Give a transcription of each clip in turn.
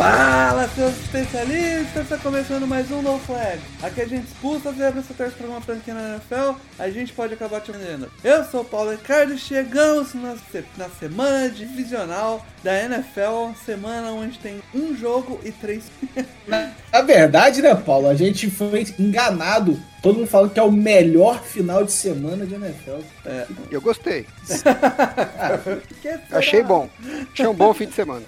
Fala, seus especialistas! Está começando mais um No Flag. Aqui a gente expulsa zebra se torce para uma franquia na NFL, a gente pode acabar te vendendo. Eu sou o Paulo Ricardo e chegamos na, na semana divisional da NFL, semana onde tem um jogo e três. Na verdade, né, Paulo? A gente foi enganado. Todo mundo fala que é o melhor final de semana de NFL. É, Eu gostei. Achei bom. Achei um bom fim de semana.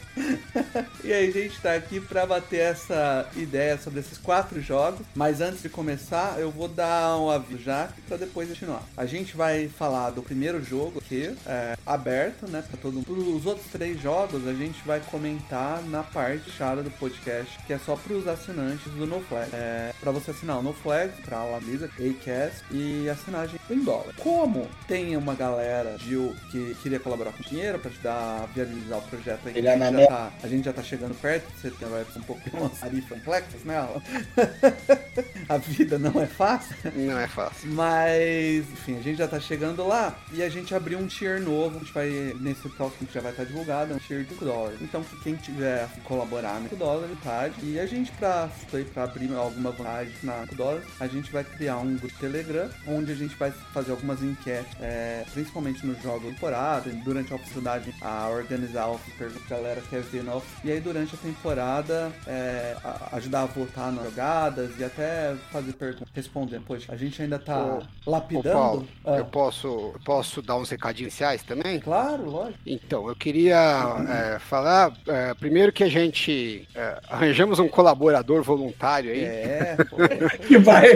E aí, a gente tá aqui pra bater essa ideia sobre esses quatro jogos. Mas antes de começar, eu vou dar um aviso já pra depois continuar. A gente vai falar do primeiro jogo aqui, é, aberto, né, pra todo mundo. Os outros três jogos a gente vai comentar na parte chata do podcast, que é só pros assinantes do NoFlag. É, pra você assinar o NoFlag, pra Lamisa, Acast e assinagem em dólar. Como tem uma galera de, que queria colaborar com dinheiro pra ajudar a viabilizar o projeto aí, Ele a é gente já tá- a gente já tá chegando perto, você tem- vai um pouco umas tarifas complexas nela. a vida não é fácil. Não é fácil. Mas, enfim, a gente já tá chegando lá e a gente abriu um tier novo. A gente vai, nesse próximo que já vai estar divulgado, é um tier de 5 dólares. Então, que quem tiver colaborar no 5 dólares, metade. E a gente, pra, pra abrir alguma vantagem na 5 dólares, a gente vai criar um grupo Telegram, onde a gente vai fazer algumas enquetes, é, principalmente nos jogos de temporada, durante a oportunidade a organizar o perguntas que a galera quer ver na off. E aí, durante a temporada, é, a- ajudar a votar nas jogadas e até fazer perguntas, respondendo. Poxa, a gente ainda tá Ô, lapidando. Ô, Paulo, Ah, eu posso, posso dar uns recadinhos iniciais também? Claro, lógico. Então, eu queria é, falar, é, primeiro que a gente é, arranjamos um colaborador voluntário aí. É, pô. Que vai,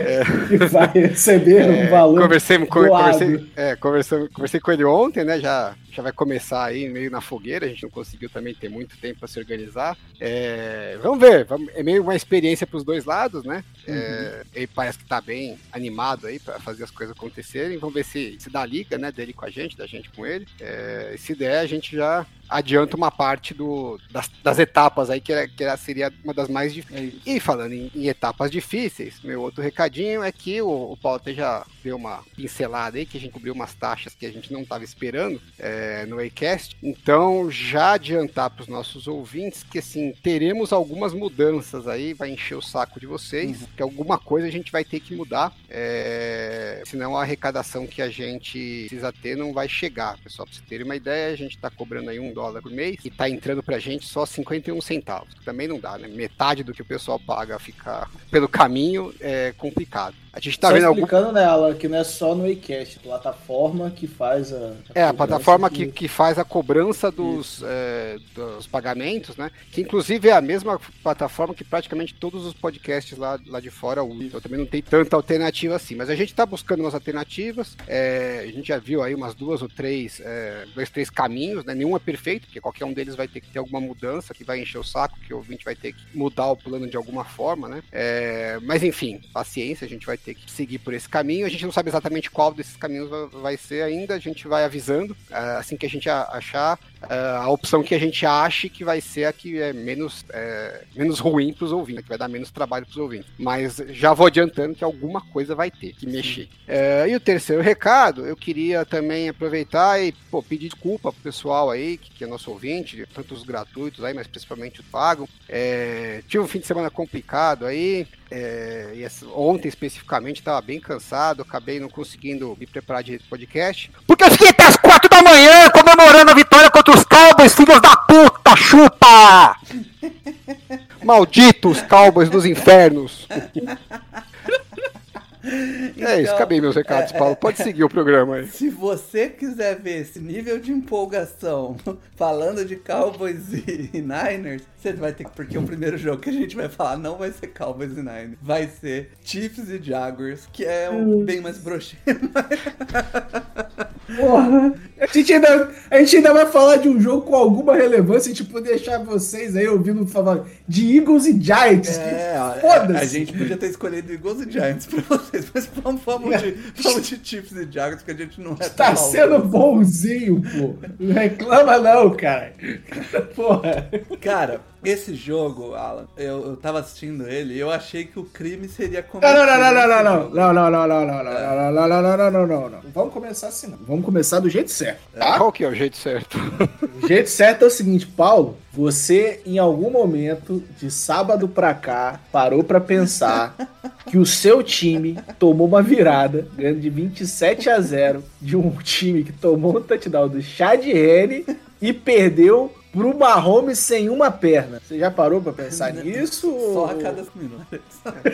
vai receber um valor. Conversei, co- doado. conversei, é, conversei, conversei com ele ontem, né? Já, já vai começar aí meio na fogueira. A gente não conseguiu também ter muito tempo para se organizar. É, vamos ver, vamos- é meio uma experiência para os dois lados, né? É, ele parece que tá bem animado aí para fazer as coisas acontecerem. Vamos ver se, se dá liga, né? Dele com a gente, da gente com ele. É, se der, a gente já adianta uma parte do, das, das etapas aí que, era- que era- seria uma das mais difíceis. É. E falando em, em etapas difíceis, meu outro recadinho é que o, o Paulo até já deu uma pincelada aí, que a gente cobriu umas taxas que a gente não estava esperando é, no Acast. Então, já adiantar para os nossos ouvintes que assim, teremos algumas mudanças aí, vai encher o saco de vocês, que alguma coisa a gente vai ter que mudar, é, senão a arrecadação que a gente precisa ter não vai chegar. Pessoal, para vocês terem uma ideia, a gente está cobrando aí um dólar por mês e está entrando pra gente só 51 centavos. Também não dá, né? Metade do que o pessoal paga ficar pelo caminho é complicado. A gente tá Só vendo algum. explicando nela que não é só no Acast, plataforma que faz a. É, a plataforma que, que faz a cobrança dos, é, dos pagamentos, né? Que inclusive é a mesma plataforma que praticamente todos os podcasts lá, lá de fora usam. Então também não tem tanta alternativa assim. Mas a gente tá buscando umas alternativas. é, a gente já viu aí umas duas ou três, é, dois, três caminhos, né? Nenhum é perfeito, porque qualquer um deles vai ter que ter alguma mudança que vai encher o saco, que o ouvinte vai ter que mudar o plano de alguma forma, né? É, mas enfim, paciência, a gente vai ter que seguir por esse caminho. A gente não sabe exatamente qual desses caminhos va- vai ser ainda, a gente vai avisando ah, assim que a gente achar ah, a opção que a gente ache que vai ser a que é menos, é, menos ruim para os ouvintes, que vai dar menos trabalho para os ouvintes. Mas já vou adiantando que alguma coisa vai ter que mexer. É, e o terceiro recado, eu queria também aproveitar e pô, pedir desculpa pro pessoal aí, que, que é nosso ouvinte, tanto os gratuitos aí, mas principalmente os pagos. É, tive um fim de semana complicado aí, é, ontem especificamente estava bem cansado, acabei não conseguindo me preparar direito pro podcast. Porque eu fiquei até as quatro da manhã comemorando a vitória contra os Cowboys, filhos da puta, chupa! Malditos Cowboys dos infernos. É isso, Então, acabei meus recados, é, Paulo. Pode seguir o programa aí. Se você quiser ver esse nível de empolgação falando de Cowboys e Niners, você vai ter que. Porque o primeiro jogo que a gente vai falar não vai ser Cowboys e Niners, vai ser Chiefs e Jaguars, que é um bem mais broxento. Porra. A gente, ainda, a gente ainda vai falar de um jogo com alguma relevância, tipo, deixar vocês aí ouvindo falar de Eagles e Giants. É, Foda-se. a gente podia ter escolhido Eagles e Giants pra vocês, mas vamos, vamos, de, vamos de Chiefs e Jaguars, que a gente não é Tá sendo bonzinho, pô. Não reclama não, cara. Porra. Cara, esse jogo, Alan, eu, eu tava assistindo ele e eu achei que o crime seria Não, não, não, não, não, não, não, cometido não, não, não, não, não, não, não, não, não, não, não, não, não, não. Vamos começar assim, não. Vamos começar do jeito certo, tá? Qual que é o jeito certo? O jeito certo é o seguinte, Paulo, você em algum momento de sábado pra cá parou pra pensar que o seu time tomou uma virada, ganhando de 27 a 0 de um time que tomou um touchdown do Chad Henne e perdeu pro Mahomes sem uma perna. Você já parou pra pensar nisso? Só a cada minuto.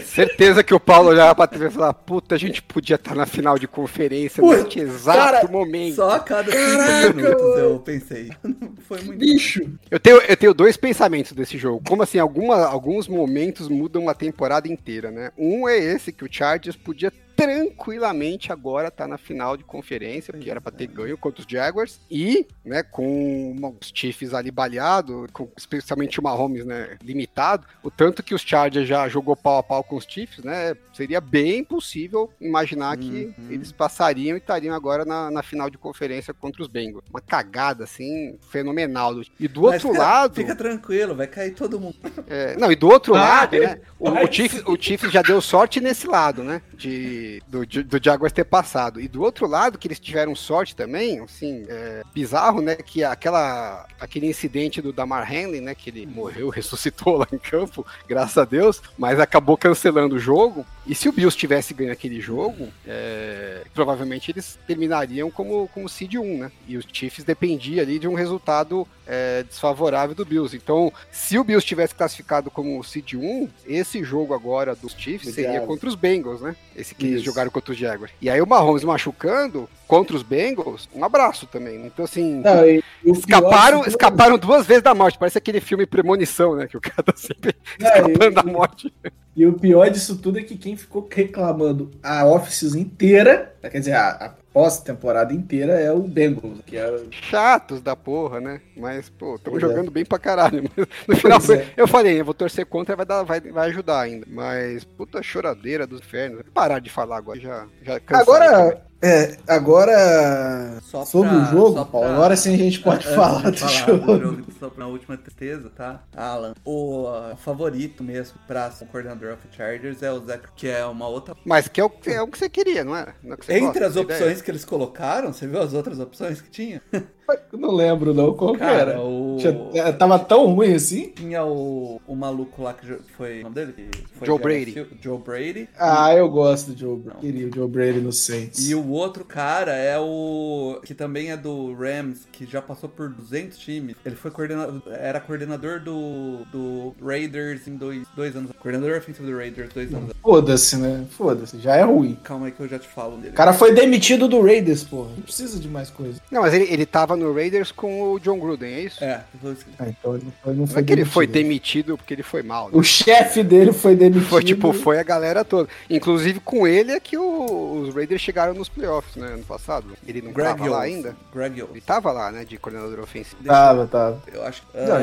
Certeza que o Paulo olhava pra TV e falava, puta, a gente podia estar na final de conferência Pô, neste exato cara, momento. Só a cada Caraca, cinco minutos eu pensei. Foi muito. Bicho. Eu tenho, eu tenho dois pensamentos desse jogo. Como assim, alguma, alguns momentos mudam uma temporada inteira, né? Um é esse, que o Chargers podia tranquilamente agora estar na final de conferência, porque era pra ter ganho contra os Jaguars. E, né, com os Chiefs ali baleado, com, especialmente o Mahomes, né, limitado, o tanto que os Chargers já jogou pau a pau com os Chiefs, né, seria bem possível imaginar que Uhum. eles passariam e estariam agora na, na final de conferência contra os Bengals. Uma cagada, assim, fenomenal. E do Mas outro fica- lado... Fica tranquilo, vai cair todo mundo. É, não, e do outro Ah, lado, é? né? O, o, Chiefs, o Chiefs já deu sorte nesse lado, né? De, de- do Jaguars ter passado. E do outro lado, que eles tiveram sorte também, assim, é, bizarro, né? Que aquela, aquele incidente do Damar Hamlin, né? Que ele morreu, ressuscitou lá em campo, graças a Deus, mas acabou cancelando o jogo. E se o Bills tivesse ganho aquele jogo, é, provavelmente eles terminariam como, como seed 1, né? E os Chiefs dependia ali de um resultado é, desfavorável do Bills. Então, se o Bills tivesse classificado como seed 1, esse jogo agora dos Chiefs Do seria contra os Bengals, né? Esse que eles jogaram contra os Jaguars. E aí o Mahomes machucando contra os Bengals, um abraço também. né? Então, assim, Não, e- e pior escaparam, tudo- escaparam duas vezes da morte. Parece aquele filme Premonição, né? Que o cara tá sempre Não, escapando e- da morte. E o pior disso tudo é que quem ficou reclamando a off-season inteira, quer dizer, a, a pós-temporada inteira é o Bengals, que é chatos da porra, né? Mas, pô, estamos é. jogando bem pra caralho. No final, Pois foi- é. eu falei, eu vou torcer contra, vai, dar, vai, vai ajudar ainda. Mas, puta choradeira dos infernos. Parar de falar agora, já, já também. É, agora Só sobre pra- o jogo, só Paulo, pra- agora sim a gente pode Antes falar do falar jogo. só pra última tristeza, tá? Alan, o uh, favorito mesmo pra ser o coordenador of Chargers é o Zach, que é uma outra. Mas que é o, que- é o que você queria, não é? Não é o que você Entre gosta, as opções ideia. que eles colocaram, você viu as outras opções que tinha? Eu não lembro não, qual que Cara, era? o. Tinha- é, Tava tão ruim assim? Tinha o, o maluco lá que foi. O nome dele? Joe Brady. Joe Brady. Ah, eu gosto do Joe Brady. Queria o Joe Brady no Saints. E o outro cara é o. que também é do Rams, que já passou por 200 times. Ele foi coordenador. Era coordenador do, do Raiders em dois, dois anos. Coordenador ofensivo do Raiders dois anos. Foda-se, né? Foda-se, já é ruim. Calma aí que eu já te falo dele. O cara foi demitido do Raiders, porra. Não precisa de mais coisa. Não, mas ele, ele tava no Raiders com o John Gruden, é isso? É, que- Ah, então ele não foi, não é que ele foi demitido. demitido porque ele foi mal. né? O chefe dele foi demitido. Foi tipo, foi a galera toda. Inclusive com ele é que o- os Raiders chegaram nos playoffs, né? Ano passado. Ele não Greg tava lá ainda? Greg. Ele tava lá, né? De coordenador ofensivo. Tava, tava. Eu acho que. Não, então,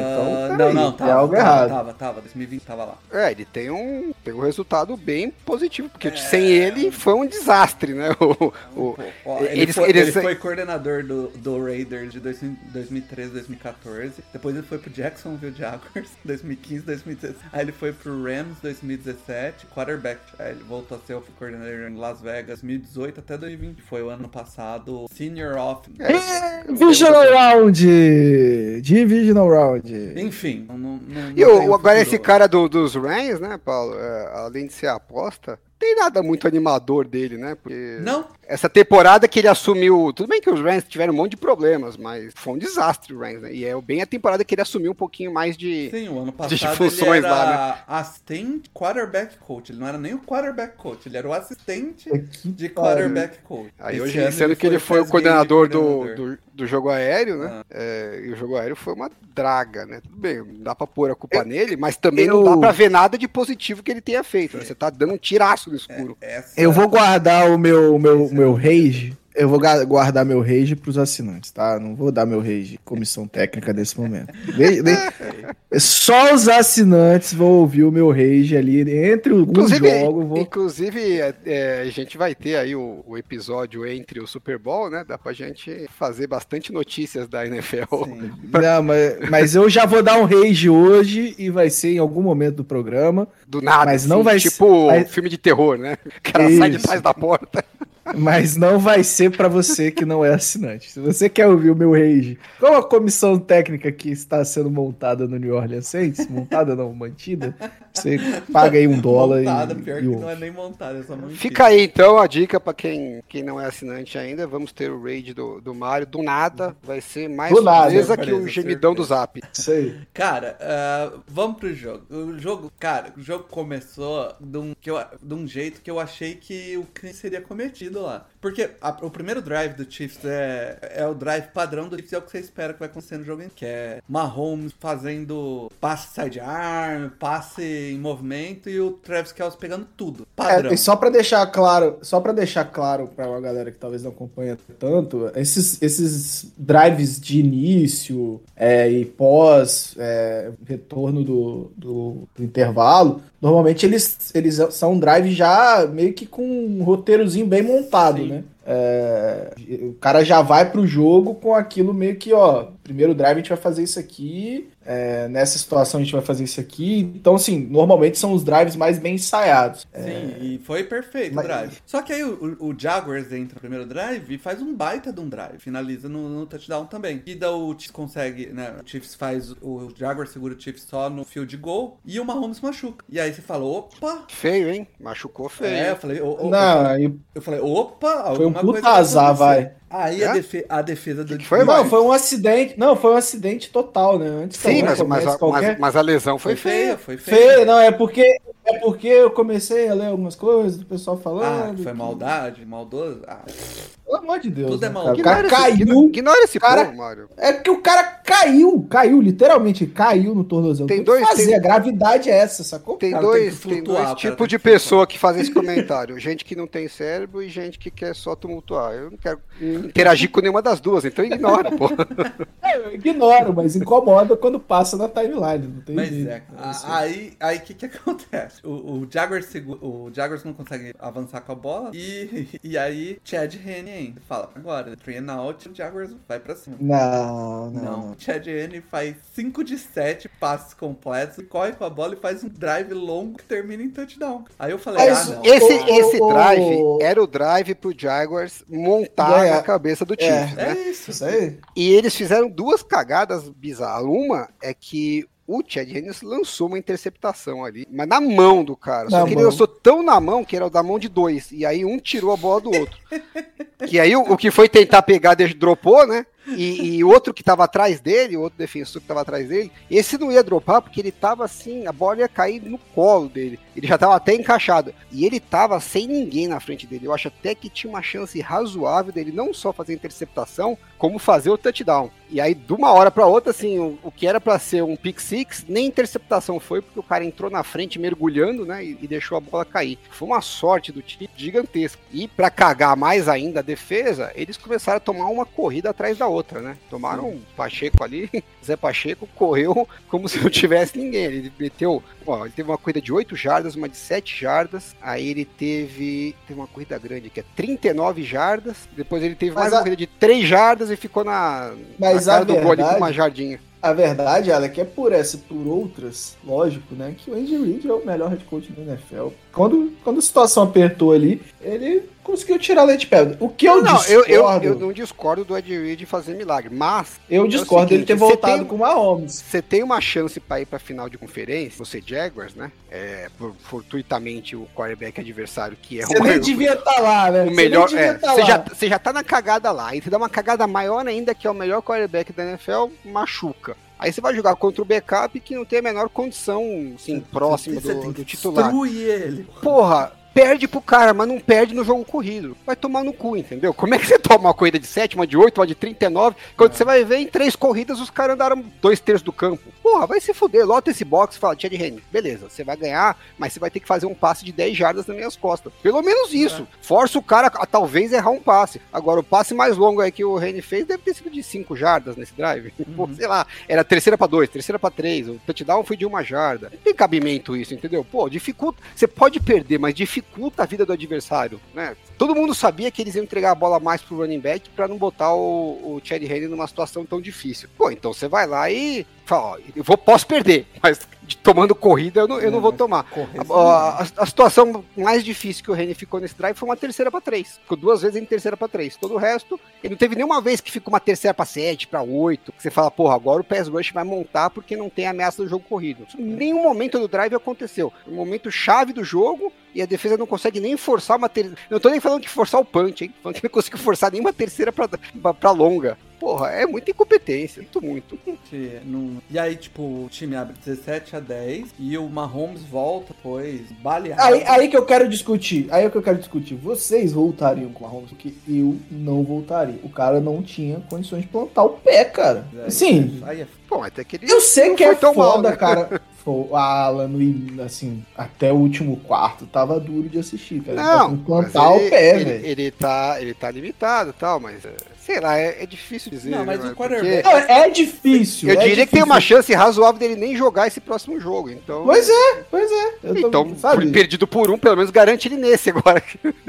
Ah, peraí, não, não, tem tava, algo tava, errado. Tava, tava, 2020 tava lá. É, ele tem um, tem um resultado bem positivo, porque sem ele foi um desastre, né? O, o- ó, ele, eles- foi, eles- ele foi coordenador do, do Raiders de 2013, 2014. Depois ele foi pro Jacksonville Jaguars 2015, 2016. Aí ele foi pro Rams 2017, quarterback. Aí ele voltou a ser o coordenador em Las Vegas 2018 até 2020. Foi o ano passado senior off. É, Divisional Round! Divisional Round. Enfim, não, não, não E o, agora futuro. esse cara do- dos Rams, né, Paulo? é, além de ser aposta, tem nada muito animador dele, né? Porque Não, essa temporada que ele assumiu. Tudo bem que os Rams tiveram um monte de problemas, mas foi um desastre o Rams, né? E é bem a temporada que ele assumiu um pouquinho mais de. sim, o ano De passado funções ele era lá, assistente quarterback coach. Ele não era nem o quarterback coach, ele era o assistente Que de quarterback coach. Aí Esse hoje, sendo que ele foi o game coordenador do, coordenador. do, do jogo aéreo, né? Ah. É, e o jogo aéreo foi uma draga, né? Tudo bem, não dá pra pôr a culpa nele, mas também eu- não dá pra ver nada de positivo que ele tenha feito. né? Você tá dando um tiraço no escuro. Essa- Eu vou guardar o meu, meu, meu rage. Eu vou guardar meu rage pros assinantes, tá? Não vou dar meu rage comissão técnica nesse momento. De- de- só os assinantes vão ouvir o meu rage ali entre alguns Inclusive, jogos. Vou... inclusive é, é, a gente vai ter aí o, o episódio entre o Super Bowl, né? Dá pra gente fazer bastante notícias da NFL. Sim. Não, mas, mas eu já vou dar um rage hoje e vai ser em algum momento do programa. Do nada, Mas não vai tipo ser- mas- filme de terror, né? O cara sai de Isso. trás da porta. Mas não vai ser pra você que não é assinante. Se você quer ouvir o meu rage, como a comissão técnica que está sendo montada no New Orleans Saints, montada não, mantida, você paga aí um dólar montada, e, pior e que não é nem montada, é só mantida. Fica aí então a dica pra quem, quem não é assinante ainda. Vamos ter o raid do, do Mario. Do nada, vai ser mais Do nada, surpresa que o gemidão do Zap. Isso aí. Cara, ah, vamos pro jogo. O jogo, cara, o jogo começou de um, que eu, de um jeito que eu achei que o crime seria cometido lá. Porque a- o primeiro drive do Chiefs é, é o drive padrão do Chiefs, é o que você espera que vai acontecer no jogo, que é Mahomes fazendo passe sidearm, passe em movimento e o Travis Kelce pegando tudo. Padrão. É, e só pra deixar claro, só para deixar claro pra uma galera que talvez não acompanha tanto, esses, esses drives de início é, e pós é, retorno do, do, do intervalo, normalmente eles, eles são drives já meio que com um roteirozinho bem montado, Sim. né? É, o cara já vai pro jogo com aquilo meio que, ó, primeiro drive a gente vai fazer isso aqui, é, nessa situação a gente vai fazer isso aqui. Então, assim, normalmente são os drives mais bem ensaiados. Sim, e foi perfeito Mas- o drive. Só que aí o, o- Jaguars entra no primeiro drive e faz um baita de um drive. Finaliza no, no touchdown também. E daí o Chiefs consegue, né? O Chiefs faz. O Jaguars segura o Chiefs só no field goal e o Mahomes machuca. E aí você fala, opa! Feio, hein? Machucou feio. É, eu falei, o- o- Não, eu, aí eu falei, opa, Foi um puta azar, vai. Aí a, É? defe- a defesa do Que que foi, Não, foi um acidente. Não, foi um acidente total, né? Antes que Sim, mas, mas, qualquer... mas a lesão foi, Foi feia. feia, foi feia. Feio, não, é porque, é porque eu comecei a ler algumas coisas do pessoal Ah, falando. foi que- maldade, maldoso. Ah, Pelo amor de Deus. Tudo é né, cara? O cara esse, caiu. ignora esse cara- povo, Mário. É que o cara caiu, caiu, literalmente, caiu no tornozelo. Tem que dois- fazer, tem- a gravidade é essa, sacou? Tem cara tem dois, tem dois tipos de pessoa que fazem esse comentário. gente que não tem cérebro e gente que quer só tumultuar. Eu não quero interagir com nenhuma das duas, então ignora, pô. É, eu ignoro, mas incomoda quando passa na timeline. Não tem Mas jeito. é, É aí aí o que que acontece? O, o, Jaguars o Jaguars não consegue avançar com a bola e, e aí Chad Henne ainda fala, agora, three and out, o Jaguars vai pra cima. Não, não, Não, não. Chad Henne faz 5 de 7 passes completos, corre com a bola e faz um drive longo que termina em touchdown. Aí eu falei, Mas ah, não. Esse, esse drive era o drive pro Jaguars montar na cabeça do É. Chiefs, né? É isso. Isso aí? E eles fizeram duas cagadas bizarras. Uma é que o Chad Hennings lançou uma interceptação ali, mas na mão do cara. Só Na que ele mão. lançou tão na mão que era da mão de dois. E aí um tirou a bola do outro. que aí o, o que foi tentar pegar, dropou, né? E, e o outro que tava atrás dele, o outro defensor que tava atrás dele, esse não ia dropar porque ele tava assim, a bola ia cair no colo dele. Ele já tava até encaixado. E ele tava sem ninguém na frente dele. Eu acho até que tinha uma chance razoável dele não só fazer a interceptação, como fazer o touchdown. E aí, de uma hora para outra, assim, o, o que era para ser um pick six, nem interceptação foi, porque o cara entrou na frente mergulhando, né, e, e deixou a bola cair. Foi uma sorte do time gigantesca. E para cagar mais ainda a defesa, eles começaram a tomar uma corrida atrás da outra, né? Tomaram um Pacheco ali, Zé Pacheco correu como se não tivesse ninguém. Ele meteu, ó, ele teve uma corrida de 8 jardas, uma de 7 jardas, aí ele teve, teve uma corrida grande que é 39 jardas, depois ele teve Mas mais a- uma corrida de 3 jardas e ficou na, Mas na cara do gol ali com verdade- uma jardinha. A verdade, Alec, é por essa e por outras, lógico, né? Que o Andy Reid é o melhor head coach do NFL. Quando, quando a situação apertou ali, ele conseguiu tirar leite de pedra. O que eu não, discordo... eu, eu, eu não discordo do Ed Reed fazer milagre, mas... Eu é discordo dele seguinte, ter você voltado tem- com o Mahomes. Você tem uma chance pra ir pra final de conferência, você Jaguars, né? É, por- fortuitamente o quarterback adversário, que é Você o, nem devia estar lá, né? o Você melhor. devia é, tá você, lá. já, você já tá na cagada lá, e você dá uma cagada maior ainda, que é o melhor quarterback da NFL, machuca. Aí você vai jogar contra o backup que não tem a menor condição, assim, próxima Você do, do titular. destruir ele. Porra, perde pro cara, mas não perde no jogo corrido. Vai tomar no cu, entendeu? Como é que você toma uma corrida de 7, uma de 8, uma de 39, quando você vai ver em três corridas os caras andaram dois terços do campo? Porra, vai se fuder, lota esse box e fala, Tia de Rene, beleza, você vai ganhar, mas você vai ter que fazer um passe de 10 jardas nas minhas costas. Pelo menos isso. Força o cara a talvez errar um passe. Agora, o passe mais longo aí que o Rene fez deve ter sido de 5 jardas nesse drive. Pô, sei lá, era terceira pra 2, terceira pra 3, o touchdown foi de uma jarda. Não tem cabimento isso, entendeu? Pô, dificulta. Você pode perder, mas dificulta a vida do adversário, né? Todo mundo sabia que eles iam entregar a bola mais pro running back pra não botar o, o Chad Henne numa situação tão difícil. Pô, então você vai lá e fala, ó, eu vou, posso perder, mas tomando corrida eu não, eu não vou tomar. A, a- a situação mais difícil que o Reni ficou nesse drive foi uma terceira pra três. Ficou duas vezes em terceira pra três. Todo o resto, ele não teve nenhuma vez que ficou uma terceira pra sete, pra oito. Que você fala, porra, agora o pass rush vai montar porque não tem ameaça do jogo corrido. Isso em nenhum momento do drive aconteceu. Um momento chave do jogo e a defesa não consegue nem forçar uma terceira. Não tô nem falando de forçar o punch, hein? Falando que não conseguiu forçar nenhuma terceira pra longa. Porra, é muita incompetência, muito, muito. Não- E aí, tipo, o time abre 17 a 10 e o Mahomes volta, pois, baleado. Aí, aí que eu quero discutir. Aí é que eu quero discutir. Vocês voltariam com o Mahomes, porque eu não voltaria. O cara não tinha condições de plantar o pé, cara. Aí- Sim, Aí é Bom, até que ele eu sei não que foi é tão foda, mal, né? cara. A Alan, assim, até o último quarto tava duro de assistir, cara. Não, Ele tá com mas plantar ele, o pé, ele, velho. ele tá, ele tá limitado e tal, mas é, sei lá, é, é difícil dizer. Não, mas né, o porque quarterback- Não, é difícil. Eu é diria que tem difícil. uma chance razoável dele nem jogar esse próximo jogo. Então, Pois é, pois é. Eu então perdido por um, pelo menos garante ele nesse agora.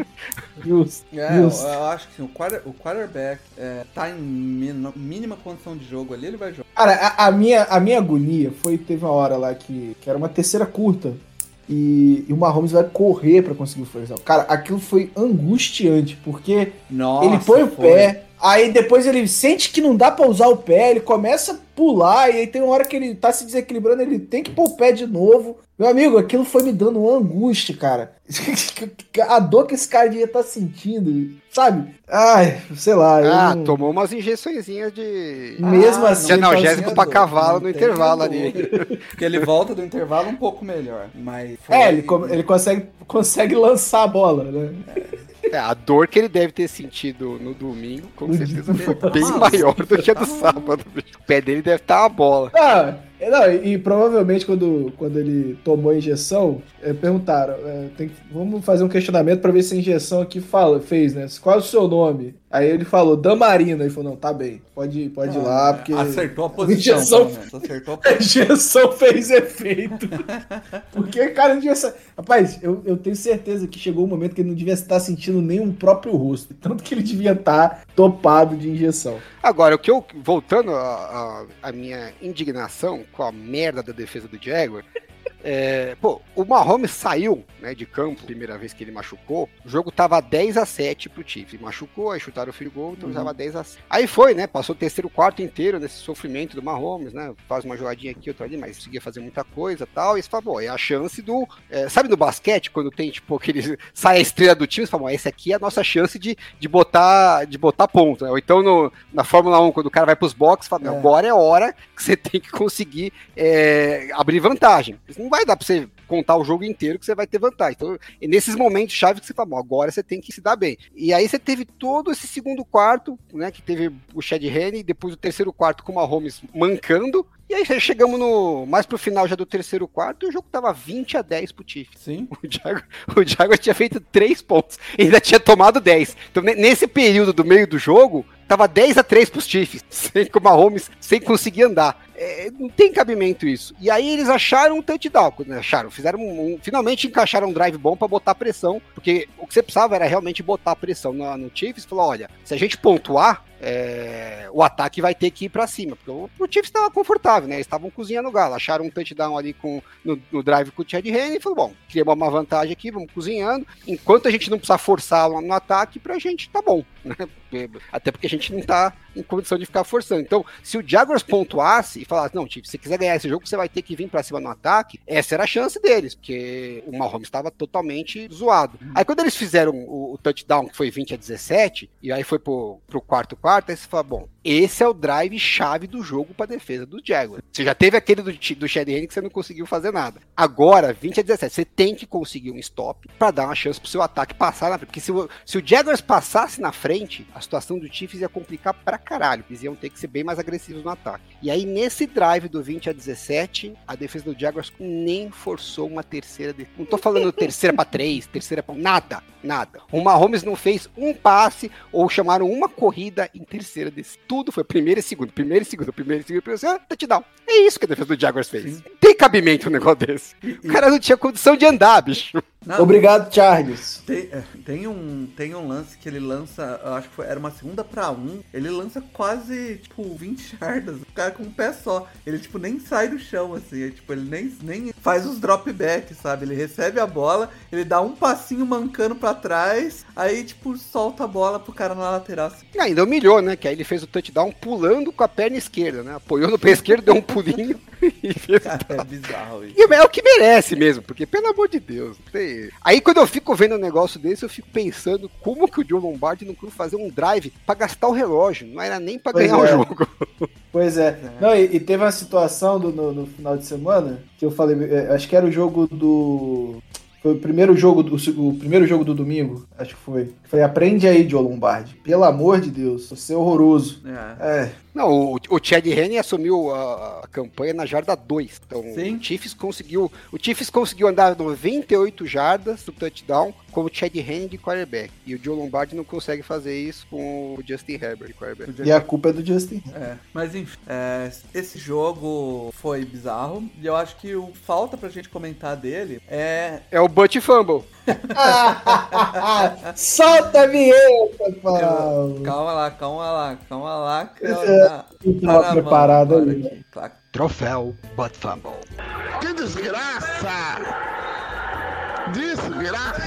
Justo, É, eu, justo. eu acho que sim, o, quarter- o quarterback é, tá em min- mínima condição de jogo ali, ele vai jogar. Cara, a, a minha, a minha agonia foi, teve uma hora lá que, que era uma terceira curta e, e o Mahomes vai correr pra conseguir o first down. Cara, aquilo foi angustiante, porque Nossa, ele põe o foi. pé, aí depois ele sente que não dá pra usar o pé, ele começa a pular, e aí tem uma hora que ele tá se desequilibrando, ele tem que pôr o pé de novo. Meu amigo, aquilo foi me dando uma angústia, cara. A dor que esse cara devia estar sentindo, sabe? Ai, sei lá. Ah, não- tomou umas injeçõezinhas de. Mesmo Ah, assim. de tá analgésico pra cavalo Não no intervalo ali. Porque ele volta do intervalo um pouco melhor, mas... foi- É, ele, ele consegue, consegue lançar a bola, né? É, a dor que ele deve ter sentido no domingo, com certeza foi bem maior do que a do tá sábado. O pé dele deve estar uma bola. Ah, é, não, e, e provavelmente quando, quando ele tomou a injeção, é, perguntaram, é, tem vamos fazer um questionamento pra ver se a injeção aqui fala, fez, né? Qual é o seu nome? Aí ele falou, Damarina. Ele falou, não, tá bem, pode, pode ir lá, porque Acertou a posição, injeção- menos. Acertou a a posição. injeção fez efeito. porque, cara, não devia ser... Rapaz, eu, eu tenho certeza que chegou um momento que ele não devia estar sentindo nem o próprio rosto. Tanto que ele devia estar topado de injeção. Agora, o que eu. Voltando à minha indignação com a merda da defesa do Jaguar. É, pô, o Mahomes saiu né, de campo, primeira vez que ele machucou. O jogo tava 10 a 7 pro Chiefs. Machucou, aí chutaram o field goal, então Uhum. tava 10 a 7. Aí foi, né? Passou o terceiro quarto inteiro nesse sofrimento do Mahomes, né? Faz uma jogadinha aqui, outra ali, mas conseguia fazer muita coisa tal. E você fala, pô, é a chance do. é, sabe no basquete, quando tem, tipo, aquele. Sai a estrela do time, você fala, "Bom, essa aqui é a nossa chance de, de, botar, de botar ponto. Né? Ou então no, na Fórmula 1, quando o cara vai pros boxes, fala, "Não, É. agora é hora que você tem que conseguir é, abrir vantagem. Isso não vai dar pra você contar o jogo inteiro que você vai ter vantagem. Então, nesses momentos chave que você fala, "Bom, agora você tem que se dar bem. E aí você teve todo esse segundo quarto, né, que teve o Chad Henne, depois o terceiro quarto com o Mahomes mancando, e aí chegamos no mais pro final já do terceiro quarto, e o jogo tava 20 a 10 pro Chiefs. Sim. O Jaguar, o Jaguar tinha feito 3 pontos, e ainda tinha tomado 10. Então, ne- nesse período do meio do jogo, tava 10 a 3 pros Chiefs, sem com o Mahomes, sem conseguir andar. É, não tem cabimento isso. E aí eles acharam um touchdown, né? acharam, fizeram um, um, finalmente encaixaram um drive bom para botar pressão, porque o que você precisava era realmente botar pressão no, no Chiefs, falou, olha, se a gente pontuar, é, o ataque vai ter que ir para cima, porque o, o Chiefs estava confortável, né? Eles estavam cozinhando o galo, acharam um touchdown ali com, no, no drive com o Chad Henne e falou: bom, criamos uma vantagem aqui, vamos cozinhando. Enquanto a gente não precisar forçar no, no ataque, pra gente tá bom, né? Até porque a gente não tá em condição de ficar forçando. Então, se o Jaguars pontuasse e falasse, não, Chiefs, se você quiser ganhar esse jogo, você vai ter que vir para cima no ataque, essa era a chance deles, porque o Mahomes estava totalmente zoado. Aí quando eles fizeram o, o, touchdown, que foi 20 a 17, e aí foi pro, pro quarto quarto, aí você fala, bom, esse é o drive chave do jogo para defesa do Jaguars. Você já teve aquele do, do Chad Henne que você não conseguiu fazer nada. Agora, 20 a 17, você tem que conseguir um stop para dar uma chance pro seu ataque passar na frente. Porque se o, se o Jaguars passasse na frente, a situação do Chiefs ia complicar pra caralho. Eles iam ter que ser bem mais agressivos no ataque. E aí, nesse drive do 20 a 17, a defesa do Jaguars nem forçou uma terceira. De... Não tô falando terceira para três, terceira para nada, nada. O Mahomes não fez um passe ou chamaram uma corrida em terceira desse tudo foi primeiro e segundo, primeiro e segundo, primeiro e segundo, primeiro e segundo, touchdown. É isso que a defesa do Jaguars fez. Sim. Tem cabimento um negócio desse. O cara não tinha condição de andar, bicho. Não, Obrigado, Charles. Tem, é, tem, um, tem um lance que ele lança, acho que foi, era uma segunda pra um, ele lança quase, tipo, 20 jardas, o cara com um pé só. Ele, tipo, nem sai do chão, assim, é, tipo, ele nem, nem faz os drop back, sabe? Ele recebe a bola, ele dá um passinho mancando pra trás, aí, tipo, solta a bola pro cara na lateral. Assim. E ainda humilhou, né? Que aí ele fez o touchdown pulando com a perna esquerda, né? Apoiou no pé esquerdo, deu um pulinho e fez Cara, é bizarro isso. E é o que merece mesmo, porque, pelo amor de Deus, tem Aí quando eu fico vendo um negócio desse, eu fico pensando como que o Joe Lombardi não quis fazer um drive para gastar o relógio, não era nem para ganhar é. o jogo. Pois é. é. Não, e, e, teve uma situação do, no, no, final de semana que eu falei, é, acho que era o jogo do foi o primeiro jogo do o primeiro jogo do domingo, acho que foi. Foi aprende aí, Joe Lombardi. Pelo amor de Deus, você é horroroso. É. é. Não, o, o Chad Henne assumiu a, a, campanha na jarda 2. Então, Sim. o Chiefs conseguiu, o Chiefs conseguiu andar 98 jardas do touchdown com o Chad Henne de quarterback. E o Joe Lombardi não consegue fazer isso com o Justin Herbert de quarterback. E a culpa é do Justin. É, mas enfim, é, esse jogo foi bizarro e eu acho que o falta pra gente comentar dele é é o Butt Fumble. Solta a vinheta, Paulo. Calma lá, calma lá, calma lá. Calma lá. Tá, tá preparado ali. Troféu Butt Fumble. Que desgraça! Desgraça!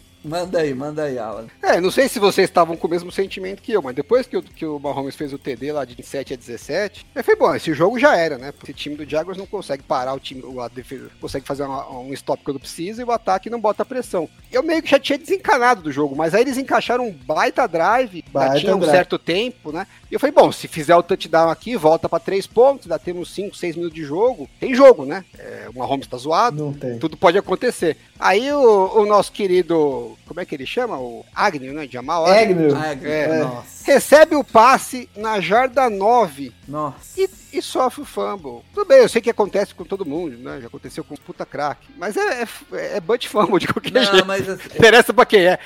Manda aí, manda aí, Alan. É, não sei se vocês estavam com o mesmo sentimento que eu, mas depois que o, que o Mahomes fez o TD lá de 7 a 17, eu falei, bom, esse jogo já era, né? Esse time do Jaguars não consegue parar o time, a defesa consegue fazer uma, um stop quando precisa e o ataque não bota pressão. Eu meio que já tinha desencanado do jogo, mas aí eles encaixaram um baita drive, baita já tinha um drive. certo tempo, né? E eu falei, bom, se fizer o touchdown aqui, volta para três pontos, dá temos 5, 6 minutos de jogo, tem jogo, né? É, o Mahomes tá zoado, não tem. tudo pode acontecer. Aí o, o nosso querido como é que ele chama? O Agnew, né? Jamal Agnew. Agnew. É. É. Recebe o passe na jarda 9. Nossa. E, e, sofre o fumble. Tudo bem, eu sei que acontece com todo mundo, né? Já aconteceu com puta craque. Mas é, é, é butt fumble de qualquer não, jeito. Mas, assim, Interessa pra quem é.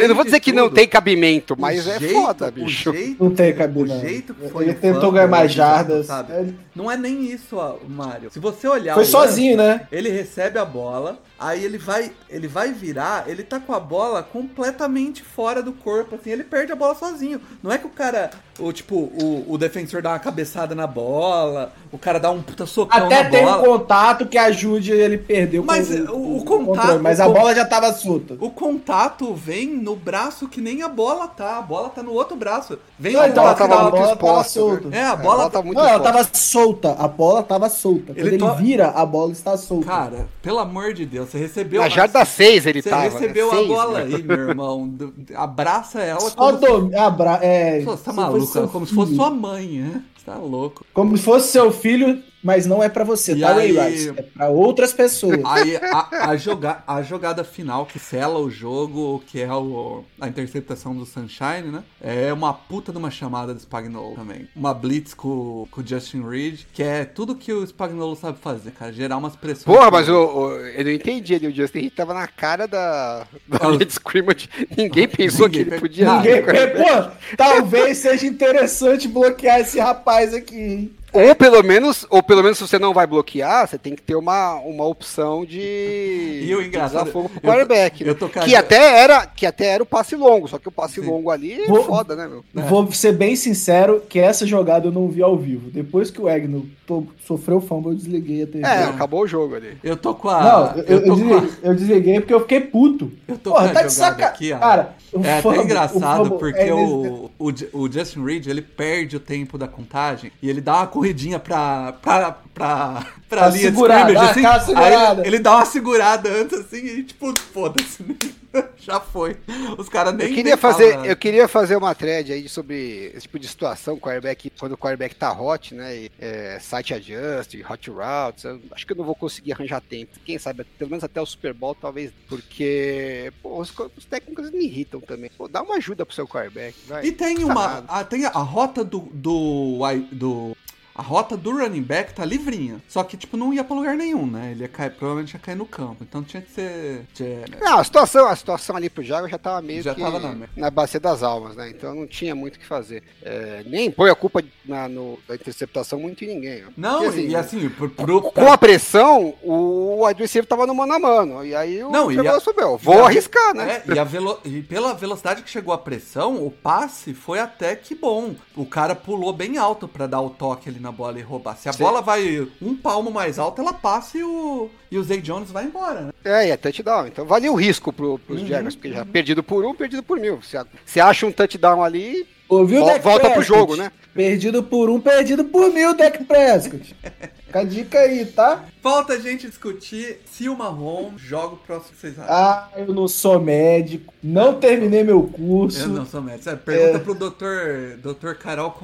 Eu não vou dizer que tudo, não tem cabimento, mas é jeito, foda, bicho. Jeito, não tem cabimento. O jeito que foi ele tentou ganhar mais jardas. Sabe? Não é nem isso, Mário. Se você olhar. Foi sozinho, lance, né? Ele recebe a bola, aí ele vai, ele vai virar, ele tá com a bola completamente fora do corpo, assim, ele perde a bola sozinho. Não é que o cara, o tipo, o, o defensor dá uma cabeçada na bola, o cara dá um puta socão Até na tem bola. um contato que ajude ele perder mas o, o, o contato, mas a bola já tava solta. O contato vem no braço que nem a bola tá, a bola tá no outro braço. Vem não, então, a bola tava solta. É, a bola, é, a bola tá muito Não, ela tava solta, a bola tava solta. Quando ele, ele to... vira, a bola está solta. Cara, pelo amor de Deus, você recebeu Na jarda 6 ele você tava. Você recebeu né? a bola aí, meu irmão. Abraça ela Só do... se... Abra... é... Você tá maluco, como se fosse sua mãe, né? Você tá louco. Como se fosse seu filho mas não é para você, e tá, aí, É para outras pessoas. Aí a, a, joga, a jogada final que sela o jogo, que é o, a interceptação do Sunshine, né? É uma puta de uma chamada do Spagnolo também. Uma blitz com, com o Justin Reed, que é tudo que o Spagnolo sabe fazer, cara. Gerar umas pressões. Porra, mas o, o, eu não entendi ali. O Justin Reed tava na cara da, da de scrimmage. Ninguém pensou Ninguém que ele podia. Ninguém, pô, talvez seja interessante bloquear esse rapaz aqui, hein? Ou pelo menos, ou pelo menos se você não vai bloquear, você tem que ter uma, uma opção de, E o de engraçado, usar fogo pro eu quarterback, né? eu tô que até era que até era o passe longo, só que o passe Sim. longo ali é Vou- foda, né, meu? Vou ser bem sincero que essa jogada eu não vi ao vivo. Depois que o Egno to- sofreu fumble, eu desliguei a TV. É, acabou o jogo ali. Eu tô com a. Não, eu, eu eu com a- desliguei, eu desliguei porque eu fiquei puto. Eu tô Porra, com tá a de jogada saca... aqui, ó. Cara, o É fumble- até o engraçado fumble porque é o, o, o Justin Reed ele perde o tempo da contagem e ele dá uma corridinha pra, pra, pra, pra Pra linha segurar, de scrimmage, assim, segurada. aí ele, dá uma segurada antes assim e tipo, foda-se, já foi. Os caras nem Eu queria fazer, nada. eu queria fazer uma thread aí sobre esse tipo de situação, quarterback, quando o quarterback tá hot, né? e, é, site adjust, hot routes. eu acho que eu não vou conseguir arranjar tempo. Quem sabe, pelo menos até o Super Bowl, talvez. Porque pô, os, os técnicos me irritam também. Pô, dá uma ajuda pro seu quarterback, vai. E tem uma. A, tem a, rota do, do. do a rota do running back tá livrinha. Só que, tipo, não ia pra lugar nenhum, né? Ele ia cair, provavelmente ia cair no campo. Então tinha que ser. tinha- Não, a situação, a situação ali pro Jaguar já tava meio Já que tava na na bacia das almas, né? Então não tinha muito o que fazer. É, nem põe a culpa na, no, da interceptação muito em ninguém. ó. Não, Porque, e assim, pro, pro, Com a pressão, o receiver tava no mano a mano. E aí o Não, e a- subiu. e Vou a- arriscar, né? É, e, a velo- e pela velocidade que chegou a pressão, o passe foi até que bom. O cara pulou bem alto pra dar o toque ali na bola e roubar. Se a Sim. bola vai um palmo mais alto, ela passa e o, e o Zay Jones vai embora, né? É, e é touchdown. Então valia o risco pro, pros Jaguars, porque já perdido por um, perdido por mil. Se, a- se acha um touchdown ali, Ouviu, volta pro Prescott? jogo, né? Perdido por um, perdido por mil, Dak Prescott. Fica a dica aí, tá? Falta a gente discutir se o Mahomes joga o próximo que vocês acham. Ah, eu não sou médico, não terminei meu curso. Eu não sou médico. Sério, Pergunta É. pro doutor, doutor Carol.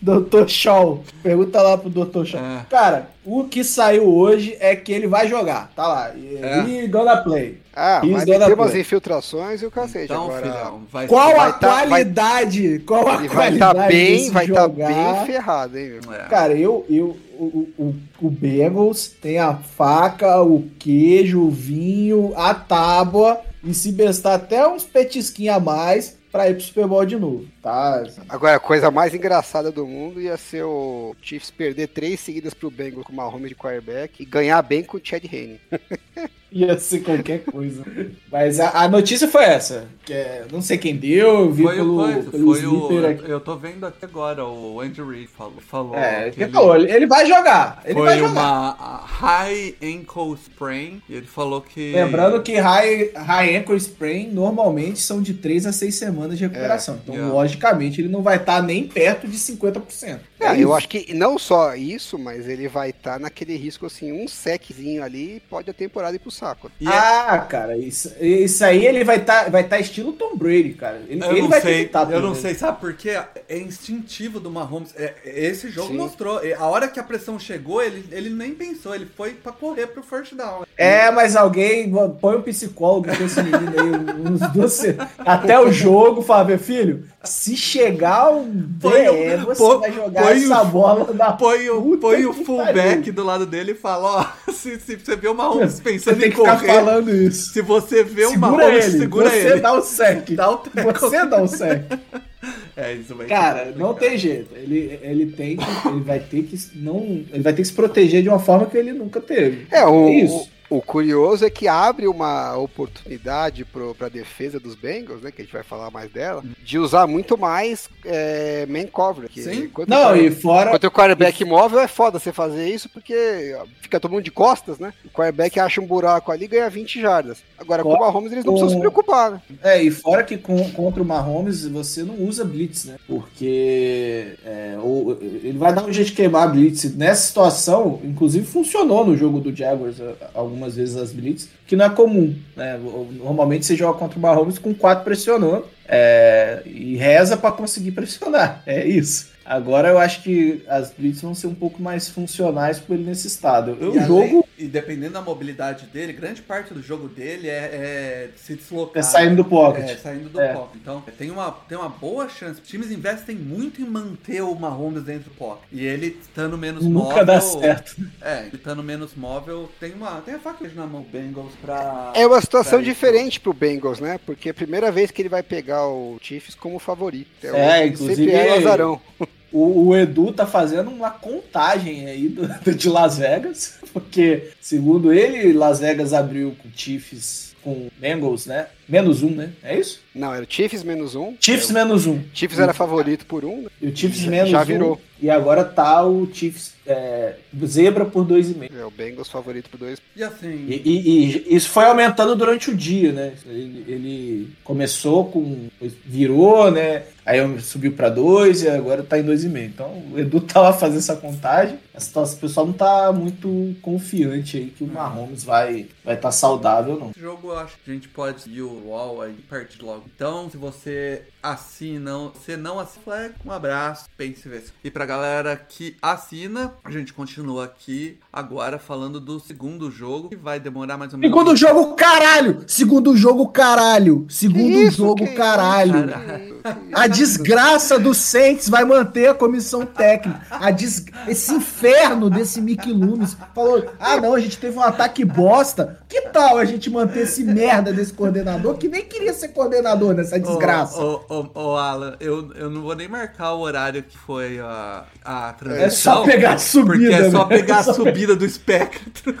Doutor, Shaw. Pergunta lá pro Doutor Shaw. É. Cara, o que saiu hoje é que ele vai jogar. Tá lá. E, É. e gonna play. Ah, vai gonna ter umas infiltrações e o cacete. Então, Agora, filhão, vai Qual a vai tá- vai- qualidade? Qual a vai qualidade estar bem, vai estar jogar? bem ferrado, hein, meu? É. Cara, eu, eu, o, o, o Bengals tem a faca, o queijo, o vinho, a tábua e se bestar até uns petisquinhos a mais pra ir pro Super Bowl de novo, tá? Agora, a coisa mais engraçada do mundo ia ser o Chiefs perder três seguidas pro Bengals com uma home de quarterback e ganhar bem com o Chad Henne. Ia ser qualquer coisa. Mas a, a notícia foi essa, que é, não sei quem deu, eu vi Foi, pelo, o coisa, pelo foi o. Aqui. Eu tô vendo aqui agora, o Andrew Reid falou. falou É, que ele falou, ele, vai jogar, ele vai foi jogar. uma high ankle sprain. E ele falou que. Lembrando que high, high ankle sprain normalmente são de 3 a 6 semanas de recuperação. então, yeah. logicamente, ele não vai estar nem perto de 50%. É, É eu isso. acho que não só isso, mas ele vai estar naquele risco assim, um seczinho ali pode a temporada ir pro saco. E é- Ah, cara, isso, isso aí ele vai estar vai tá estilo Tom Brady, cara. Ele, Eu ele não vai sei, tentar eu não sei, sabe por quê? É instintivo do Mahomes. É, esse jogo Sim. mostrou. A hora que a pressão chegou, ele, ele nem pensou, ele foi pra correr pro first down. É, mas alguém põe um psicólogo com esse menino aí, uns dois, até o jogo, fala, meu filho, se chegar um Põe o- DE, você põe- vai jogar põe essa o- bola na Põe o, Puta põe o fullback pariu. do lado dele e fala: Ó, se, se você vê o Mahomes Você pensando tem em que ficar correr, falando isso. se você vê o Segura Mahomes, ele, segura você ele. dá o sec. Dá o. Você dá o sec. É, isso vai Cara, não tem jeito. Ele, ele tem que, ele vai ter que não, ele vai ter que se proteger de uma forma que ele nunca teve. É, o, É isso. o, o curioso é que abre uma oportunidade para a defesa dos Bengals, né, que a gente vai falar mais dela, de usar muito mais é, man coverage. Sim. Enquanto Não, o e fora Enquanto o quarterback móvel é foda você fazer isso, porque fica todo mundo de costas, né? O quarterback acha um buraco ali e ganha 20 jardas. Agora, com o Mahomes, eles não precisam se preocupar, né? É, e fora que com- contra o Mahomes você não usa blitz, né? Porque é, ou- ele vai dar um jeito de queimar a blitz. Nessa situação, inclusive funcionou no jogo do Jaguars a- algumas vezes as blitz, que não é comum, né? Normalmente você joga contra o Mahomes com quatro pressionando é, e reza para conseguir pressionar. É isso. Agora eu acho que as blitz vão ser um pouco mais funcionais por ele nesse estado. E O além- jogo E dependendo da mobilidade dele, grande parte do jogo dele é, é se deslocar. é saindo do pocket. É, saindo do É. pocket. Então, tem uma, tem uma boa chance. Os times investem muito em manter o Mahomes dentro do pocket. E ele estando menos móvel. Nunca dá certo. É, ele estando menos móvel, tem uma. Tem a faca na mão Bengals pra. É uma situação diferente pro Bengals, né? Porque é a primeira vez que ele vai pegar o Chiefs como favorito. É, ele inclusive- Sempre é o azarão. O, o Edu tá fazendo uma contagem aí do, do- de Las Vegas, porque, segundo ele, Las Vegas abriu com Chiefs, com Bengals, né? Menos um, né? É isso? Não, era o Chiefs menos um. Chiefs É, menos um. o Chiefs era favorito por um. né? E o Chiefs Já- menos já um. virou. E agora tá o Chiefs é, zebra por dois e meio. É o Bengals favorito por dois. E assim, E, e- e isso foi aumentando durante o dia, né? Ele, ele começou com. virou, né? Aí subiu pra dois e agora tá em dois e meio. Então o Edu tá lá fazendo essa contagem. Essa- O pessoal não tá muito confiante aí que o Mahomes vai vai estar saudável, não. esse jogo eu acho que a gente pode seguir o UOL aí perto logo. Então, se você assina, você não assina, flag, um abraço, pense ver. E pra galera que assina, a gente continua aqui agora falando do segundo jogo, que vai demorar mais ou menos. Segundo jogo, caralho! Segundo jogo, caralho! Segundo Que isso, jogo, que caralho! Caralho. A desgraça do Saints vai manter a comissão técnica. A des... Esse inferno desse Mickey Loomis falou: ah, não, a gente teve um ataque bosta. Que tal a gente manter esse merda desse coordenador que nem queria ser coordenador nessa desgraça? Ô, ô, ô, ô, Alan, eu, eu não vou nem marcar o horário que foi a, a transmissão. É só pegar a subida. Porque é só né? pegar a É só subida do espectro.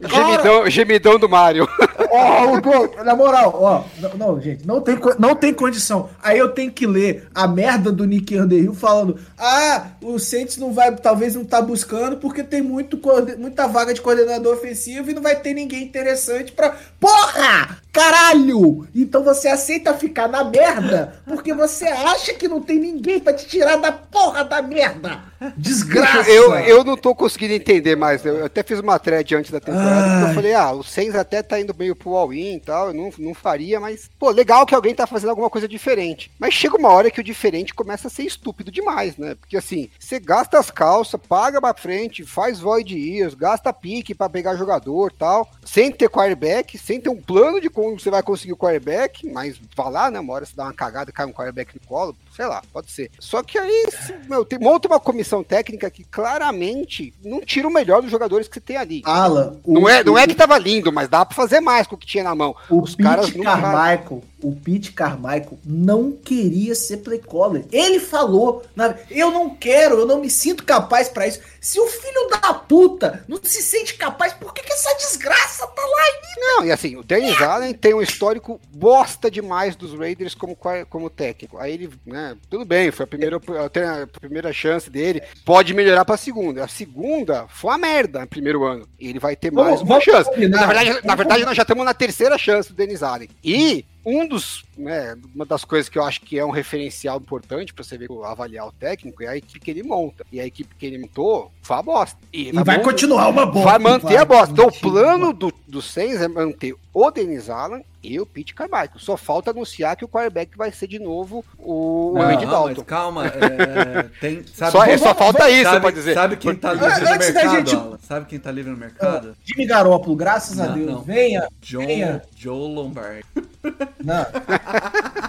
Gemidão, gemidão do Mario. Ó, na moral, ó, não, não, gente, não tem, não tem condição. Aí eu tenho que ler a merda do Nick Underhill falando: ah, o Saints não vai, talvez não tá buscando porque tem muito, muita vaga de coordenador ofensivo e não vai ter ninguém interessante pra. Porra! Caralho! Então você aceita ficar na merda porque você acha que não tem ninguém pra te tirar da porra da merda! Desgraça! Eu, eu não tô conseguindo entender mais. Eu até fiz uma thread antes da temporada. Ai. Eu falei, ah, o Saints até tá indo meio pro all-in e tal. Eu não, não faria, mas, pô, legal que alguém tá fazendo alguma coisa diferente. Mas chega uma hora que o diferente começa a ser estúpido demais, né? Porque assim, você gasta as calças, paga pra frente, faz void years, gasta pique pra pegar jogador tal, sem ter quarterback, sem ter um plano de como você vai conseguir o quarterback, mas vá lá, né? Uma hora você dá uma cagada e cai um quarterback no colo, sei lá, pode ser. Só que aí, meu, tem, monta uma comissão técnica que claramente não tira o melhor dos jogadores que você tem ali. Alan, o- Não é, não é que tava lindo, mas dá pra fazer mais com o que tinha na mão. O Os Pete caras não Carmichael, o Pete Carmichael não queria ser play caller. Ele falou, na- eu não quero, eu não me sinto capaz pra isso. Se o filho da puta não se sente capaz, por que, que essa desgraça tá lá ainda? Não, e assim, o Dennis Allen tem um histórico bosta demais dos Raiders como, como técnico. Aí ele, né, tudo bem, foi a primeira, a primeira chance dele, pode melhorar pra segunda. A segunda foi uma merda no primeiro ano. E ele vai ter Vamos- mais uma vamos chance. combinar. Na verdade, na verdade, nós já estamos na terceira chance do Dennis Allen. E um dos, né, uma das coisas que eu acho que é um referencial importante pra você ver, avaliar o técnico é a equipe que ele monta. E a equipe que ele montou foi a bosta. E, E tá vai bom? continuar uma bosta. Vai manter vai. a bosta. Então, o plano do, do Saints é manter o Denis Allen e o Pete Carmichael. Só falta anunciar que o quarterback vai ser de novo o, Não, Andy Dalton. calma, é, tem, sabe, Só, vamos- só falta isso, sabe, pode dizer. Sabe quem tá livre Antes no mercado, gente- Alan? Sabe quem tá livre no mercado? Jimmy Garoppolo, graças a Não, Deus. não. Venha. John, Venha. Joe Lombardi. Não.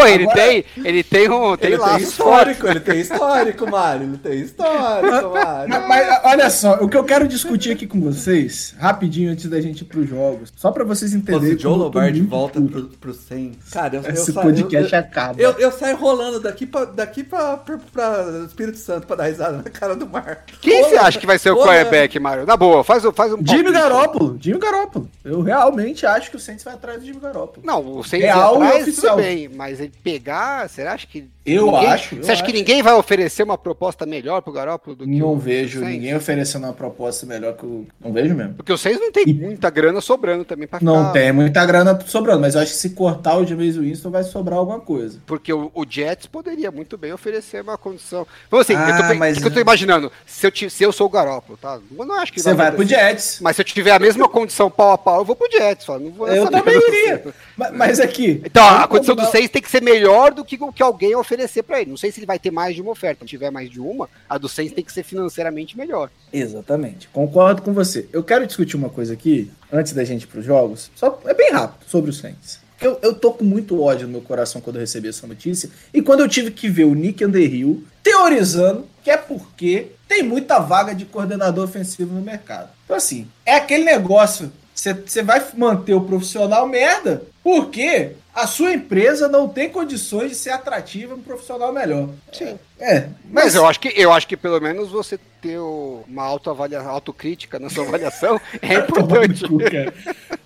Pô, ele Agora- tem, ele tem um, tem Ele tem histórico, ele tem histórico, Mário. Ele tem histórico, Mário. Mas, mas, olha só, o que eu quero discutir aqui com vocês, rapidinho antes da gente ir pros jogos, só pra vocês Pô, se entenderem. o Joe eu Lombardi volta pro, pro 100. Cara, eu, eu Esse sa- podcast eu, acaba. eu, eu saio rolando daqui pra, daqui pra, pra, pra Espírito Santo pra dar risada na cara do mar. Quem Pô, você acha que vai ser o quarterback, Mário? Na boa, faz, o- faz um Jimmy. Garoppolo, Jimmy Garoppolo. Eu realmente acho que o Saints vai atrás do Jimmy Garoppolo. Não, o Saints Real e atrás, oficial. tudo bem, mas ele pegar, será acha que Eu ninguém- acho, eu Você acha que acho. ninguém vai oferecer uma proposta melhor pro Garoppolo do que Não o vejo ninguém oferecendo uma proposta melhor que o. Não vejo mesmo. Porque o Saints não tem E- muita grana sobrando também pra ficar... Não tem muita grana sobrando, mas eu acho que se cortar o James Winston vai sobrar alguma coisa. Porque o, o Jets poderia muito bem oferecer uma condição. Então, assim, Ah, eu tô, pe- mas- o que eu tô imaginando, se eu, ti- se eu sou o Garoppolo, tá? Eu não acho que Você vai pro acontecer. Jets. Mas se eu tiver a mesma condição pau a pau, eu vou pro Jets. Só. Não vou Eu também iria. Mas, mas aqui. Então, a vamos condição do Saints tem que ser melhor do que o que alguém oferecer pra ele. Não sei se ele vai ter mais de uma oferta. Se tiver mais de uma, a do Saints tem que ser financeiramente melhor. Exatamente. Concordo com você. Eu quero discutir uma coisa aqui, antes da gente ir pros jogos. Só é bem rápido sobre o Saints. Eu, eu tô com muito ódio no meu coração quando eu recebi essa notícia. E quando eu tive que ver o Nick Underhill teorizando que é porque tem muita vaga de coordenador ofensivo no mercado. Então, assim, é aquele negócio. Você vai manter o profissional merda, porque a sua empresa não tem condições de ser atrativa um profissional melhor. Sim. É, Mas eu acho que eu acho que pelo menos você ter o- uma autoavalia, autocrítica na sua avaliação é importante.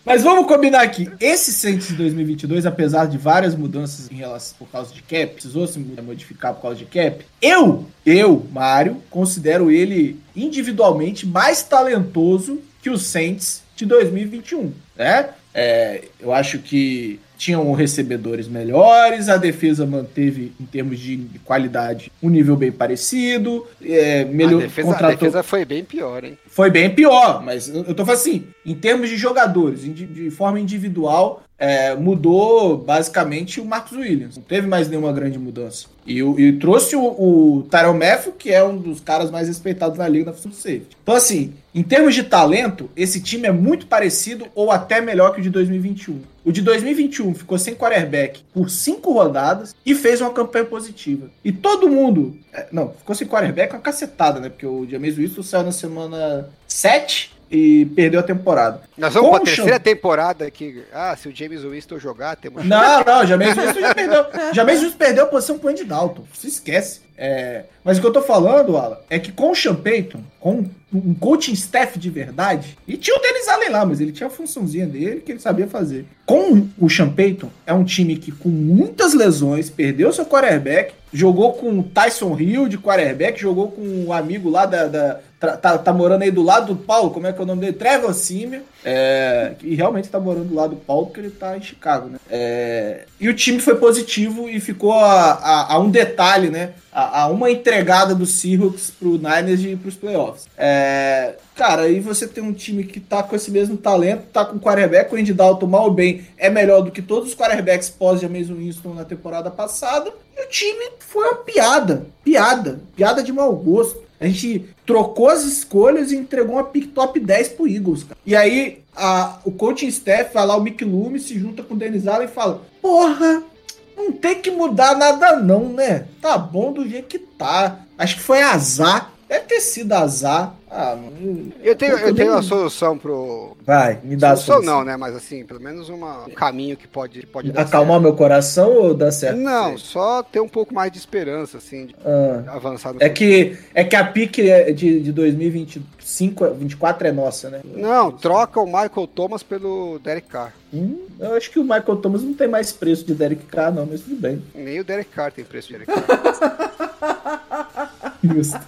Mas vamos combinar aqui. Esse Saints de 2022, apesar de várias mudanças em relação por causa de cap, precisou se modificar por causa de cap. Eu, eu, Mário, considero ele individualmente mais talentoso que o Saints de 2021, né? É, eu acho que tinham recebedores melhores, a defesa manteve, em termos de qualidade, um nível bem parecido, é, A melhor, defesa, a contratou defesa foi bem pior, hein? foi bem pior, mas eu tô falando assim, em termos de jogadores, indi- de forma individual, é, mudou basicamente o Marcos Williams. Não teve mais nenhuma grande mudança. E, e trouxe o, o Tyrell Matthew, que é um dos caras mais respeitados na liga na função de safety. Então, assim, em termos de talento, esse time é muito parecido ou até melhor que o de 2021. O de 2021 ficou sem quarterback por cinco rodadas e fez uma campanha positiva. E todo mundo. é, Não, ficou sem quarterback uma cacetada, né? Porque o James Winston saiu na semana 7 e perdeu a temporada. Nós vamos Com pra o terceira Sean- temporada que, ah, se o James Winston jogar, temos Não, não, James Winston já perdeu. James Winston perdeu a posição pro Andy Dalton. Se esquece. É, mas o que eu tô falando, Alan, é que com o Sean Payton, com um coaching staff de verdade, e tinha o Dennis Allen lá, mas ele tinha a funçãozinha dele que ele sabia fazer. Com o Sean Payton, é um time que com muitas lesões, perdeu seu quarterback, jogou com o Tyson Hill de quarterback, jogou com um amigo lá da... da- tra- tá, tá morando aí do lado do Paulo, como é que é o nome dele? Trevor Simeon, é, e realmente tá morando do lado do Paulo porque ele tá em Chicago, né? É, e o time foi positivo e ficou a, a- a um detalhe, né? A, a uma entregada do Seahawks pro Niners ir pros playoffs. É, cara, aí você tem um time que tá com esse mesmo talento, tá com o quarterback, o Andy Dalton mal ou bem é melhor do que todos os quarterbacks pós-James Winston na temporada passada. E o time foi uma piada, piada, piada de mau gosto. A gente trocou as escolhas e entregou uma pick top 10 pro Eagles, cara. E aí a- o coaching staff vai lá, o Mick Loomis, se junta com o Dennis Allen e fala: Porra, não tem que mudar nada, não, né? Tá bom do jeito que tá. Acho que foi azar. Deve ter sido azar. Ah. Eu tenho, eu tenho uma solução pro. Vai, me dá a Solução solução. não, né? Mas assim, pelo menos uma- um caminho que pode, pode dar Acalmar meu coração ou dá certo? Não, só ter um pouco mais de esperança, assim, de Ah, avançar no é que é que a pique é de, de 2025, 24 é nossa, né? Não, troca o Michael Thomas pelo Derek Carr. Hum, eu acho que o Michael Thomas não tem mais preço de Derek Carr, não, mas tudo bem. Nem o Derek Carr tem preço de Derek Carr. Justo.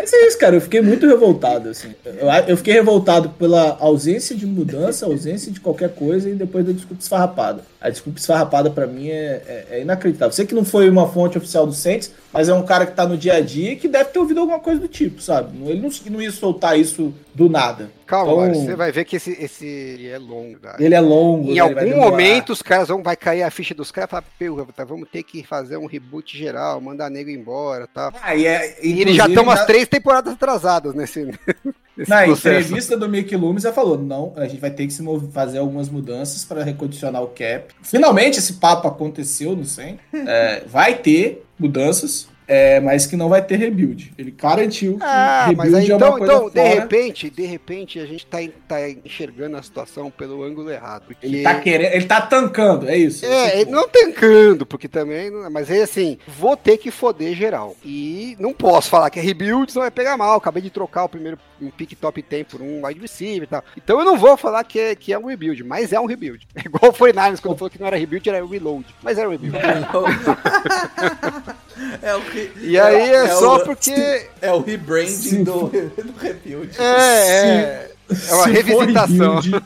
Mas é isso, cara. Eu fiquei muito revoltado, assim. Eu, eu fiquei revoltado pela ausência de mudança, ausência de qualquer coisa e depois da desculpa esfarrapada. A desculpa esfarrapada pra mim é, é- é inacreditável. Sei que não foi uma fonte oficial do Saints, mas é um cara que tá no dia a dia e que deve ter ouvido alguma coisa do tipo, sabe? Ele não, não ia soltar isso do nada. Calma, Então- Mário, você vai ver que esse, esse é longo. tá? Ele é longo. Em né? Ele algum momento os caras vão vai cair a ficha dos caras e falar, "Pô, tá, vamos ter que fazer um reboot geral, mandar nego embora, tá? Ah, e, é, E eles já estão inclusive, umas três temporadas atrasadas nesse Na processo. entrevista do Mick Loomis, já falou: não, a gente vai ter que se mov- fazer algumas mudanças para recondicionar o cap. Finalmente esse papo aconteceu, não sei. É, vai ter mudanças, é, mas que não vai ter rebuild. Ele garantiu que Ah, mas aí rebuild é uma então, coisa então de fora. repente, de repente a gente tá, tá enxergando a situação pelo ângulo errado. Porque... Ele tá querendo, ele tá tancando, é isso. É, ele não tancando, porque também. Mas aí assim, vou ter que foder geral. E não posso falar que é rebuild, senão vai pegar mal. Acabei de trocar o primeiro um pick top 10 por um wide receiver e tal. Então eu não vou falar que é, que é um rebuild, mas é um rebuild. É igual foi Niners quando falou que não era rebuild, era reload. Mas era um rebuild. É o que. E aí é, só o- porque. É o rebranding do, do rebuild. É, é. É uma Se for revisitação. rebuild,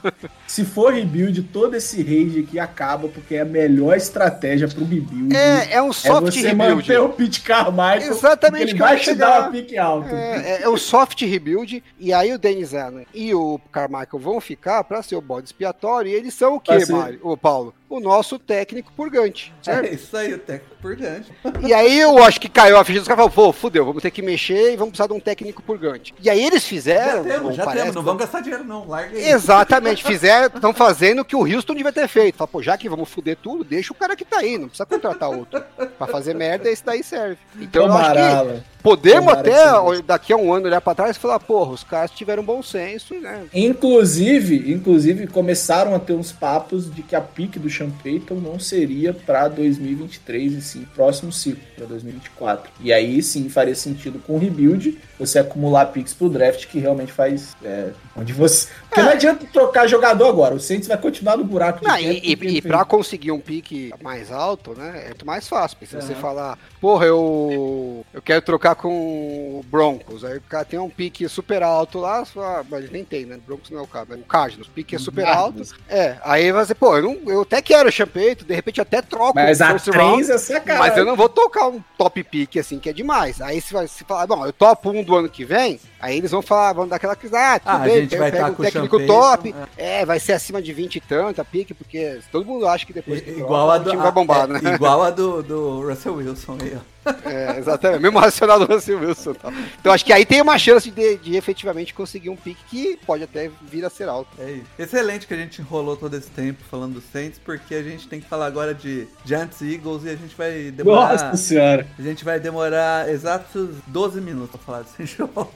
se for rebuild, todo esse rage aqui acaba, porque é a melhor estratégia pro rebuild. É, é um É soft você rebuild. manter o Pete Carmichael. Exatamente que Ele eu vai te chegar. dar uma pique alta. É, é, é o soft rebuild, e aí o Dennis Allen e o Carmichael vão ficar para ser o bode expiatório, e eles são o Pra quê, ser- Mário? Ô, Paulo? O nosso técnico purgante, certo? É isso aí, o técnico por diante. E aí eu acho que caiu a ficha dos caras e falou, pô, fudeu, vamos ter que mexer e vamos precisar de um técnico purgante. E aí eles Já fizeram, temos, ou já parece temos. Não vamos gastar dinheiro, não. Larga aí. Exatamente, fizeram, estão fazendo o que o Houston devia ter feito. Fala, pô, já que vamos fuder tudo, deixa o cara que tá aí, não precisa contratar outro. Pra fazer merda, esse daí serve. Então eu acho que. Podemos Tomara até, que daqui a um ano, olhar pra trás e falar, porra, os caras tiveram bom senso, né? Inclusive, inclusive começaram a ter uns papos de que a pique do Sean Payton não seria para 2023 e sim próximo ciclo, para 2024. E aí sim faria sentido com o rebuild você acumular picks pro draft que realmente faz é, onde você, porque não adianta trocar jogador agora. O Saints vai continuar no buraco Não, tempo e, e, e pra conseguir um pique mais alto, né, é muito mais fácil. Porque se você falar, porra, eu, eu quero trocar com o Broncos, aí o cara tem um pique super alto lá, você fala, ah, mas nem tem, né? Broncos não é o cara, mas o Cardinals, o pique é super alto. É, aí você, pô, eu, não, eu até quero o Champeito, de repente até troco Mas o a round, 3 é sacanagem. Mas eu não vou tocar um top pick assim, que é demais. Aí se vai se falar, bom, eu topo um do ano que vem, aí eles vão falar, vão dar aquela que ah, tudo Ah, a bem, gente eu vai pego tá um com o técnico top, é, vai ser acima de 20 e tanto a pique, porque todo mundo acha que depois que Igual troca, a o do, time vai bombar, é, né? Igual a do, do Russell Wilson aí, ó. É, exatamente, mesmo racional do Russell Wilson. Tal. Então acho que aí tem uma chance de, de efetivamente conseguir um pique que pode até vir a ser alto. É isso. Excelente que a gente enrolou todo esse tempo falando do Saints, porque a gente tem que falar agora de Giants e Eagles e a gente vai demorar. Nossa senhora. A gente vai demorar exatos 12 minutos pra falar desse jogo.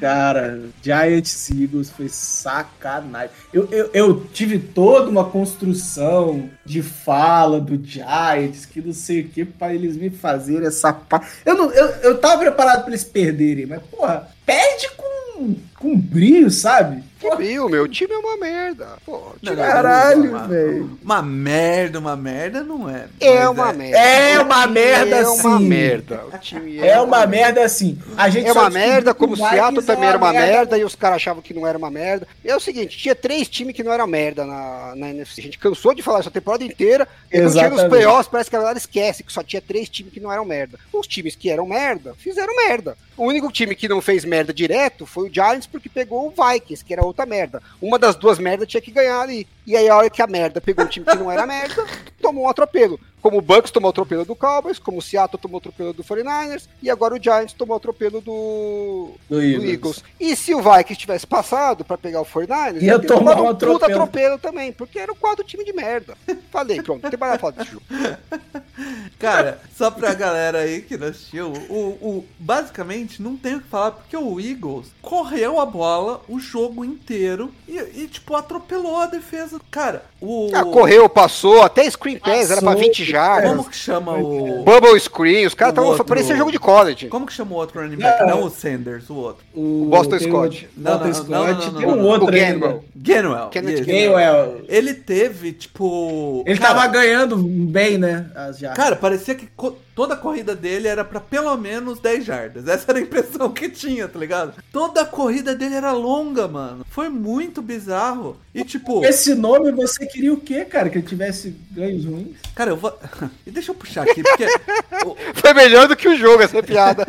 Cara, Giants Eagles foi sacanagem. Eu, eu, eu tive toda uma construção de fala do Giants, que não sei o que, pra eles me fazerem essa pá. Eu, não, eu, eu tava preparado pra eles perderem, mas, porra, perde com, com brilho, sabe? Que viu, meu time é uma merda. Pô, time Não, é- Caralho, velho. Uma merda, uma merda não é. é uma merda. É uma merda, É uma sim. merda. O time É uma merda assim. A gente É uma merda, como o Seattle também é era uma merda, e os caras achavam que não era uma merda. É o seguinte, tinha três times que não eram merda na, na NFC. A gente cansou de falar essa temporada inteira. E quando chega nos Exatamente. playoffs, parece que a galera esquece que só tinha três times que não eram merda. Os times que eram merda, fizeram merda. O único time que não fez merda direto foi o Giants, porque pegou o Vikings, que era outra merda. Uma das duas merdas tinha que ganhar ali. E aí, a hora que a merda pegou um time que não era merda, tomou um atropelo. Como o Bucks tomou o atropelo do Cowboys, como o Seattle tomou o atropelo do 49ers, e agora o Giants tomou o atropelo do, Do do Eagles. Eagles. E se o Vikings tivesse passado pra pegar o 49ers, Ia tomar um puta atropelo. atropelo também, porque era o quadro time de merda. Falei, pronto, não tem mais nada a falar desse jogo. Cara, só pra galera aí que não assistiu, o, o, basicamente não tem o que falar, porque o Eagles correu a bola o jogo inteiro e, e, tipo, atropelou a defesa. Cara, o. Ah, correu, passou, até screen pass, era pra Passou, 20 jardas. Como que chama o. Bubble screen, os caras O estavam outro- parecia jogo de college. Como que chama o outro running back? Não. Não o Sanders, o outro. O Boston tem Scott. O, Não, Boston não, Scott. não, não, não, tem um não. outro O. Gainwell. Gainwell. Gainwell. Ele teve, tipo. Ele cara, tava ganhando bem, né? As jardas. Cara, parecia que co- toda a corrida dele era pra pelo menos 10 jardas. Essa era a impressão que tinha, tá ligado? Toda a corrida dele era longa, mano. Foi muito bizarro. E tipo, Esse nome você queria o quê, cara? Que ele tivesse ganhos ruins? cara, eu vou. E deixa eu puxar aqui, porque. Foi melhor do que o jogo essa piada.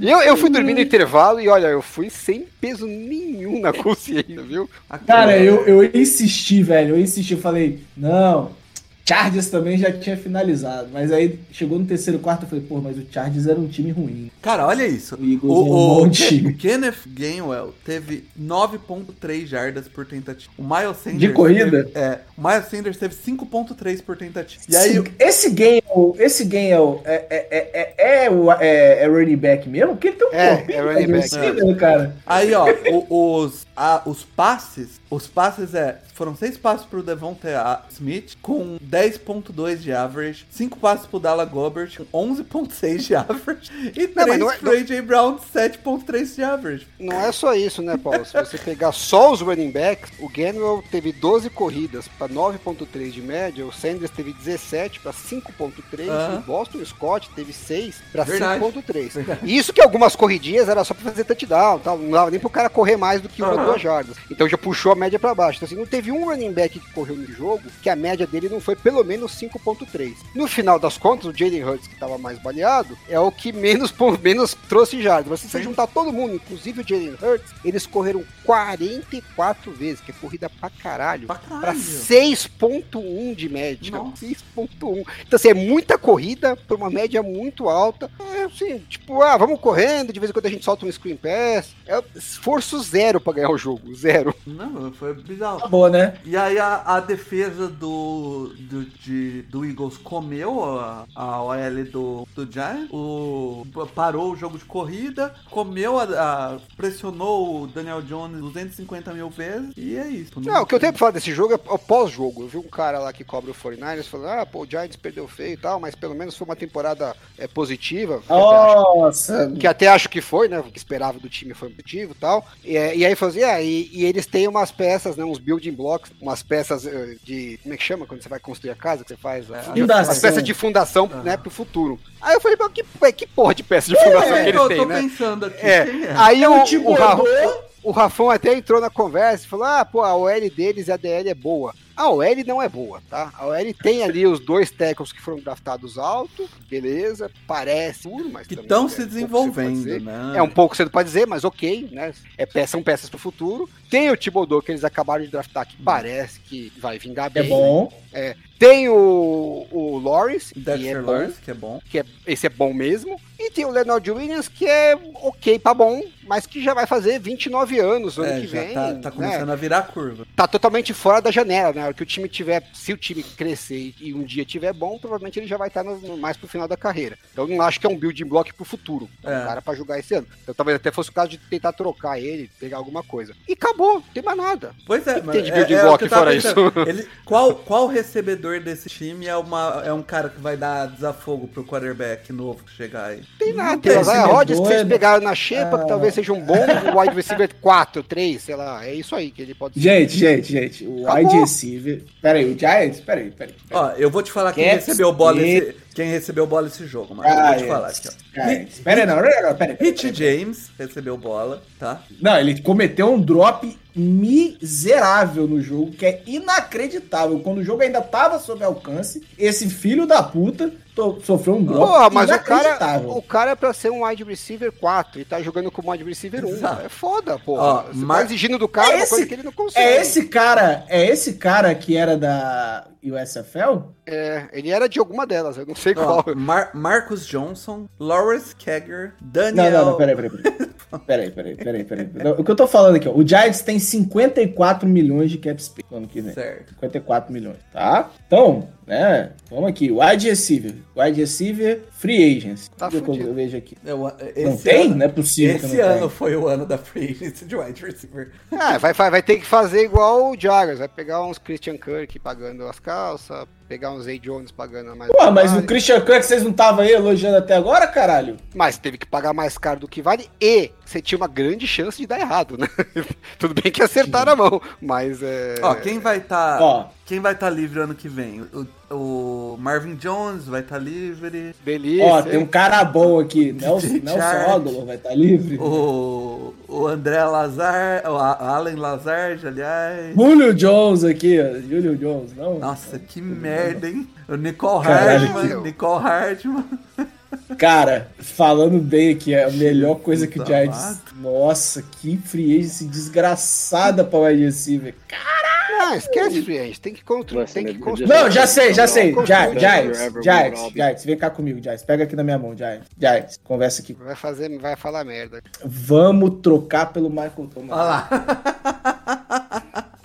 E eu, eu fui dormir no intervalo e olha, eu fui sem peso nenhum na consciência, viu? Cara, eu, eu insisti, velho. Eu insisti. Eu falei, não. Chargers também já tinha finalizado. Mas aí chegou no terceiro quarto eu falei, pô, mas o Chargers era um time ruim. Cara, olha isso. O Eagles O, é um o bom time. Kenneth Gainwell teve 9.3 jardas por tentativa. O Miles Sanders. De corrida? teve- é. O Miles Sanders teve 5.3 por tentativa. E aí, esse, game, esse game é, o- é, é, é, é, é, o- é, é running back mesmo? Porque ele tem um É, corpinho é running back. né, cara. Aí, ó, o- os, a- os passes, os passes é, foram seis passes pro Devonta Smith com 10.2 de average, cinco passes pro Dalla Gobert com 11.6 de average e Não, três não é- pro AJ Brown 7.3 de average. Não é só isso, né, Paulo? Se você pegar só os running backs, o Gainwell teve 12 corridas para 9.3 de média, o Sanders teve 17 para 5.3, Aham. e o Boston Scott teve 6 para Verdade. 5.3. Verdade. E Isso que algumas corridinhas era só para fazer touchdown, tal, não dava nem pro cara correr mais do que uma ou Aham. duas jardas. Então já puxou a média para baixo. Então assim, não teve um running back que correu no jogo que a média dele não foi pelo menos 5.3. No final das contas, o Jalen Hurts, que estava mais baleado, é o que menos, menos trouxe jardas. Mas se você Sim. juntar todo mundo, inclusive o Jalen Hurts, eles correram 44 vezes, que é corrida pra caralho. Pra Pra caralho. 6.1 de média. Nossa. 6.1. Então, assim, é muita corrida por uma média muito alta. É assim, tipo, ah, vamos correndo, de vez em quando a gente solta um screen pass. É esforço zero pra ganhar o jogo, zero. Não, foi bizarro. Acabou, né? E aí a, a defesa do, do, de- do Eagles comeu a, a OL do, do Giants, o, parou o jogo de corrida, comeu, a, a- pressionou o Daniel Jones 250 mil vezes e é isso. Não, o que eu tenho pra falar desse jogo é o pós-jogo. Eu vi um cara lá que cobra o 49ers falando, ah, pô, o Giants perdeu feio e tal, mas pelo menos foi uma temporada é, positiva. que até acho- Nossa. que até acho que foi, né? O que esperava do time foi positivo e tal. E, é, e aí falou assim, ah, e, e eles têm umas peças, né? Uns building blocks, umas peças eh, de. Como é que chama quando você vai construir a casa? Que você faz. é, Fundação. As peças de fundação, né, pro futuro. Aí eu falei, mas que, que porra de peça de fundação É, que eles eu têm, tô né? pensando aqui. É, é? aí É o, o tipo o, Ra- Rodô. O Rafão até entrou na conversa e falou: ah, pô, a OL deles e a DL é boa. A OL não é boa, tá? A OL tem ali os dois tackles que foram draftados alto, beleza, parece duro, mas Que estão é se desenvolvendo, né? É um pouco cedo pra dizer, mas ok, né? É, pe- são peças pro futuro. Tem o Thibodeau que eles acabaram de draftar, que parece que vai vingar É bem. bom. Tem o, o Lawrence, que é bom, Lawrence, que é bom. que é, esse é bom mesmo. E tem o Leonard Williams, que é ok pra bom, mas que já vai fazer 29 anos no ano É, que já vem. tá, tá né? começando a virar a curva. Tá totalmente fora da janela, né? Que o time tiver, se o time crescer e um dia tiver bom, provavelmente ele já vai estar no- mais pro final da carreira. Então eu não acho que é um building block pro futuro. É um cara pra jogar esse ano. Então talvez até fosse o caso de tentar trocar ele, pegar alguma coisa. E acabou, não tem mais nada. Pois é, que mas tem de é- building é block que fora pensando. isso? Ele, qual, qual recebedor desse time é, uma, é um cara que vai dar desafogo pro quarterback novo que chegar aí? Tem nada. Não Tem o Isaiah Rodgers que vocês pegaram na xepa, Ah. que talvez seja um bom wide receiver 4, 3, sei lá. É isso aí que ele pode ser. Gente, gente, gente. O Acabou. wide receiver. Pera aí, o Giants? Pera aí, pera aí. Ó, eu vou te falar quem recebeu bola esse, quem recebeu bola esse jogo, mano. eu vou te falar aqui, ó. Pera aí, não, pera pera. Hit James recebeu bola, tá? Não, ele cometeu um drop miserável no jogo, que é inacreditável. Quando o jogo ainda tava sob alcance, esse filho da puta sofreu um drop Porra, mas o cara, o cara é pra ser um wide receiver 4 e tá jogando como wide receiver 1. Exato. É foda, porra. Ó, Você Mar- tá exigindo do cara É uma esse- coisa que ele não consegue. É esse cara, é esse cara que era da USFL? É, ele era de alguma delas, eu não sei Ó, qual. Mar- Marcus Johnson, Lawrence Kegger, Não, Daniel... não, não, peraí, peraí, peraí. Peraí, peraí, peraí, peraí. Não, O que eu tô falando aqui, ó. O Giants tem 54 milhões de cap space no ano que vem. Certo. 54 milhões, tá? Então, né? Vamos aqui. Wide receiver. Wide receiver, free agents. Tá Deixa eu, eu vejo aqui. Eu- Não esse tem? ano- Não é possível Esse que não ano tem. foi o ano da free agency de wide receiver. É, vai, vai, vai ter que fazer igual o Jaguars, vai pegar uns Christian Kirk pagando as calças, pegar uns Zay Jones pagando mais. Pô, mas o. Christian Kirk, vocês não estavam aí elogiando até agora, caralho? Mas teve que pagar mais caro do que vale e você tinha uma grande chance de dar errado, né? Tudo bem que acertaram a mão, mas é. Ó, quem vai estar Ó. quem vai estar livre ano que vem? O, o Marvin Jones vai estar livre. Delícia. Ó, tem um cara bom aqui. Nelson, Nelson. Aguilar vai estar livre. O, o André Lazar, o A- Allen Lazard, aliás. Julio Jones aqui, ó. Julio Jones, não? Nossa, que merda, hein? O Nicole Caralho. Nicole Hartman. Cara, falando bem aqui, é a melhor coisa que o Giants. Nossa, que free agency desgraçada pra wide receiver. Não, esquece, gente. Tem que construir. Tem que it- it construir. Não, já sei, já sei. Giants, Giants, Giants. Giants, vem cá comigo, Giants. Pega aqui na minha mão, Giants. Giants, conversa aqui. Vai fazer, vai falar merda. Vamos trocar pelo Michael Thomas. Olha lá.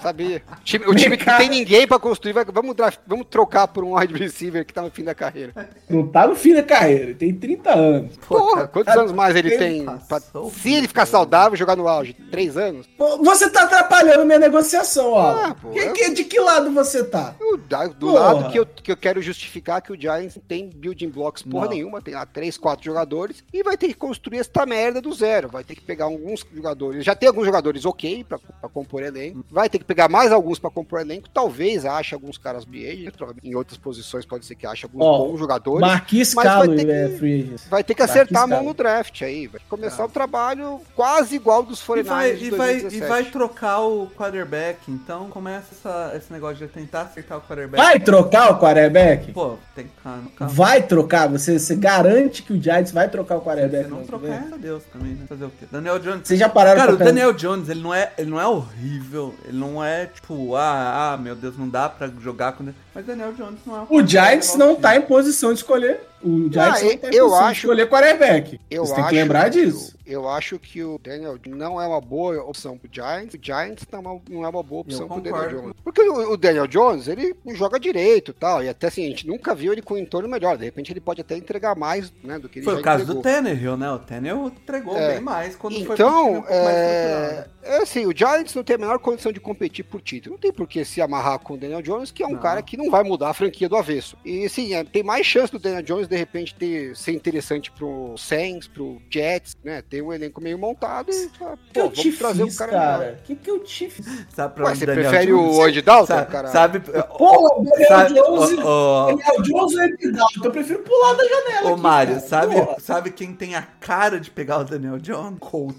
Sabia. O time, o time que não tem ninguém pra construir, vai- vamos, draft- vamos trocar por um wide receiver que tá no fim da carreira. Não tá no fim da carreira, ele tem 30 anos. Porra, quantos cara, anos mais ele ele tem? pra- se ele ficar saudável, jogar no auge? Três anos? Pô, Você tá atrapalhando minha negociação, ó. Ah, Que- que- de que lado você tá? Eu- do Porra. lado que eu, que eu quero justificar que o Giants não tem building blocks porra Não. nenhuma, tem lá três, quatro jogadores e vai ter que construir essa merda do zero. Vai ter que pegar alguns jogadores. Já tem alguns jogadores ok pra, pra compor elenco. Vai ter que pegar mais alguns pra compor elenco. Talvez ache alguns caras BA. Em outras posições pode ser que ache alguns Ó, bons jogadores. Marquis mas vai Calo ter é que- free agent. Vai ter que acertar a mão Calo. no draft aí. Vai começar Tá. um trabalho quase igual dos E 49 vai, de e, vai, e 2017. vai trocar o quarterback, então começa essa- esse negócio de tentar acertar o quarterback. Vai trocar o quarterback? Pô, tem calma, calma. Vai trocar? Você, você garante que o Giants vai trocar o Se quarterback? não ano que trocar, é Deus também, né? Fazer o quê? Daniel Jones. Vocês já pararam Cara, o Daniel Jones, ele não é, ele não é horrível, ele não é tipo, ah, ah, meu Deus, não dá pra jogar com ele. Mas Daniel Jones não é um O Giants não tá em posição de escolher. O Giants Ah, não tá em eu posição acho- de escolher quarterback. Eu Você tem que lembrar que disso. o- eu acho que o Daniel não é uma boa opção pro Giants. O Giants não é uma, não é uma boa opção Eu pro Daniel. Jones. Porque o, o Daniel Jones, ele joga direito e tal. E até assim, a gente nunca viu ele com um entorno melhor. De repente ele pode até entregar mais, né, do que ele Foi já o caso entregou. do Tannehill, né? O Tannehill entregou É. bem mais quando foi um Então, pouco mais é, é assim, o Giants não tem a menor condição de competir por título. Não tem por que se amarrar com o Daniel Jones, que é um Não. cara que não vai mudar a franquia do avesso. E assim, é, tem mais chance do Daniel Jones de repente ter, ser interessante pro Saints, pro Jets, né? Ter um elenco meio montado e O que eu pô, te vamos trazer um fiz, cara? O que, que eu te fiz? Sabe pra Ué, você Daniel prefere Jones- o Andy Dalton, Sabe, cara? sabe, Pô, o Daniel sabe, Jones. Daniel Jones é Dalton. Eu prefiro pular da janela. Ô, aqui, Mário, cara. sabe, sabe quem tem a cara de pegar o Daniel Jones? Colt.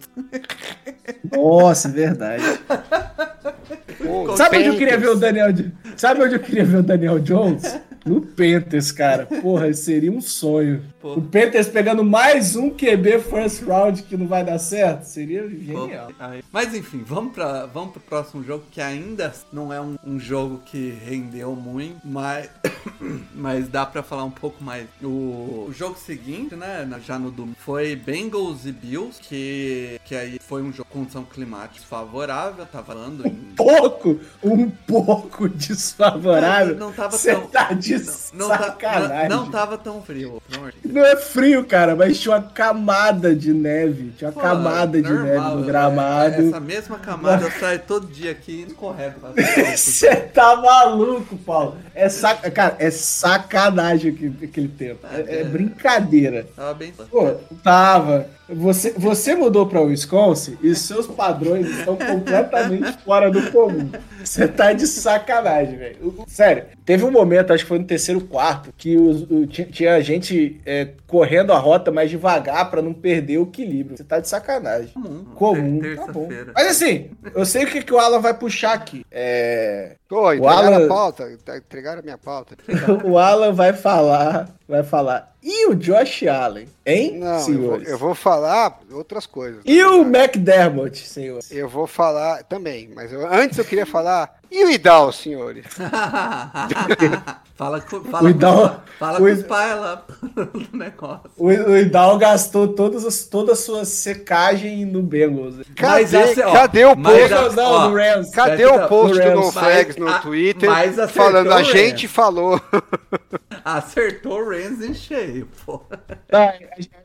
Nossa, verdade. Sabe onde eu queria ver o Daniel Sabe onde eu queria ver o Daniel Jones? No Panthers, cara. Porra, seria um sonho. Pô. O Panthers pegando mais um QB first round que não vai dar certo. Seria genial. Mas enfim, vamos, pra, vamos pro próximo jogo, que ainda não é um, um jogo que rendeu muito, mas, mas dá pra falar um pouco mais. O, o jogo seguinte, né, já no domingo, foi Bengals e Bills, que, que aí foi um jogo com condição climática favorável, tava falando em... Pouco, um pouco desfavorável. Não tava Você tão- tá de Não, tá- sacanagem. não, não tava tão frio. Não é frio, cara, mas tinha uma camada de neve. Tinha uma Pô, camada de neve no é- gramado. Essa mesma camada eu saio todo dia aqui pra- Você tá maluco, Paulo. É sac... Cara, é sacanagem aquele, aquele tempo. É, é brincadeira. Tava bem... Pô, tava. Você, você mudou pra Wisconsin e seus padrões estão completamente fora do comum. Você tá de sacanagem, velho. O- Sério, teve um momento, acho que foi no terceiro quarto, que os- o- tinha, tinha gente é, correndo a rota mais devagar pra não perder o equilíbrio. Você tá de sacanagem. Comum. Comum, Ter- tá bom. Mas assim, eu sei o que, que o Alan vai puxar aqui. É, Pô, entregaram Alan- a pauta, entregaram a minha pauta. o Alan vai falar, vai falar. E o Josh Allen, hein, Não, eu vou, senhores? eu vou falar outras coisas. E o McDermott, senhor? Eu vou falar também, mas eu- antes eu queria falar. E o Idal, senhores? fala com, O fala Idal- com, fala o com pais lá do negócio. O, o Idal gastou todas as, toda a sua secagem no Bengals. Cadê, Mas a- ó, cadê o mas post? a- Bengals não, ó, no Rams. Cadê o post do. No Flags no Mas a- Twitter mas acertou falando o a gente falou? Acertou o Rams em cheio, pô. Tá,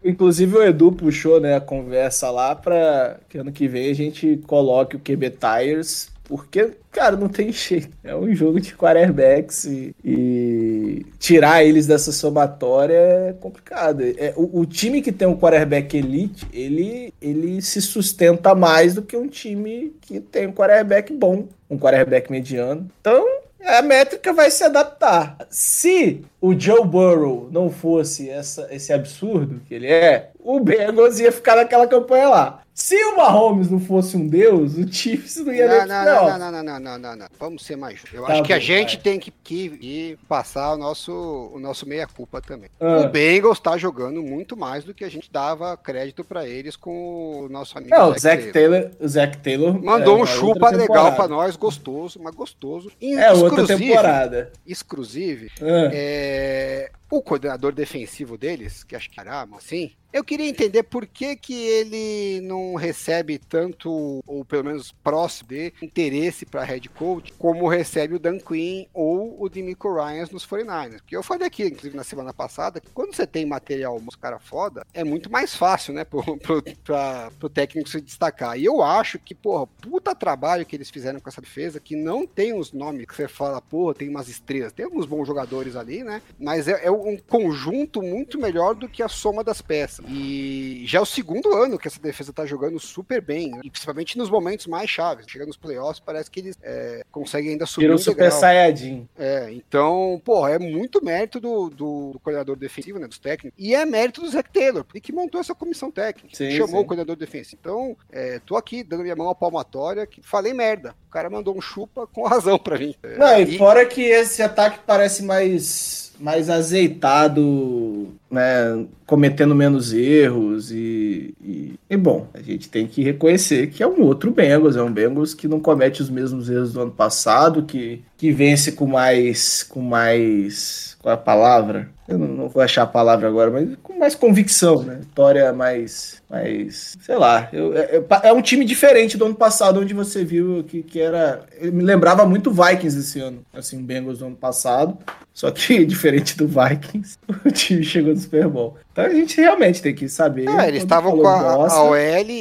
inclusive o Edu puxou né, a conversa lá pra que ano que vem a gente coloque o QB Tires, porque, cara, não tem jeito. É um jogo de quarterbacks e, e tirar eles dessa somatória é complicado. É, o, o time que tem um quarterback elite, ele, ele se sustenta mais do que um time que tem um quarterback bom, um quarterback mediano. Então, a métrica vai se adaptar. Se o Joe Burrow não fosse essa, esse absurdo que ele é, o Bengals ia ficar naquela campanha lá. Se o Mahomes não fosse um deus, o Chiefs não ia nem Não, pro não, não, não, não, não, não, não. Vamos ser mais justos. Eu Tá acho que a bom, gente vai. tem que, que ir passar o nosso, o nosso meia-culpa também. Ah. O Bengals tá jogando muito mais do que a gente dava crédito pra eles com o nosso amigo Não, o Zac Zac Taylor. Taylor, o Zac Taylor Mandou é, um chupa legal pra nós, gostoso, mas gostoso. É outra temporada. Exclusive, Ah. é, o coordenador defensivo deles, que acho que era assim, eu queria entender por que, que ele não recebe tanto, ou pelo menos próximo de interesse para head coach, como recebe o Dan Quinn ou o Demico Ryans nos 49ers. Porque eu falei aqui, inclusive na semana passada, que quando você tem material dos cara foda, é muito mais fácil, né, pro, pro, pra, pro técnico se destacar. E eu acho que, porra, puta trabalho que eles fizeram com essa defesa, que não tem os nomes que você fala, porra, tem umas estrelas, tem alguns bons jogadores ali, né, mas é, é um conjunto muito melhor do que a soma das peças. E já é o segundo ano que essa defesa tá jogando super bem, né? e principalmente nos momentos mais chaves. Chega nos playoffs, parece que eles é, conseguem ainda subir Virou um Super degrau. Saiyajin. É, então, pô, é muito mérito do, do, do coordenador defensivo, né, dos técnicos, e é mérito do Zac Taylor, que montou essa comissão técnica, Sim, chamou sim. o coordenador defensivo. Então, é, tô aqui dando minha mão à palmatória, que falei merda. O cara mandou um chupa com razão pra mim. É, Não, e fora que esse ataque parece mais mais azeitado, né? Cometendo menos erros e, e, e, bom, a gente tem que reconhecer que é um outro Bengals, é um Bengals que não comete os mesmos erros do ano passado, que, que vence com mais com mais qual é a palavra? Eu não, não, vou achar a palavra agora, mas com mais convicção, né? Vitória mais, mais sei lá. Eu, é, é, é, um time diferente do ano passado, onde você viu que, que era. Me lembrava muito Vikings esse ano, assim, o Bengals do ano passado. Só que, diferente do Vikings, o time chegou no Super Bowl. Então a gente realmente tem que saber. É, eles estavam com a, a OL,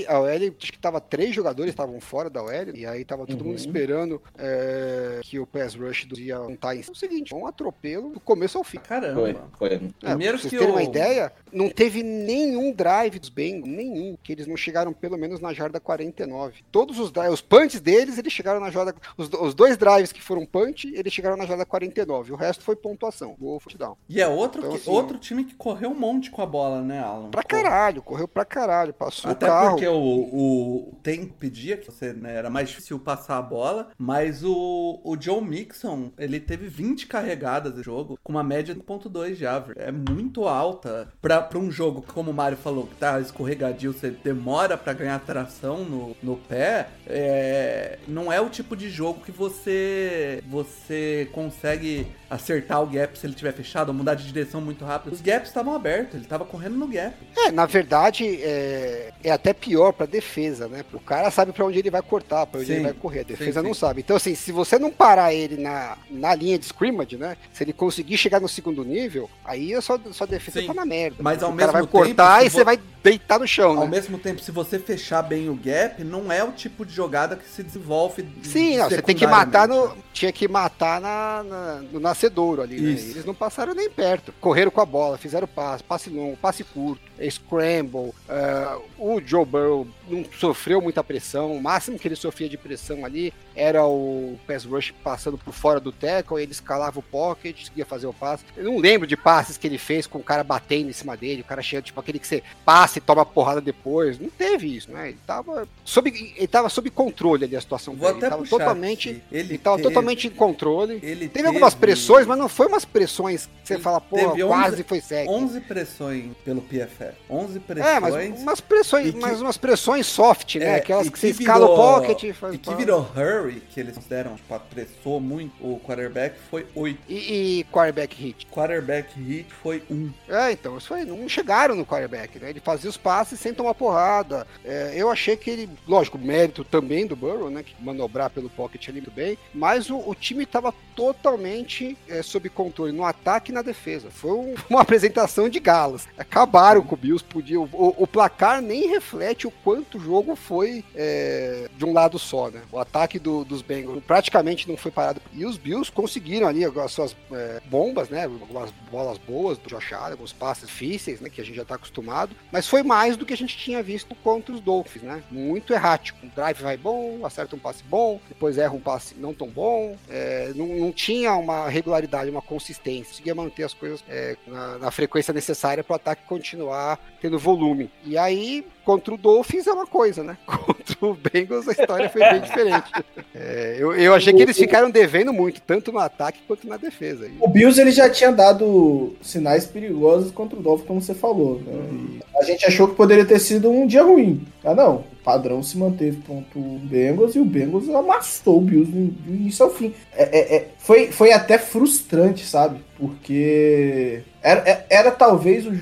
a OL, acho que tava três jogadores estavam fora da OL, e aí tava todo uhum. mundo esperando é, que o pass rush ia montar em. É o seguinte, um atropelo do começo ao fim. Caramba. Foi, foi. É, Primeiro pra vocês que terem eu... uma ideia, não teve nenhum drive dos Bengals, nenhum, que eles não chegaram pelo menos na jarda 49. Todos os drives, os punts deles, eles chegaram na jarda. Os, os dois drives que foram punch, eles chegaram na jarda 49. O resto foi pontuação, gol, down. E é outro, então, que, assim, outro time que correu um monte com a bola, né, Alan? Pra caralho, correu pra caralho, passou Até o carro. porque o, o tempo pedia que você, né, era mais difícil passar a bola, mas o, o Joe Mixon, ele teve 20 carregadas no jogo, com uma média de 1.2 de average. É muito alta pra, pra um jogo, como o Mário falou, que tá escorregadio, você demora para ganhar tração no, no pé, é, não é o tipo de jogo que você, você consegue acertar o gap se ele tiver fechado, ou mudar de direção muito rápido. Os gaps estavam abertos, ele estava correndo no gap. É, na verdade, é, é até pior para defesa, né? O cara sabe para onde ele vai cortar, para onde sim, ele vai correr. A defesa sim, não sim. sabe. Então, assim, se você não parar ele na, na linha de scrimmage, né? Se ele conseguir chegar no segundo nível, aí a sua, sua defesa tá na merda. Mas ao o mesmo cara vai tempo, cortar e você vai deitar no chão, Ao né? mesmo tempo, se você fechar bem o gap, não é o tipo de jogada que se desenvolve. Sim, não, você tem que matar no. Tinha que matar na, na no nascedouro ali, né? Eles não passaram nem perto. Correram com a bola, fizeram passe, passe longo, passe curto, scramble. Uh, o Joe Burrow não sofreu muita pressão. O máximo que ele sofria de pressão ali era o pass rush passando por fora do tackle, ele escalava o pocket, conseguia fazer o passe. Eu não lembro de passes que ele fez com o cara batendo em cima dele, o cara chega, tipo aquele que você passa e toma porrada depois. Não teve isso, né? Ele tava sob, ele tava sob controle ali a situação Vou dele. Até ele tava totalmente, ele, ele tava teve, totalmente em controle. Ele teve, teve algumas pressões, mas não foi umas pressões que você fala, pô, quase 11, foi sec. 11 pressões pelo PFF. 11 pressões. É, mas umas pressões, que, mas umas pressões soft, né? É, Aquelas que, que você virou, escala o pocket e faz E que virou hurry, que eles deram, tipo, apressou muito o quarterback, foi 8. E, e quarterback hit? Quarterback hit foi 1. É, então, isso aí, não chegaram no quarterback, né? Ele fazia os passes sem tomar porrada. É, eu achei que ele, lógico, mérito também do Burrow, né? Que manobrar pelo pocket ali muito bem, mas o, o time estava totalmente é, sob controle no ataque e na defesa. Foi um, uma apresentação de galas. Acabaram com o Bills, podia, o, o, placar nem reflete o quanto o jogo foi é, de um lado só, né? O ataque do, dos Bengals praticamente não foi parado. E os Bills conseguiram ali as suas é, bombas, né? Algumas bolas boas do Josh Allen, alguns passes difíceis, né? Que a gente já está acostumado. Mas foi mais do que a gente tinha visto contra os Dolphins, né? Muito errático. Um drive vai bom, acerta um passe bom, depois erra um passe não tão bom. É, não, não, tinha uma regularidade, uma consistência. Conseguia manter as coisas é, na, na frequência necessária para o ataque continuar tendo volume. E aí contra o Dolphins é uma coisa, né? Contra o Bengals a história foi bem diferente. É, eu, eu achei que eles ficaram devendo muito, tanto no ataque quanto na defesa. O Bills ele já tinha dado sinais perigosos contra o Dolphins, como você falou. Né? A gente achou que poderia ter sido um dia ruim. Ah, não. O padrão se manteve contra o Bengals e o Bengals amassou o Bills do início ao fim. É, é, é, foi, foi até frustrante, sabe? Porque era, era, é, era talvez o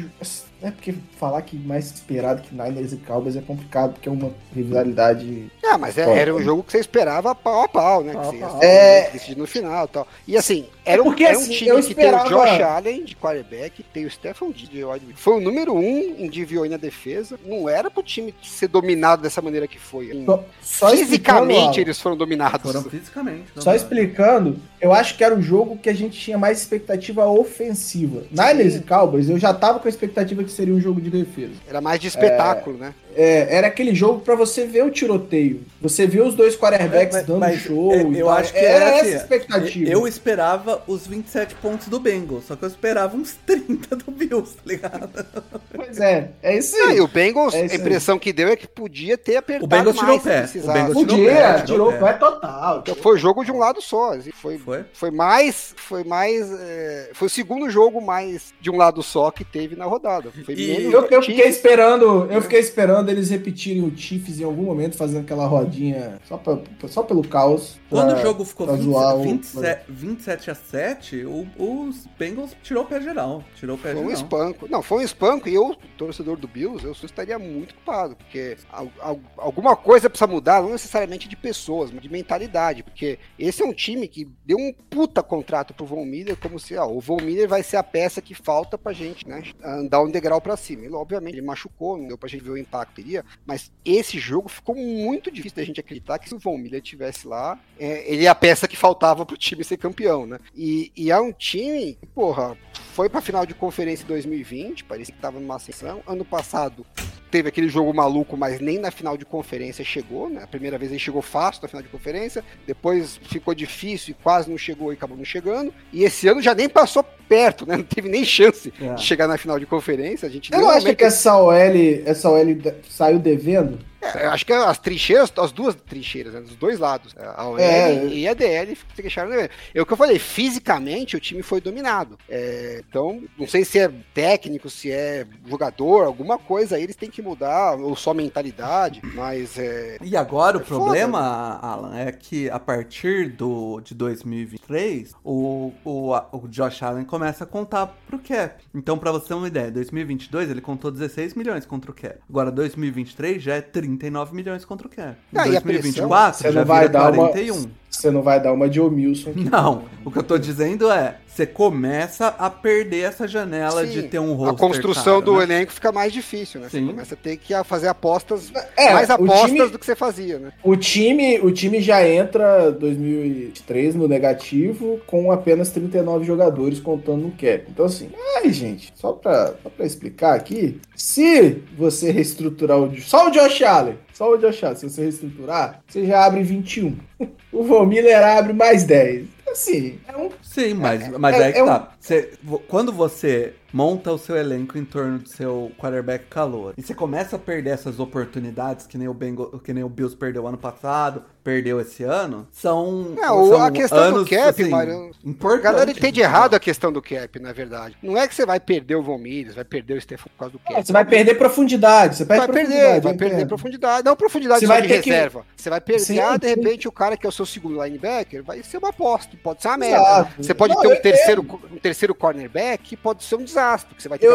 é porque falar que mais esperado que Niners e Cowboys é complicado, porque é uma rivalidade. Ah, mas é, era um jogo que você esperava pau a pau, né? Pau que pau. É... no final e tal. E assim, era um, porque, era um assim, time que tem o Josh Allen de quarterback, tem o Stephen D. Foi o número um em DVOI na defesa. Não era pro time ser dominado dessa maneira que foi. Só, só fisicamente eles foram dominados. Foram fisicamente. Só explicando, eu acho que era um jogo que a gente tinha mais expectativa ofensiva. Sim. Niners e Cowboys, eu já tava com a expectativa que seria um jogo de defesa. Era mais de espetáculo, né? É, era aquele jogo pra você ver o tiroteio. Você vê os dois quarterbacks Mas- dando mas, show. é, e eu tal. acho que era, era essa assim, a expectativa. Eu esperava os 27 pontos do Bengals, só que eu esperava uns 30 do Bills, tá ligado? Pois é, é isso aí. e o Bengals, É a isso aí. impressão que deu é que podia ter apertado O Bengals tirou mais o pé. se precisasse. O Bengals tirou Podia, o pé, tirou tirou pé. pé total. Então, foi jogo de um lado só. assim, Foi, Foi. foi mais. Foi mais. é, foi o segundo jogo mais de um lado só que teve na rodada. Foi E- menos Eu, eu Chiefs. fiquei esperando, eu fiquei esperando eles repetirem o Chiefs em algum momento, fazendo aquela rodinha só, pra- só pelo caos. Quando pra- o jogo ficou pra 20 zoar o- 27, 27 a 7, o- os Bengals tirou o pé geral. Tirou o pé Foi um geral. espanco. Não, foi um espanco e eu, torcedor do Bills, eu estaria muito culpado, porque al- al- alguma coisa precisa mudar, não necessariamente de pessoas, mas de mentalidade, porque esse é um time que deu um puta contrato pro Von Miller, como se, ó, o Von Miller vai ser a peça que falta pra gente, né, andar um degrau pra cima. Ele, obviamente, ele machucou, não deu pra gente ver o impacto que teria, mas esse jogo ficou muito difícil da gente acreditar que se o Von Miller tivesse lá, é, ele é a peça que faltava pro time ser campeão, né? E, e é um time que, porra, foi pra final de conferência em 2020, parecia que tava numa ascensão. Ano passado teve aquele jogo maluco, mas nem na final de conferência chegou, né? A primeira vez ele chegou fácil na final de conferência, depois ficou difícil e quase não chegou e acabou não chegando. E esse ano já nem passou perto, né? Não teve nem chance É. de chegar na final de conferência. A gente não momento- que essa OL, essa OL saiu devendo. É, eu acho que as trincheiras, as duas trincheiras, né, dos dois lados, a OL É. e a DL se dever. É o que eu falei, fisicamente o time foi dominado. É, então, não sei se é técnico, se é jogador, alguma coisa aí eles têm que mudar, ou só mentalidade, mas é, E agora o É foda, problema, Alan, é que a partir do, de 2023, o, o, o Josh Allen começa a contar pro cap. Então, pra você ter uma ideia, 2022 ele contou 16 milhões contra o cap. Agora, 2023 já é 39 milhões contra o cap. Em Ah, e a 2024 pressão? já vai vira dar uma- 41. Você não vai dar uma de Omilson. aqui. Não, o que eu tô dizendo é, você começa a perder essa janela Sim, de ter um a roster construção caro, do né? elenco fica mais difícil, né? Você Sim. começa a ter que fazer apostas, É, mais apostas time- do que você fazia, né? O time, o time já entra 2023 no negativo com apenas 39 jogadores contando no cap. Então assim, ai gente, só pra, só pra explicar aqui, se você reestruturar o só o Josh Allen, só o Josh Allen, se você reestruturar, você já abre 21. O Von Miller abre mais 10. Assim, é um Sim, mas, mas é- aí que é um- tá. Você- vo- quando você monta o seu elenco em torno do seu quarterback calor e você começa a perder essas oportunidades que nem o Bengal, que nem o Bills perdeu ano passado, perdeu esse ano, são, É, o- são a questão do anos, cap, assim, Mário, A galera entende errado a questão do cap, na verdade. Não é que você vai perder o Von Miller, vai perder o Stefan por causa do cap. você vai perder profundidade, você perde Vai perder, profundidade, vai perder entendo. profundidade. Não profundidade Você só vai de ter que- reserva. Você vai perder, Sim, ah, de sim. repente, o cara que é o seu segundo linebacker vai ser uma aposta, pode ser uma merda. Exato. Você pode Não, ter um terceiro, um terceiro cornerback que pode ser um desastre, porque você vai ter que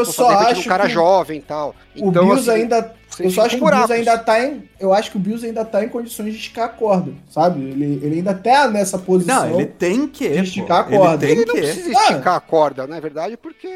num cara que jovem e tal. O Então, Bills assim, ainda. Você Eu só acho que o Bills ainda tá em. Eu acho que o Bills ainda tá em condições de esticar a corda, sabe? Ele, ele ainda tá nessa posição. Não, ele tem que. de pô. esticar a corda. Ele Ele tem não que. precisa esticar a corda, na verdade, porque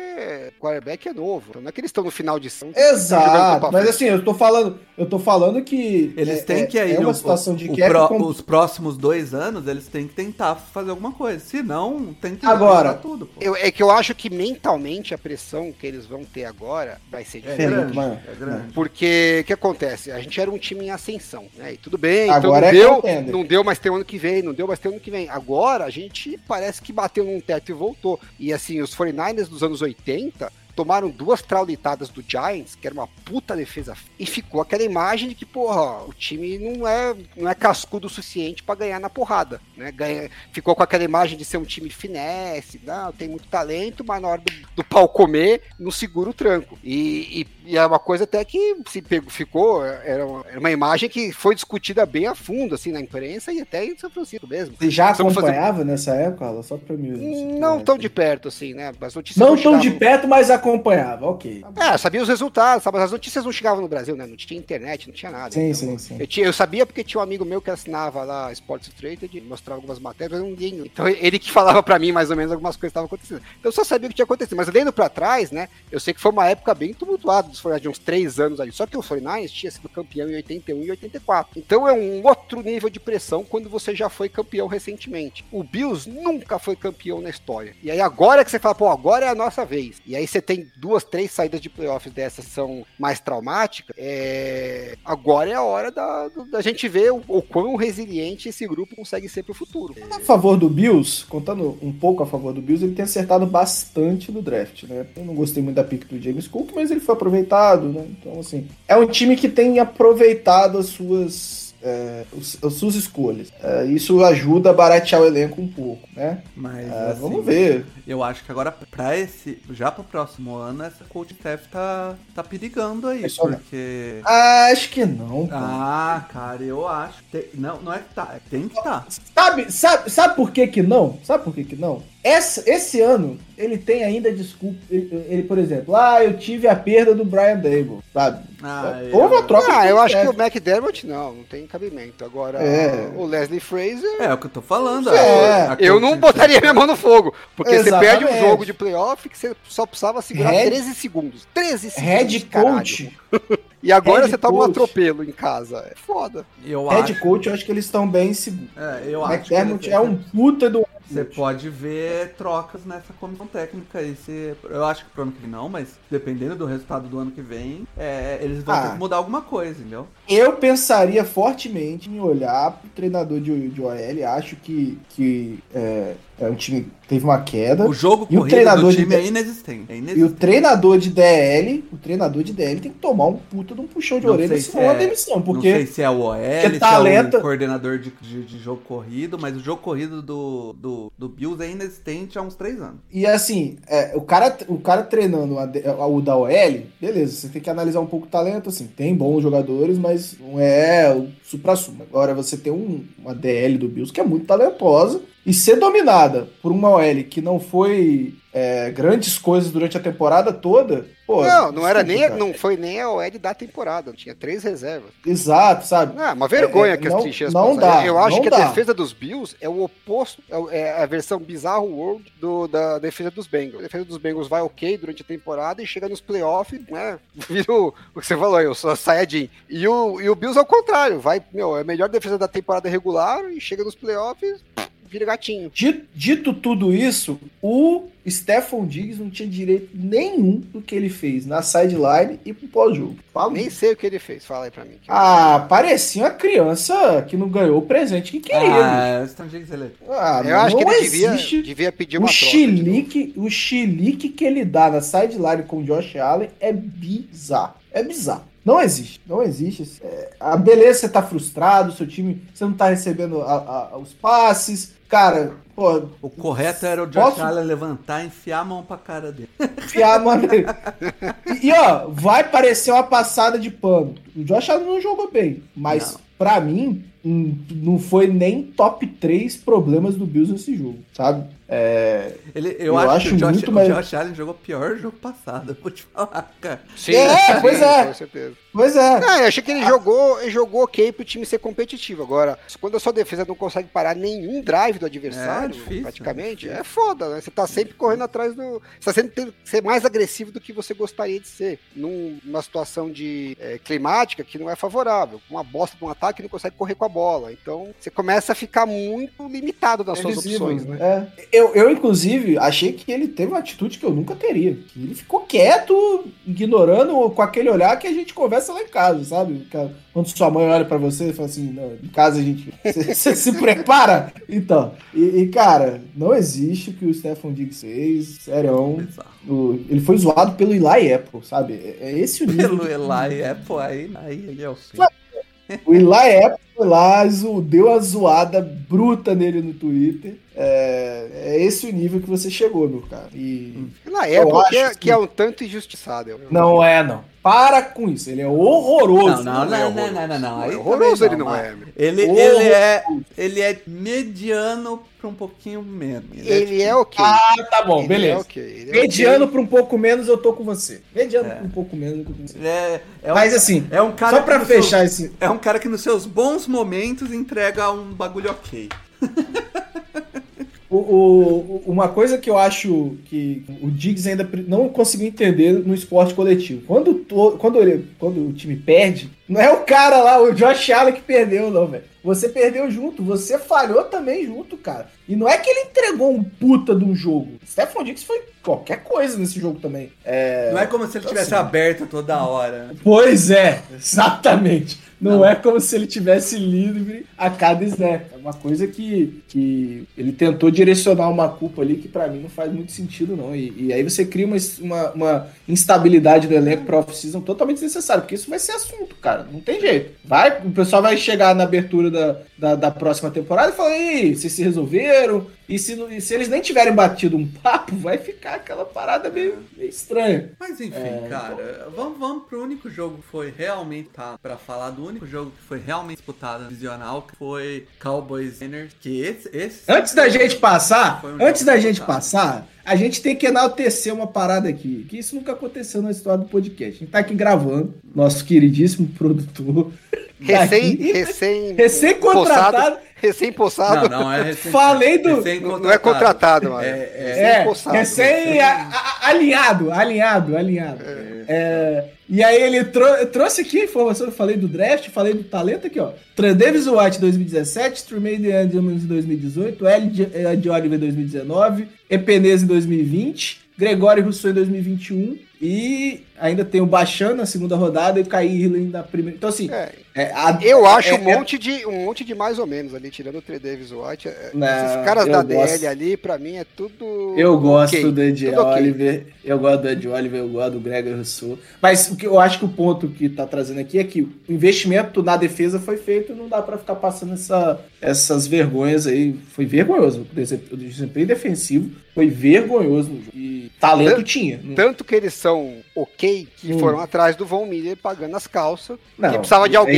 o quarterback é novo. Então, não é que eles estão no final de sessão. Exato, mas assim, eu tô falando, eu tô falando que Eles é- têm que é, aí é uma no- situação de o cap pró- com- os próximos dois anos eles têm que tentar fazer alguma coisa. Se não, tem que Agora, tudo. Pô. Eu- é que eu acho que mentalmente a pressão que eles vão ter agora vai ser É diferente. muito maior. É grande. Porque o que acontece? A gente era um time em ascensão, né? E tudo bem, Agora é então não deu, contender. não deu, mas tem ano que vem, não deu, mas tem ano que vem. Agora a gente parece que bateu num teto e voltou. E assim, os 49ers dos anos 80 tomaram duas traulitadas do Giants, que era uma puta defesa, e ficou aquela imagem de que, porra, o time não é, não é cascudo o suficiente pra ganhar na porrada, né? Ganha, ficou com aquela imagem de ser um time finesse, não, tem muito talento, mas na hora do, do pau comer, não segura o tranco. E, e- e é uma coisa até que se pegou, ficou, era uma, era uma imagem que foi discutida bem a fundo, assim, na imprensa e até em São Francisco mesmo. Você já fazer- acompanhava nessa época, Alan? Só pra mim. Não tão de perto, assim, né? As notícias Não tão de perto, mas acompanhava, ok. É, sabia os resultados, sabe? As notícias não chegavam no Brasil, né? Não tinha internet, não tinha nada. Sim, Então, sim, sim. Eu, tinha- eu sabia porque tinha um amigo meu que assinava lá Sports Illustrated, mostrava algumas matérias, mas não li. Então ele que falava pra mim mais ou menos algumas coisas que estavam acontecendo. Então eu só sabia o que tinha acontecido. Mas lendo pra trás, né? Eu sei que foi uma época bem tumultuada dos 49ers de uns três anos ali. Só que o 49ers tinha sido campeão em 81 e 84. Então é um outro nível de pressão quando você já foi campeão recentemente. O Bills nunca foi campeão na história. E aí agora que você fala, pô, agora é a nossa vez. E aí você tem duas, três saídas de playoffs dessas são mais traumáticas. É... Agora é a hora da, da gente ver o, o quão resiliente esse grupo consegue ser pro futuro. A favor do Bills, contando um pouco a favor do Bills, ele tem acertado bastante no draft, né? Eu não gostei muito da pick do James Cook, mas ele foi aproveitado, né? Então, assim, é um time que tem aproveitado as suas é, os- as suas escolhas. É, isso ajuda a baratear o elenco um pouco, né? Mas É, assim, vamos ver. Eu acho que agora, pra esse. Já pro próximo ano, essa coach staff tá, tá perigando aí. É só- Porque. Acho que não. pô. Ah, cara, eu acho. tem- não, não é que tá. Tem que tá. Sabe, sabe, sabe por que que não? Sabe por que que não? Essa, esse ano, ele tem ainda desculpa. Ele, ele, por exemplo, ah, eu tive a perda do Brian Dable, sabe? Ah, Houve uma eu- troca Ah, eu acho que o McDermott não, não tem cabimento. Agora, É. o Leslie Fraser. É o que eu tô falando. É, a- a Eu não botaria minha mão no fogo. Porque você perde um Exatamente. jogo de playoff que você só precisava segurar Head- 13 segundos. 13 segundos. Head coach. E agora Head você toma um coach. atropelo em casa. É foda. Eu Head acho. coach, eu acho que eles estão bem seguros. É, eu O acho. McDermott é um puta do. Você pode ver trocas nessa comissão técnica. aí se- eu acho que pro ano que vem não, mas dependendo do resultado do ano que vem, é, eles vão Ah. ter que mudar alguma coisa, entendeu? Eu pensaria fortemente em olhar pro treinador de, de OL. Acho que, que é, é um time que teve uma queda. O jogo E o corrido treinador do de time é de- inexistente. É E o inexistente. treinador de DL, o treinador de DL tem que tomar um puta de um puxão de Não orelha, se é uma é- demissão, Não porque sei se é o OL, se é o coordenador de, de, de jogo corrido, mas o jogo corrido do, do, do Bills é inexistente há uns três anos. E assim, é, o, cara, o cara treinando a, a- o da OL, beleza, você tem que analisar um pouco o talento, assim, tem bons jogadores, mas não é o supra-sumo. Agora você tem um, uma DL do Bills que é muito talentosa e ser dominada por uma OL que não foi é, grandes coisas durante a temporada toda, pô. não, não era nem, cara. não foi nem a OL da temporada. Tinha três reservas. Exato, sabe? Não, uma vergonha É, que não- as trincheiras não dá, Eu acho que dá. a defesa dos Bills é o oposto, é é a versão bizarro world do- da defesa dos Bengals. A defesa dos Bengals vai ok durante a temporada e chega nos playoffs, né? Vira o, o que você falou aí, eu sou Sayajin. E o, e o Bills ao contrário, vai, meu, é a melhor defesa da temporada regular e chega nos playoffs, vira gatinho. Dito, dito tudo isso, o Stephon Diggs não tinha direito nenhum do que ele fez na sideline e pro pós-jogo. Fala Nem sei o que ele fez, fala aí pra mim. Ah, parecia uma criança que não ganhou o presente que queria. Ah, Stan Diggs, ele Ah, Eu acho que não ele devia, existe devia pedir o uma troca. novo. chilique, o chilique que ele dá na sideline com o Josh Allen é bizarro. É bizarro. Não existe, não existe. É, a beleza, você tá frustrado, seu time, você não tá recebendo a- a- os passes. Cara, pô, O correto era o Josh Posso- Allen levantar e enfiar a mão pra cara dele. enfiar a mão nele. E, ó, vai parecer uma passada de pano. O Josh Allen não jogou bem, mas Não. pra mim não foi nem top 3 problemas do Bills nesse jogo, sabe? É, Ele, eu, Eu acho, acho que o Josh, muito o mais- Josh Allen jogou pior jogo passado, vou te falar, cara. Sim, É, sim, pois é. Com certeza. pois é. Ah, eu achei que ele jogou, ele jogou ok pro time ser competitivo. Agora, quando a sua defesa não consegue parar nenhum drive do adversário, É difícil, praticamente, é é, foda, né? Você tá sempre correndo atrás do. Você tá sempre tendo que ser mais agressivo do que você gostaria de ser. Num- Numa situação de é, climática que não é favorável. Uma bosta de um ataque não consegue correr com a bola. Então, você começa a ficar muito limitado nas suas Previsível, opções, né? é. Eu, eu, inclusive, achei que ele teve uma atitude que eu nunca teria. Que ele ficou quieto, ignorando com aquele olhar que a gente conversa lá em casa, sabe? Quando sua mãe olha pra você e fala assim, não, em casa a gente. Você se prepara? Então, e, e, cara, não existe o que o Stefan Diggs fez, serão. Bizarro. O- ele foi zoado pelo Eli Apple, sabe? É, é esse o nível. Pelo Eli Apple, aí, aí ele é o sim. O Eli Apple foi lá, deu uma zoada bruta nele no Twitter. É, é esse o nível que você chegou, meu cara. E. Na Eu época, que é, acho que é um tanto injustiçado. eu- Não é, não. Para com isso. Ele é horroroso. Não, não, não é não, horroroso. não, não, não. Não é horroroso ele não é, meu. Ele, Horroroso. ele é, ele é mediano pra um pouquinho menos. Ele é ok. Ah, tá bom, Ele beleza. É ok. Ele é Mediano ok. pra um pouco menos, eu tô com você. Mediano É. pra um pouco menos, eu tô com você. Ele é, é um, Mas assim, é um cara só pra que no seu- fechar esse. é um cara que nos seus bons momentos entrega um bagulho ok. O, o- uma coisa que eu acho que o Diggs ainda não conseguiu entender no esporte coletivo. Quando, to- quando, ele, quando o time perde, não é o cara lá, o Josh Allen que perdeu, não, velho. Você perdeu junto, você falhou também junto, cara. E não é que ele entregou um puta de um jogo. Stephon Diggs foi qualquer coisa nesse jogo também. É... Não é como se ele tivesse Assim. aberto toda hora. Pois é, exatamente. Não, é como se ele tivesse livre a cada snap. É uma coisa que, que ele tentou direcionar uma culpa ali que pra mim não faz muito sentido, não. E, e aí você cria uma, uma, uma instabilidade do elenco pro off-season totalmente desnecessário, porque isso vai ser assunto, cara. Não tem jeito. Vai, o pessoal vai chegar na abertura da, da, da próxima temporada e falar: Ei, vocês se resolveram? E se, não- e se eles nem tiverem batido um papo, vai ficar aquela parada meio, meio estranha. Mas enfim, É, cara, vamos, vamos pro único jogo que foi realmente tá, pra falar do único jogo que foi realmente disputado divisional, que foi Cowboys Niners, que esse, esse Antes da gente passar, um antes da gente disputado. passar, a gente tem que enaltecer uma parada aqui, que isso nunca aconteceu na história do podcast. A gente tá aqui gravando, nosso queridíssimo produtor. Recém, daqui, recém, Recém-contratado. poçado, recém-poçado. Não, não é recém. Falei do- recém Não, é contratado, mano. É, é, É, Recém-poçado. recém a- a- alinhado, alinhado, alinhado. É, e aí ele trou- trouxe aqui a informação, eu falei do draft, falei do talento aqui, ó. Davis White 2017, Tremaine Edmonds em 2018, L. de Oliver em 2019, Epenez em 2020, Gregório Rousseau em 2021 e ainda tem o Bachan na segunda rodada e o Kai na primeira. Então assim, É, é, a- eu acho é- um é- monte de um monte de mais ou menos ali, tirando o Trey Davis White. é- Não, esses caras da gosto. DL ali, pra mim, é tudo. Eu gosto ok, do Ed. Oliver, eu gosto do Ed Oliver, eu gosto do Gregory Rousseau. Mas o que eu acho que o ponto que tá trazendo aqui é que o investimento na defesa foi feito, não dá pra ficar passando essa, essas vergonhas aí. Foi vergonhoso. O desem- o desempenho defensivo foi vergonhoso no jogo. E talento Tan- tinha. Não- Tanto que eles são ok, que Hum. foram atrás do Von Miller pagando as calças, Não, que precisava de alguém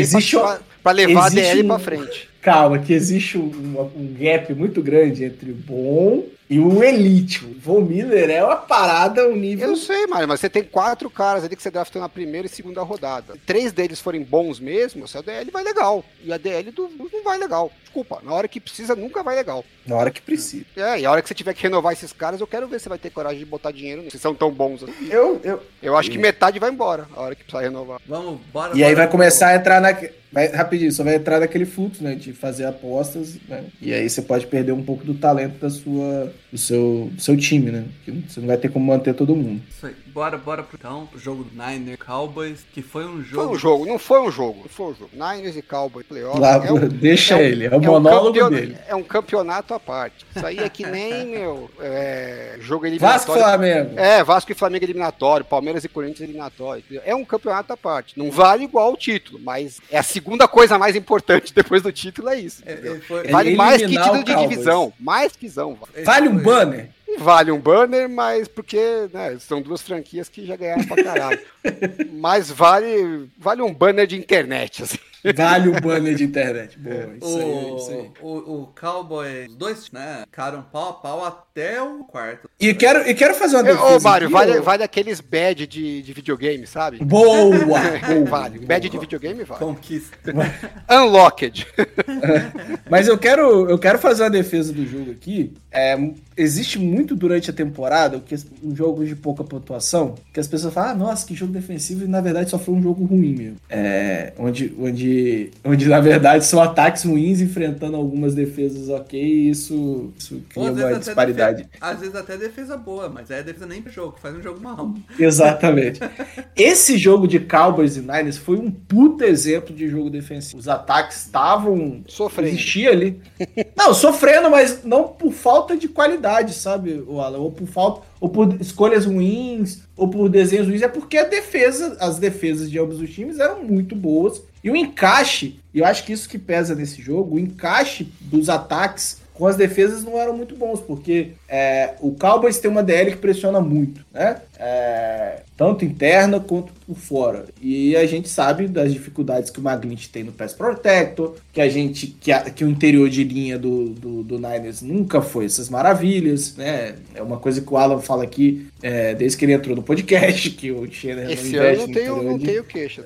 pra levar a DL um- pra frente. Calma, que existe um, um gap muito grande entre o bom e o elite. O Von Miller é uma parada, um nível. Eu sei, Mário, mas você tem quatro caras ali que você draftou na primeira e segunda rodada. Se três deles forem bons mesmo, seu DL vai legal. E a DL do, não vai legal. Desculpa, na hora que precisa, nunca vai legal. Na hora que precisa. É, e a hora que você tiver que renovar esses caras, eu quero ver se você vai ter coragem de botar dinheiro nisso. Se são tão bons assim. Eu, eu, Eu acho que metade vai embora a hora que precisar renovar. Vamos, bora. E aí bora vai pro- começar a entrar na. Vai, rapidinho, só vai entrar naquele fluxo, né? De fazer apostas, né? E aí você pode perder um pouco do talento da sua, do seu, do seu time, né? Que você não vai ter como manter todo mundo. Isso aí. Bora, bora pro então, jogo do Niner Cowboys, que foi um Foi jogo. um jogo, não foi um jogo. Não foi um jogo. Niners e Cowboys Playoff. Lá, é um- deixa é um- ele, é o é um monólogo dele. É um campeonato à parte. Isso aí é que nem, meu, é, jogo Vasco eliminatório. Flamengo. É, Vasco e Flamengo eliminatório, Palmeiras e Corinthians eliminatório. É um campeonato à parte. Não vale igual o título, mas é a segunda coisa mais importante depois do título, é isso. É, é, foi- Vale mais que título de divisão. Mais que zão. vale. Vale um banner? Vale um banner, mas porque né, são duas franquias que já ganharam pra caralho. mas vale, vale um banner de internet, assim. Vale o banner de internet. Boa, isso aí, O, isso aí. o, o Cowboy, os dois, né, ficaram pau a pau até o quarto. E quero, e quero fazer uma defesa. Ô, Mário, vale, vale aqueles badge de, de videogame, sabe? Boa! boa, vale. Badge de videogame vale. Conquista. Unlocked. Mas eu quero, eu quero fazer uma defesa do jogo aqui. É, existe muito durante a temporada que um jogo de pouca pontuação, que as pessoas falam, ah, nossa, que jogo defensivo, e na verdade só foi um jogo ruim mesmo. É, onde, onde, onde na verdade são ataques ruins enfrentando algumas defesas ok, e isso, isso cria às uma vezes, até disparidade. defesa, às vezes até defesa boa, mas é defesa nem pro jogo, faz um jogo mal. Exatamente. Esse jogo de Cowboys e Niners foi um puta exemplo de jogo defensivo. Os ataques estavam. Sofrendo. Existia ali. Não, sofrendo, mas não por falta de qualidade, sabe, o Alan? Ou por falta. Ou por escolhas ruins, ou por desenhos ruins. É porque a defesa, as defesas de ambos os times eram muito boas. E o encaixe, eu acho que isso que pesa nesse jogo, o encaixe dos ataques com as defesas não eram muito bons, porque é, o Cowboys tem uma DL que pressiona muito, né? É, tanto interna quanto por fora. E a gente sabe das dificuldades que o Maglint tem no Pass Protector, que a gente que, a- que o interior de linha do, do, do Niners nunca foi essas maravilhas, né? É uma coisa que o Alan fala aqui é, desde que ele entrou no podcast, que o Schenner não Esse investe ano não tenho, não de- tenho queixa.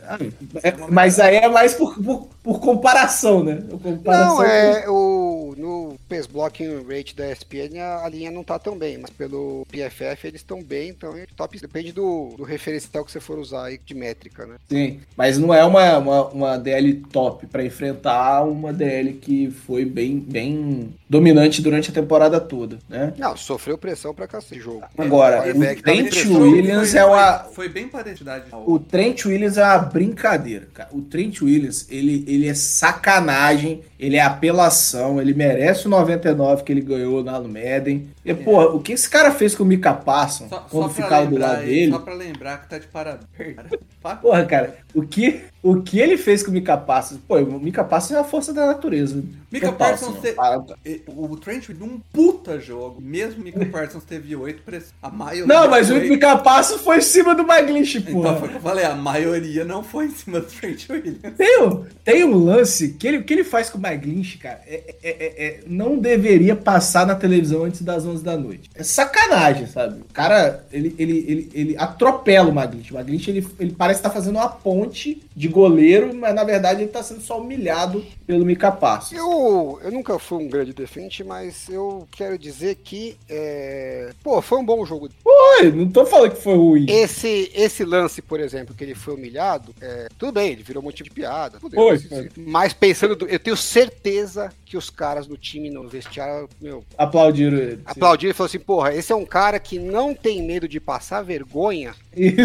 É, mas aí é mais por, por, por comparação, né? Comparação Não, é o. No, pace blocking rate da ESPN a, a linha não tá tão bem, mas pelo PFF eles estão bem, então é top. Depende do, do referencial que você for usar aí de métrica, né? Sim, mas não é uma, uma, uma DL top pra enfrentar uma DL que foi bem, bem dominante durante a temporada toda, né? Não, sofreu pressão pra cacete o jogo. Agora, quarterback o tava Trent. Williams foi, é uma, Foi, foi bem parecido. O Trent Williams é uma brincadeira, cara. O Trent Williams, ele, ele é sacanagem, ele é apelação, ele merece o 99 que ele ganhou lá no Madden. E, porra, o que esse cara fez com o Mika Parsons Só, quando só ficava do lado aí, dele? Só pra lembrar que tá de parabéns. Porra, cara, o que, o que ele fez com o Mika Parsons? Pô, o Mika Parsons é a força da natureza. Mika Total, Parsons assim, te- O Trent Williams um puta jogo. Mesmo o Mika Parsons teve oito press... A maioria Não, mas o foi... Mika Parsons foi em cima do Maglish, Então porra. foi o que eu falei, a maioria não foi em cima do Trent Williams. Tem um, tem um lance que ele, que ele faz com o Lynch, cara, é, é- é- é- não deveria passar na televisão antes das 11 da noite. É sacanagem, sabe? O cara, ele, ele, ele, ele atropela o Lynch. O Lynch, ele, ele parece estar fazendo uma ponte de goleiro, mas na verdade ele tá sendo só humilhado pelo Mika Passos. Eu, eu nunca fui um grande defende, mas eu quero dizer que, é, pô, foi um bom jogo. Oi, não tô falando que foi ruim. Esse, esse lance, por exemplo, que ele foi humilhado, é, tudo bem, ele virou motivo de piada. tudo Foi, foi. Mas pensando, do- eu tenho certeza que os caras do time no vestiário, meu, Aplaudiram ele. aplaudiram e falaram assim, porra, esse é um cara que não tem medo de passar vergonha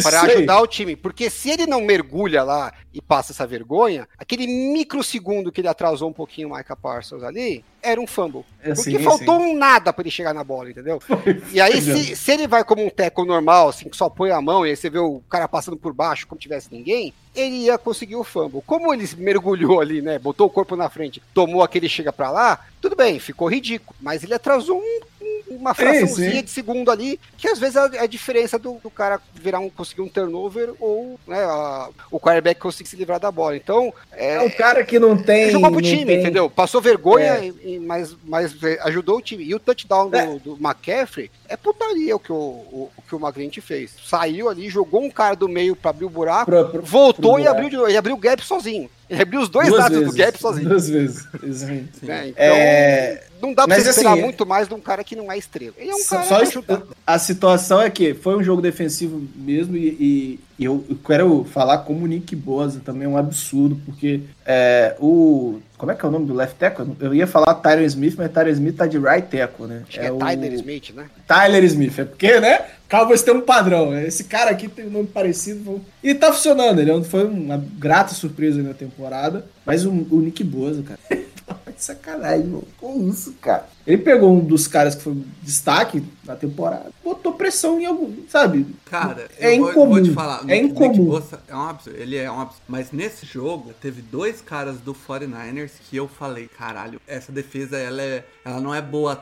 para ajudar o time. Porque se ele não mergulha lá e passa essa vergonha, aquele microsegundo que ele atrasou um pouquinho o Micah Parsons ali, era um fumble. É, Porque sim, faltou sim. um nada para ele chegar na bola, entendeu? E aí, se, se ele vai como um teco normal, assim, que só põe a mão e aí você vê o cara passando por baixo como tivesse ninguém, ele ia conseguir o fumble. Como ele mergulhou ali, né? Botou o corpo na frente, tomou aquele chega pra lá, tudo bem, ficou ridículo. Mas ele atrasou um- uma fraçãozinha sim. de segundo ali, que às vezes é a, é a diferença do, do cara virar um, conseguir um turnover ou né, a- o quarterback conseguir se livrar da bola. Então, É é, um cara que não tem. ele jogou pro time, tem- entendeu? Passou vergonha, É. e- e- mas, mas é, ajudou o time. E o touchdown É. do, do McCaffrey é putaria o que o, o, o que o McGlinch fez. Saiu ali, jogou um cara do meio pra abrir o buraco, Pro- pro- voltou pro e buraco. abriu, de novo. ele abriu o gap sozinho. Ele abriu os dois duas lados vezes, do gap sozinho. Duas vezes. Exatamente. né? Então, É, não dá pra mas você esperar assim, muito mais de um cara que não é estrela. Ele é um Só- cara só pra ajudar. a situação é que foi um jogo defensivo mesmo e, e- e eu, eu quero falar como o Nick Bosa também é um absurdo, porque é, o. Como é que é o nome do left tackle? Eu ia falar Tyler Smith, mas Tyler Smith tá de right tackle, né? Acho que é, o Tyler Smith, né? Tyler Smith, é porque, né? Cowboys tem um padrão. Esse cara aqui tem um nome parecido. E tá funcionando. Ele foi uma grata surpresa na temporada. Mas o, o Nick Bosa, cara. tá sacanagem, mano. Com isso, cara. Ele pegou um dos caras que foi destaque na temporada, botou pressão em algum, sabe? Cara, É eu vou, incomum. vou te falar. É Nick- Nick incomum. Bosa é um absurdo. Ele é um absurdo. Mas nesse jogo, teve dois caras do 49ers que eu falei, caralho, essa defesa, ela, é, ela não é boa.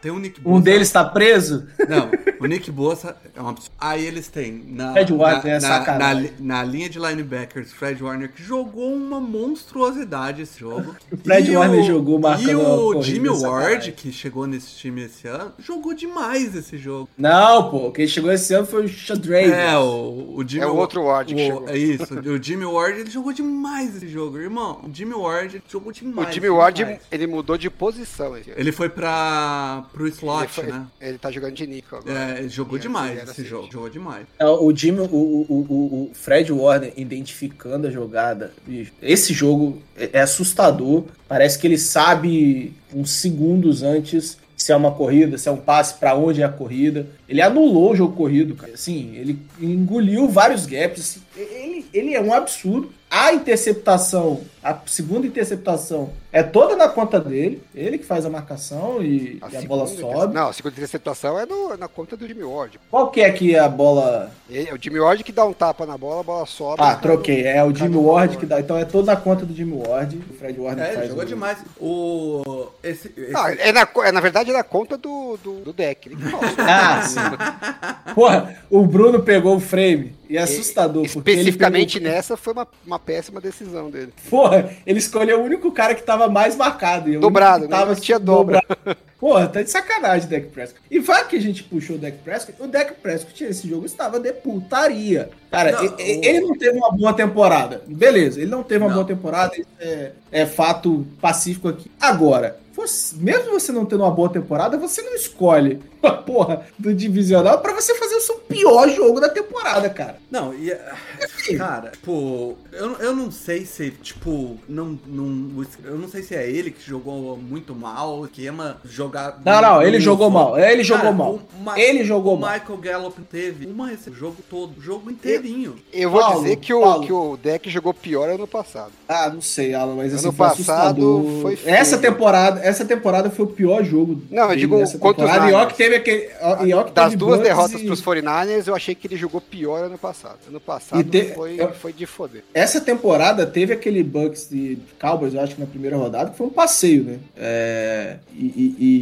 Tem o Nick Bosa. Um deles tá preso? Não, o Nick Bosa é um absurdo. Aí eles têm na, Fred Warner na, é na, sacanagem. na li- na linha de linebackers, Fred Warner, que jogou uma monstruosidade esse jogo. O Fred E Warner jogou marcando E o Jimmy sacanagem. Ward, que chegou nesse time esse ano, jogou demais esse jogo. Não, pô. Quem chegou esse ano foi o Shadrake. É, o, o Jimmy É o outro Ward que o- chegou. É isso, o Jimmy Ward, ele jogou demais esse jogo, irmão. O Jimmy Ward ele jogou demais. o Jimmy Ward, demais. ele mudou de posição. Ele, Ele foi pra, pro slot, ele, foi- né? ele tá jogando de Nico agora. É, ele jogou demais esse assim. jogo, jogou demais. É, O Jimmy, o, o, o, o Fred Warner identificando a jogada. bicho, Esse jogo é é assustador. Parece que ele sabe uns segundos antes se é uma corrida, se é um passe, pra onde é a corrida. Ele anulou o jogo corrido, cara. Assim, ele engoliu vários gaps. assim, Ele, ele é um absurdo. A interceptação, a segunda interceptação, é toda na conta dele. Ele que faz a marcação e e a, bola sobe. Não, a segunda interceptação é no- na conta do Jimmy Ward. Qual que é que a bola Ele- é o Jimmy Ward que dá um tapa na bola, a bola sobe. Ah, e troquei. É o Jimmy Ward Ward? que dá. Então é toda na conta do Jimmy Ward. O Fred Ward É, faz jogou o- demais. O. Esse. esse- Não, é na, é, na verdade é na conta do, do, do deck. Ele que fala. Ah, sim. Porra, o Bruno pegou o frame. E é assustador. ele Especificamente pegou- nessa foi uma, uma péssima decisão dele. Porra, ele escolheu o único cara que tava mais marcado. e Dobrado, né? Tava Tinha dobra. Porra, tá de sacanagem o Dak Prescott. E vai que a gente puxou o Dak Prescott, o Dak Prescott esse jogo estava de putaria. Cara, Não, e- e- ele não teve uma boa temporada. Beleza, ele não teve uma Não. boa temporada, isso é, é fato pacífico aqui. Agora, você- mesmo você não tendo uma boa temporada, você não escolhe a porra do divisional pra você fazer o seu pior jogo da temporada, cara. Não, e. Cara, pô, eu, eu não sei se, tipo, não, não. Eu não sei se é ele que jogou muito mal, o esquema jogar. Não, não, ele jogou mal. Ele jogou mal. o Ma- Ele jogou o mal. Michael Gallup teve uma o jogo todo, o jogo inteirinho. Eu vou Paulo, dizer que o, Paulo. que o deck jogou pior ano passado. Ah, não sei, Alan, mas assim, Ano foi passado assustador. foi feio. essa temporada, essa temporada foi o pior jogo. Não, eu digo temporada. E ó que teve aquele. ó- que Das teve duas Bucks derrotas e- pros 49ers, eu achei que ele jogou pior ano passado. Ano passado te- foi, eu- foi de foder. Essa temporada teve aquele Bucks de Cowboys, eu acho que na primeira rodada, que foi um passeio, né? É, e e- e-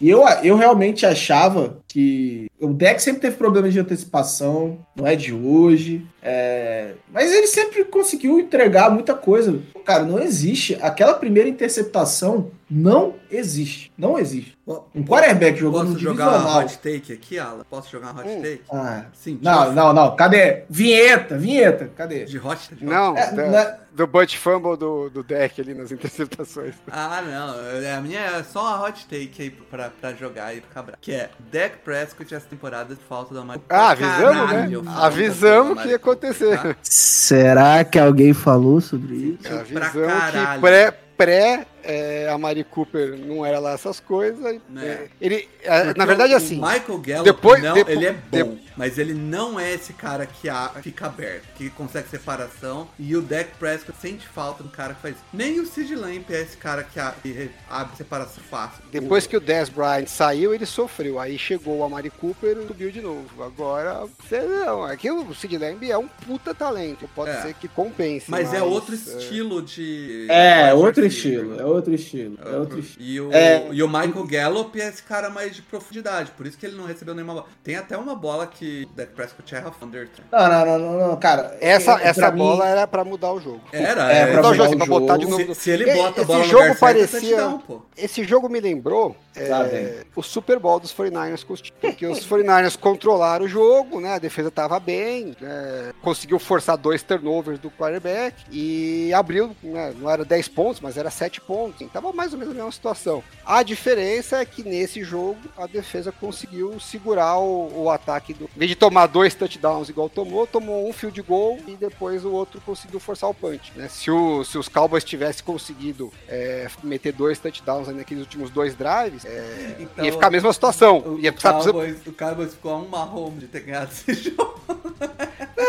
e eu, eu realmente achava que o deck sempre teve problemas de antecipação, não é de hoje. é, mas ele sempre conseguiu entregar muita coisa. Cara, não existe. Aquela primeira interceptação não existe. Não existe. Um quarterback jogando Posso no jogar uma hot take aqui, Alan? Posso jogar uma hot Hum. take? Ah, Sim, não, tipo, não, não. Cadê? Vinheta, vinheta. Cadê? De hot take? Não, É, da- né? do Butt Fumble do, do deck ali nas interceptações. Ah, não. é, A minha é só uma hot take aí pra, pra jogar aí pro Cabral. Que é Dak Prescott essa temporada de falta da Michael. Ah, avisamos, Caralho, né? Avisamos que ia acontecer. tá? Será que alguém falou sobre isso? Pra Avisamos caralho. que pré, pré é, a Mari Cooper não era lá essas coisas. É. é, Ele, é, Porque na verdade, o assim, Michael Gallup, depois- não, depo- ele é de- bom, mas ele não é esse cara que a- fica aberto, que consegue separação. E o Dak Prescott sente falta do cara que faz isso. Nem o Sid Lamp é esse cara que, a- que re- abre separação fácil. depois que o Dez Bryant saiu, ele sofreu. Aí chegou a Mari Cooper e subiu de novo. Agora, sei não. É que o Sid Lamb é um puta talento. Pode É. ser que compense. Mas, é outro é, estilo de. É, outro estilo. né? É outro estilo. É outro estilo. E o, É. e o Michael Gallup é esse cara mais de profundidade, por isso que ele não recebeu nenhuma bola. Tem até uma bola que o Dak Prescott erra Thunder. Não, não, não, não, não, cara. Essa, é- essa bola era pra mudar o jogo. Era, É, é, pra Mudar o jogo, assim, pra botar de novo. se, se ele bota a esse bola no jogo é parecia-. Esse jogo me lembrou é, vem. o Super Bowl dos 49ers com os porque os 49ers controlaram o jogo, né? A defesa tava bem, é, conseguiu forçar dois turnovers do quarterback e abriu, né, não era 10 pontos, mas era 7 pontos. Então, tava mais ou menos a mesma situação. A diferença é que nesse jogo a defesa conseguiu segurar o, o ataque do. Em vez de tomar dois touchdowns igual tomou, tomou um field goal e depois o outro conseguiu forçar o punch. Né? Se, o- se os Cowboys tivessem conseguido é, meter dois touchdowns aí naqueles últimos dois drives, é, Então, ia ficar a mesma situação. O, ia o, precisar, Cowboys, o Cowboys ficou a uma home de ter ganhado esse jogo.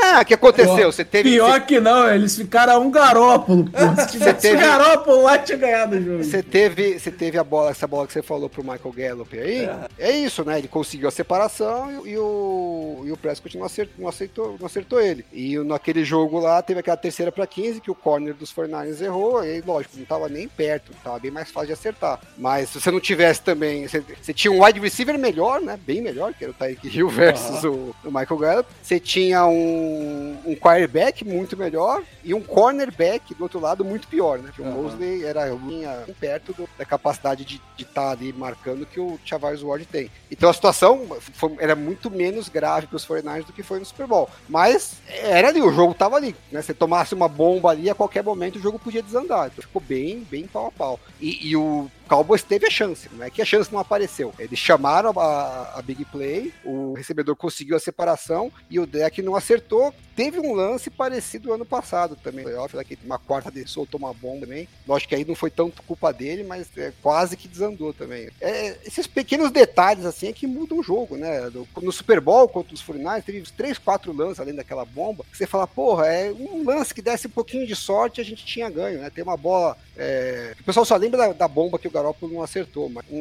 Ah, o que aconteceu? Você teve. Pior que não, eles ficaram a um garópolo, pô. Se tivesse teve- um garópolo lá, tinha ganhado o jogo. Você teve, você teve a bola, essa bola que você falou pro Michael Gallup aí. É, isso, né? Ele conseguiu a separação e, e o, e o Prescott não acertou, não, aceitou, não acertou ele. E naquele jogo lá, teve aquela terceira para 15 que o corner dos 49ers errou. E lógico, não tava nem perto, tava bem mais fácil de acertar. Mas se você não tivesse também. Você, você tinha um wide receiver melhor, né? Bem melhor, que era o Tyreek Hill versus o, o Michael Gallup. Você tinha um, um quarterback muito melhor e um cornerback do outro lado muito pior, né? Que o Aham. Mosley era vinha perto do- da capacidade de estar ali marcando que o Chavez Ward tem. Então a situação foi- era muito menos grave para os 49ers do que foi no Super Bowl. Mas era ali, o jogo tava ali. Né? Se tomasse uma bomba ali, a qualquer momento o jogo podia desandar. Então ficou bem, bem pau a pau. E, e o Cowboys teve a chance, não é que a chance não apareceu. Eles chamaram a, a big play, o recebedor conseguiu a separação e o deck não acertou. Teve um lance parecido ano passado também. Playoff, lá que uma quarta dele soltou uma bomba também. Lógico que aí não foi tanto culpa dele, mas é, quase que desandou também. É, esses pequenos detalhes assim é que mudam o jogo, né? No Super Bowl contra os 49 teve uns 3, 4 lances além daquela bomba. Que você fala, porra, é um lance que desse um pouquinho de sorte a gente tinha ganho, né? Tem uma bola. é, O pessoal só lembra da, da bomba que o Garoppolo não acertou, mas um-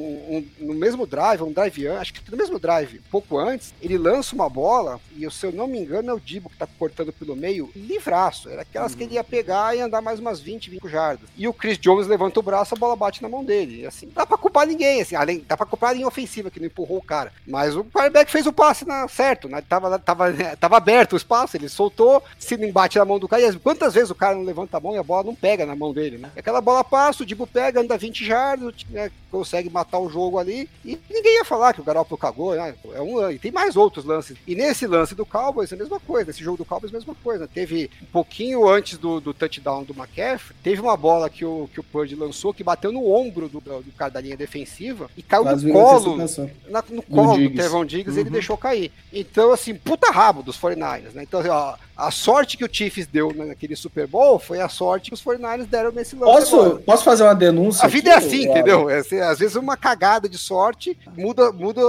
um- no mesmo drive, um drive, acho que no mesmo drive, pouco antes, ele lança uma bola, e se eu não me engano é o Dibo que tá cortando pelo meio, livraço. Era aquelas que ele ia pegar e andar mais umas 20, 20 jardas. E o Chris Jones levanta o braço, a bola bate na mão dele. E assim, dá pra culpar ninguém, assim, além, dá pra culpar linha ofensiva que não empurrou o cara. Mas o quarterback fez o passe na, certo, né? Tava, tava, tava aberto o espaço, ele soltou, se não bate na mão do cara. E quantas vezes o cara não levanta a mão e a bola não pega na mão dele, né? Aquela bola passa, o Dibo pega, anda 20 jardas, né, consegue matar o jogo ali e ninguém ia falar que o Garoppolo cagou, né? É um, e tem mais outros lances. E nesse lance do Cowboys, é a mesma coisa. Esse jogo do Cowboys, é a mesma coisa. Teve um pouquinho antes do, do touchdown do McCaffrey, teve uma bola que o, que o Purdy lançou que bateu no ombro do, do cara da linha defensiva e caiu no colo, na- no colo do Diggs. Trevon Diggs ele deixou cair. Então, assim, puta rabo dos 49ers, né? Então, assim, ó, a sorte que o Chiefs deu naquele Super Bowl foi a sorte que os 49ers deram nesse lance. Posso, agora. posso fazer uma denúncia? A vida é aqui, assim, Alan? entendeu? É, às vezes uma cagada de sorte muda, muda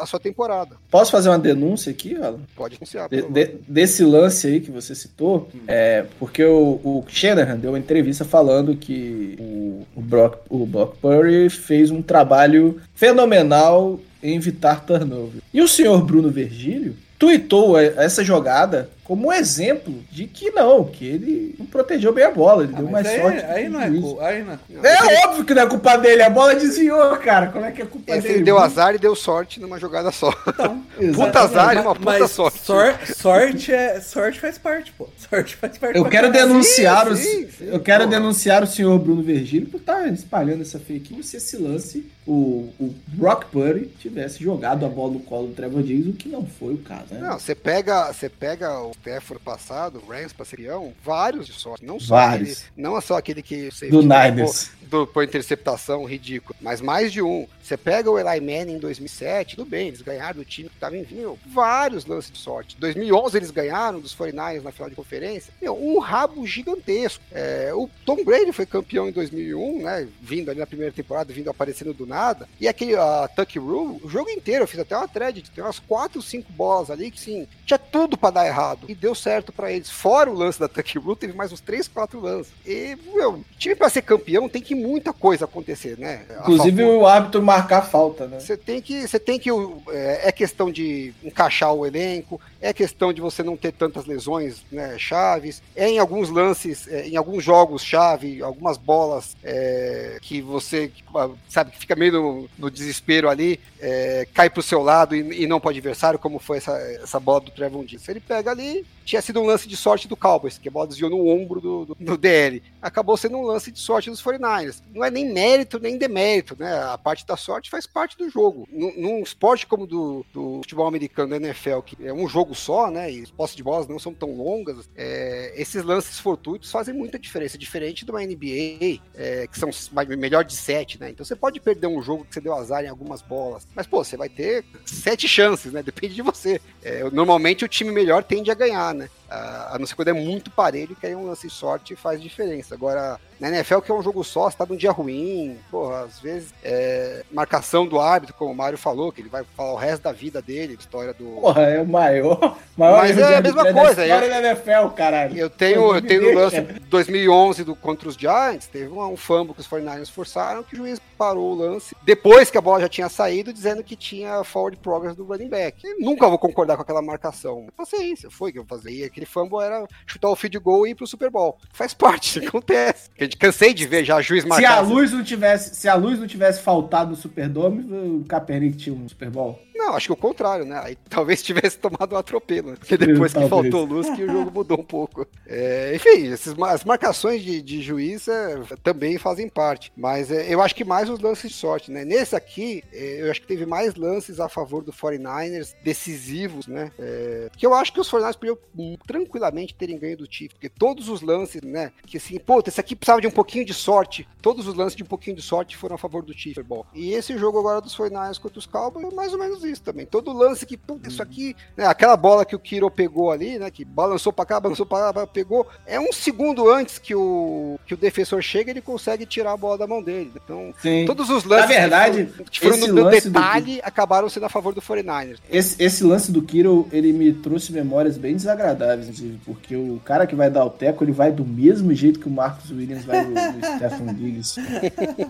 a sua temporada. Posso fazer uma denúncia aqui, Alan? Pode anunciar. por De- de- desse lance aí que você citou, é porque o, o Shanahan deu uma entrevista falando que o, o, Brock, o Brock Purdy fez um trabalho fenomenal em evitar turnover. E o senhor Bruno Virgílio tuitou e- essa jogada como um exemplo de que não, que ele não protegeu bem a bola, ele Ah, deu mais aí, sorte. aí não é culpa. Aí não é culpa. É óbvio que não é culpa dele, a bola desviou, cara. Como é que é culpa Esse dele? ele deu azar e deu sorte numa jogada só. Então, Puta azar e uma puta mas sorte. sor- sorte, é, sorte faz parte, pô. Sorte faz parte. Eu quero denunciar o, sim, sim, eu quero pô. denunciar o senhor Bruno Virgílio por estar espalhando essa fake news se esse lance o, o Brock Purdy tivesse jogado a bola no colo do Trevor Diggs, o que não foi o caso, né? Não, você pega, você pega o Stafford passado, Rams pra serião, vários de sorte. Não só Vários. aquele, não só aquele que você Do Niners. Por interceptação ridículo, mas mais de um. Você pega o Eli Manning em 2007, tudo bem, eles ganharam do time que estava em vinho, vários lances de sorte. 2011 eles ganharam dos 49ers na final de conferência, meu, um rabo gigantesco. É, o Tom Brady foi campeão em 2001, né, vindo ali na primeira temporada, vindo aparecendo do nada, e aquele a Tuck Rule, o jogo inteiro, eu fiz até uma thread, tem umas 4, 5 bolas ali que sim, tinha tudo para dar errado, e deu certo para eles. Fora o lance da Tuck Rule, teve mais uns 3, 4 lances. E, meu, time para ser campeão tem que muita coisa acontecer, né? A Inclusive favor. o árbitro marcar falta, né? Você tem que, você tem que é, é questão de encaixar o elenco, é questão de você não ter tantas lesões, né, chaves, é em alguns lances, é, em alguns jogos chave, algumas bolas é, que você ah, sabe que fica meio no, no desespero ali, é, cai pro seu lado e, e não pro adversário, como foi essa, essa bola do Trevon Diggs. Ele pega ali, tinha sido um lance de sorte do Cowboys, que a bola desviou no ombro do, do, do DL. Acabou sendo um lance de sorte dos 49ers. Não é nem mérito, nem demérito, né? A parte da sorte faz parte do jogo. Num, num esporte como do, do futebol americano, da NFL, que é um jogo só, né? E as posses de bolas não são tão longas, é, esses lances fortuitos fazem muita diferença. Diferente de uma NBA, é, que são melhor de sete, né? Então você pode perder um jogo que você deu azar em algumas bolas. Mas, pô, você vai ter sete chances, né? Depende de você. É, normalmente o time melhor tende a ganhar, né? A não ser quando é muito parelho, que aí um lance de sorte faz diferença. Agora, na NFL, que é um jogo só, você tá num dia ruim, porra, às vezes, é, marcação do árbitro, como o Mário falou, que ele vai falar o resto da vida dele, história do. Porra, é o maior. maior Mas é a mesma coisa, Da história da NFL, caralho. Eu tenho, eu tenho o lance deixa. 2011 do, contra os Giants, teve um, um fumble que os 49ers forçaram, que o juiz parou o lance, depois que a bola já tinha saído, dizendo que tinha forward progress do running back. Eu nunca vou concordar com aquela marcação. Paciência, foi o que eu fazia. E aquele fumble era chutar o field goal e ir pro Super Bowl. Faz parte, acontece. Gente cansei de ver já juiz Se marcar. a luz não tivesse, se a luz não tivesse faltado no Superdome, o Kaepernick tinha um Super Bowl. Não, acho que o contrário, né? Aí talvez tivesse tomado um atropelo, né? Porque depois que faltou luz, que o jogo mudou um pouco. É, enfim, esses, as marcações de, de juiz é, também fazem parte. Mas é, eu acho que mais os lances de sorte, né? Nesse aqui, é, eu acho que teve mais lances a favor do 49ers decisivos, né? É, que eu acho que os 49ers podiam tranquilamente terem ganho do Chiefs, porque todos os lances, né? Que assim, pô, esse aqui precisava de um pouquinho de sorte. Todos os lances de um pouquinho de sorte foram a favor do Chiefs. Bom, e esse jogo agora dos 49ers contra os Cowboys é mais ou menos isso também. Todo lance que, puta, isso aqui, né, aquela bola que o Kiro pegou ali, né, que balançou pra cá, balançou pra lá, pegou, é um segundo antes que o, que o defensor chega, ele consegue tirar a bola da mão dele. Então, Sim. todos os lances Na verdade, que foram, que foram no, lance do detalhe acabaram sendo a favor do 49ers. Esse, esse lance do Kiro, ele me trouxe memórias bem desagradáveis, inclusive, porque o cara que vai dar o teco, ele vai do mesmo jeito que o Marcos Williams vai no Stephen Diggs.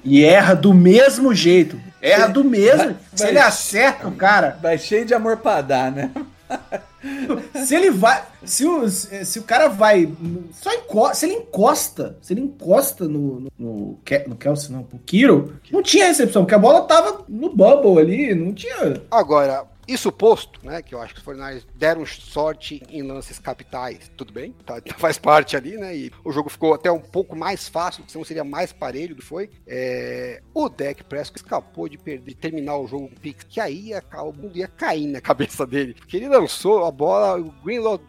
E erra do mesmo jeito. Erra do mesmo. Se ele acerta o cara, Vai cheio de amor pra dar, né? se ele vai. Se o, se o cara vai. Só encosta. Se ele encosta. Se ele encosta no. No, no, no Kelsey, não, pro Kiro, não tinha recepção, porque a bola tava no bubble ali, não tinha. Agora, Isso posto, né, que eu acho que os 49ers deram sorte em lances capitais, tudo bem, tá, faz parte ali, né, e o jogo ficou até um pouco mais fácil, senão seria mais parelho do que foi. É, o Deck Prescott escapou de perder, de terminar o jogo com Pix, que aí ia, o mundo ia cair na cabeça dele, porque ele lançou a bola, o Greenlaw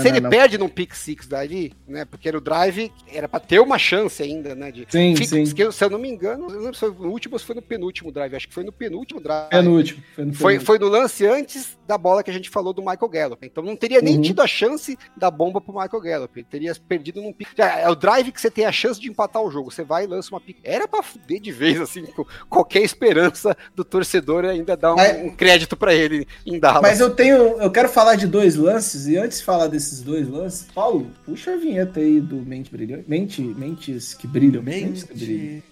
se ele perde num pick six dali, né? Porque no drive era pra ter uma chance ainda, né? De, sim, fica, sim. Se eu não me engano, eu não no último ou se foi no penúltimo drive. Acho que foi no penúltimo drive. Penúltimo. Foi no, foi, foi no lance antes da bola que a gente falou do Michael Gallup. Então não teria nem uhum. tido a chance da bomba pro Michael Gallup. Ele teria perdido num pick. É o drive que você tem a chance de empatar o jogo. Você vai e lança uma pick. Era pra fuder de vez, assim, com qualquer esperança do torcedor ainda dar um, um crédito para ele em Dallas. Mas eu tenho, eu quero falar de dois lances, e antes de falar desses dois lances, Paulo, puxa a vinheta aí do Mente Brilhante. Mente, mentes que brilham. Mentes que brilham.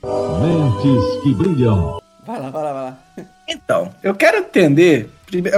Mentes que brilham. Vai lá, vai lá, vai lá. Então, eu quero entender.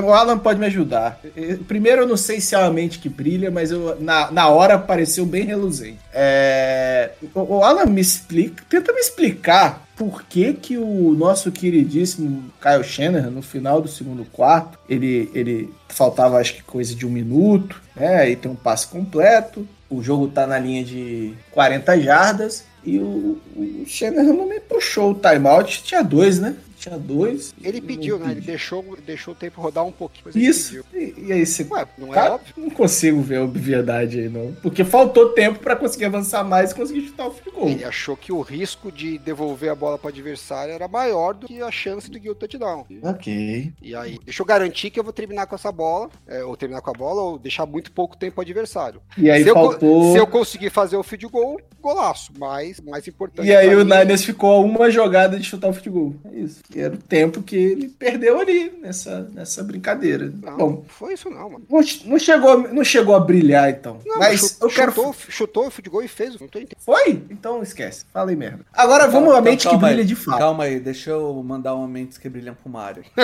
O Alan pode me ajudar. Primeiro, eu não sei se é uma mente que brilha, mas eu, na, na hora pareceu bem reluzente. É, o Alan me explica, tenta me explicar por que, que o nosso queridíssimo Kyle Shanahan, no final do segundo quarto, ele, ele faltava acho que coisa de um minuto, né? Aí tem um passe completo, o jogo tá na linha de 40 jardas e o, o não me puxou o timeout, tinha dois, né? Tinha dois. Ele pediu, né? Ele deixou, deixou o tempo rodar um pouquinho. Isso. E, e, aí você. Ué, não é óbvio? Não consigo ver a obviedade aí, não. Porque faltou tempo para conseguir avançar mais e conseguir chutar o field goal. Ele achou que o risco de devolver a bola para o adversário era maior do que a chance de o touchdown. Ok. E aí, deixa eu garantir que eu vou terminar com essa bola, é, ou terminar com a bola, ou deixar muito pouco tempo ao adversário. E aí se faltou. Eu, se eu conseguir fazer o field goal, golaço. Mas mais importante. E aí o Niners ficou a uma jogada de chutar o field goal. É isso. Que era o tempo que ele perdeu ali nessa, nessa brincadeira. Não, Bom, foi isso não, mano. Não, chegou, não chegou a brilhar, então. Não, mas chutou, eu quero... chutou, chutou o field goal e fez. Não tô entendendo. Foi? Então esquece. Falei merda. Agora então, vamos então, a mente então, que brilha aí, de fato. Calma aí, deixa eu mandar uma mente que brilha pro Mário.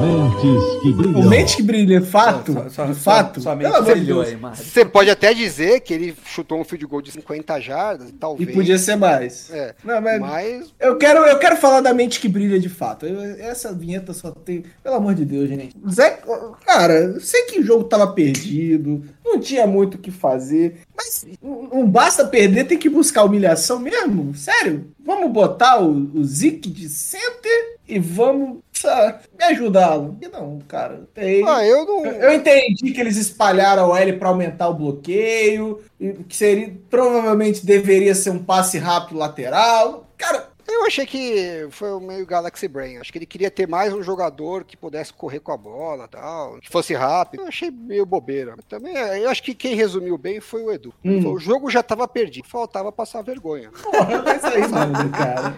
Mentes que brilham. O mente que brilha, fato. Só, só, de fato. Só, mente brilhou aí, Mário. Você pode até dizer que ele chutou um field goal de 50 jardas, talvez. E podia ser mais. É. Não, mas, mas... Eu, quero, eu quero falar da mente que brilha de fato. Eu, essa vinheta só tem. Pelo amor de Deus, gente. Zé, cara, eu sei que o jogo tava perdido, não tinha muito o que fazer. Mas não basta perder, tem que buscar humilhação mesmo? Sério? Vamos botar o, o Zik de center e vamos me ajudá-lo. E não, cara. Tem... Ah, eu não. Eu entendi que eles espalharam o L para aumentar o bloqueio, que seria provavelmente deveria ser um passe rápido lateral. Cara, eu achei que foi meio Galaxy Brain. Acho que ele queria ter mais um jogador que pudesse correr com a bola tal, que fosse rápido. Eu achei meio bobeira. Também, eu acho que quem resumiu bem foi o Edu. Hum. O jogo já estava perdido, faltava passar vergonha. Porra, mas aí, mano, cara.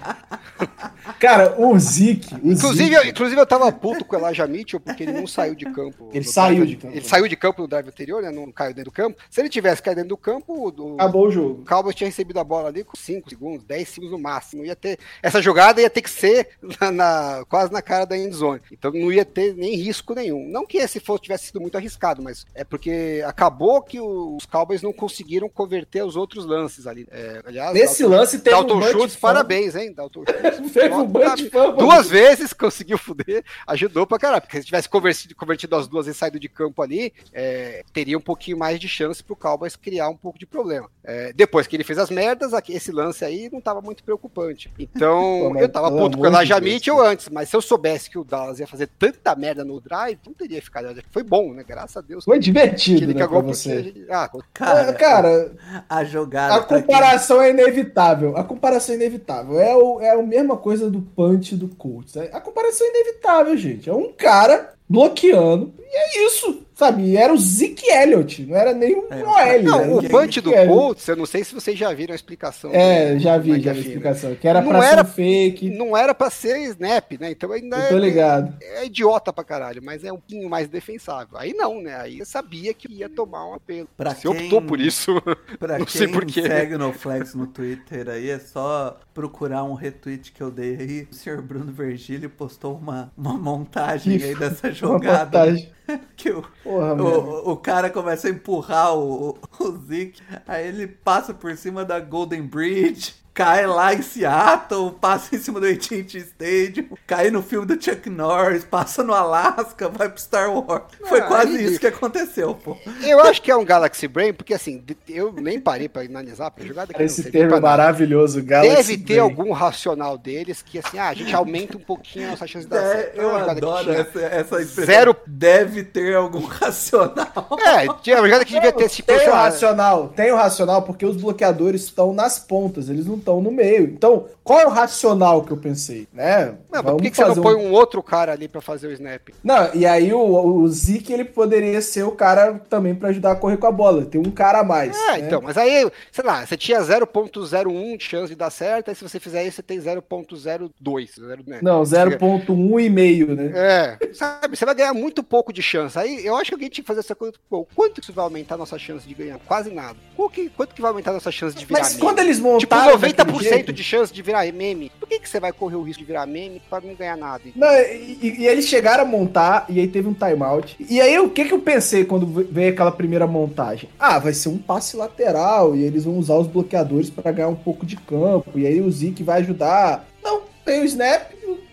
Cara, o Zik. O inclusive, Zeke... Eu, inclusive, eu tava puto com o Elijah Mitchell porque ele não saiu de campo. Ele saiu drive, de campo. Ele saiu de campo no drive anterior, né? Não caiu dentro do campo. Se ele tivesse caído dentro do campo, o, acabou o jogo. O Cowboys tinha recebido a bola ali com 5 segundos, 10 segundos no máximo. Ia ter essa jogada ia ter que ser na, na, quase na cara da endzone. Então não ia ter nem risco nenhum. Não que esse fosse, tivesse sido muito arriscado, mas é porque acabou que os Cowboys não conseguiram converter os outros lances ali. É, aliás, nesse Dalton, lance teve Dalton um Schultz, parabéns, hein? Dalton Schultz. um bunch duas vezes conseguiu fuder, ajudou pra caralho. Porque se tivesse convertido, convertido as duas e saído de campo ali, é, teria um pouquinho mais de chance pro Cowboys criar um pouco de problema. É, depois que ele fez as merdas, esse lance aí não tava muito preocupante. Então, eu tava puto com o Elijah Mitchell antes, mas se eu soubesse que o Dallas ia fazer tanta merda no drive, não teria ficado. Foi bom, né? Graças a Deus. Foi divertido, ele né, cagou você. Gente... Ah, cara, cara, a jogada. A comparação quem... é inevitável. A comparação é inevitável. É, o, é a mesma coisa do punch do Colts. A comparação é inevitável, gente. É um cara bloqueando. E é isso. Sabe, era o Zeke Elliott, não era nem o é, Noel. Não, o punch do Colts, eu não sei se vocês já viram a explicação. É, já vi, já vi a explicação. Que era não pra era, ser fake. Não era pra ser snap, né? Então ainda eu tô é, ligado. É, é, idiota pra caralho, mas é um pouquinho mais defensável. Aí não, né? Aí eu sabia que ia tomar um apelo. Pra Você quem, optou por isso. Pra não quem sei porquê. segue no Flex no Twitter aí, é só procurar um retweet que eu dei aí. O senhor Bruno Vergílio postou uma, uma montagem aí dessa jogada. Uma montagem. que o, Porra, o, o, cara começa a empurrar o, o Zeke, aí ele passa por cima da Golden Bridge. Cai lá em Seattle, passa em cima do AT&T Stadium, cai no filme do Chuck Norris, passa no Alasca, vai pro Star Wars. Foi Ah, quase isso que aconteceu, pô. Eu acho que é um Galaxy Brain, porque assim, eu nem parei pra analisar, porque a jogada não Esse termo maravilhoso, Galaxy Deve ter Brain. algum racional deles que assim, ah, a gente aumenta um pouquinho a nossa chance de dar É, certo. eu que adoro essa, essa expressão. Zero- Deve ter algum racional. É, tinha uma jogada que devia ter tipo, Tem o racional, tem o racional porque os bloqueadores estão nas pontas, eles não estão no meio. Então, qual é o racional que eu pensei, né? Não, mas por Vamos que, que você não fazer põe um- um outro cara ali pra fazer o snap? Não, e aí o, o Zeke, ele poderia ser o cara também pra ajudar a correr com a bola. Tem um cara a mais. É, né? então, mas aí, sei lá, você tinha 0.01 de chance de dar certo, aí se você fizer isso, você tem 0.02. zero, né? Não, 0.1 e meio, né? É, sabe, você vai ganhar muito pouco de chance. Aí eu acho que alguém tinha que fazer essa coisa. Pô, quanto que isso vai aumentar a nossa chance de ganhar? Quase nada. Qual que, quanto que vai aumentar a nossa chance de virar Mas quando eles montaram Tipo, daquele 90% jeito- de chance de virar meme. Por que, que você vai correr o risco de virar meme pra não ganhar nada? Não, e, e- eles chegaram a montar, e aí teve um timeout. E aí, o que que eu pensei quando veio aquela primeira montagem? Ah, vai ser um passe lateral, e eles vão usar os bloqueadores pra ganhar um pouco de campo, e aí o Zeke vai ajudar. Não, tem o snap,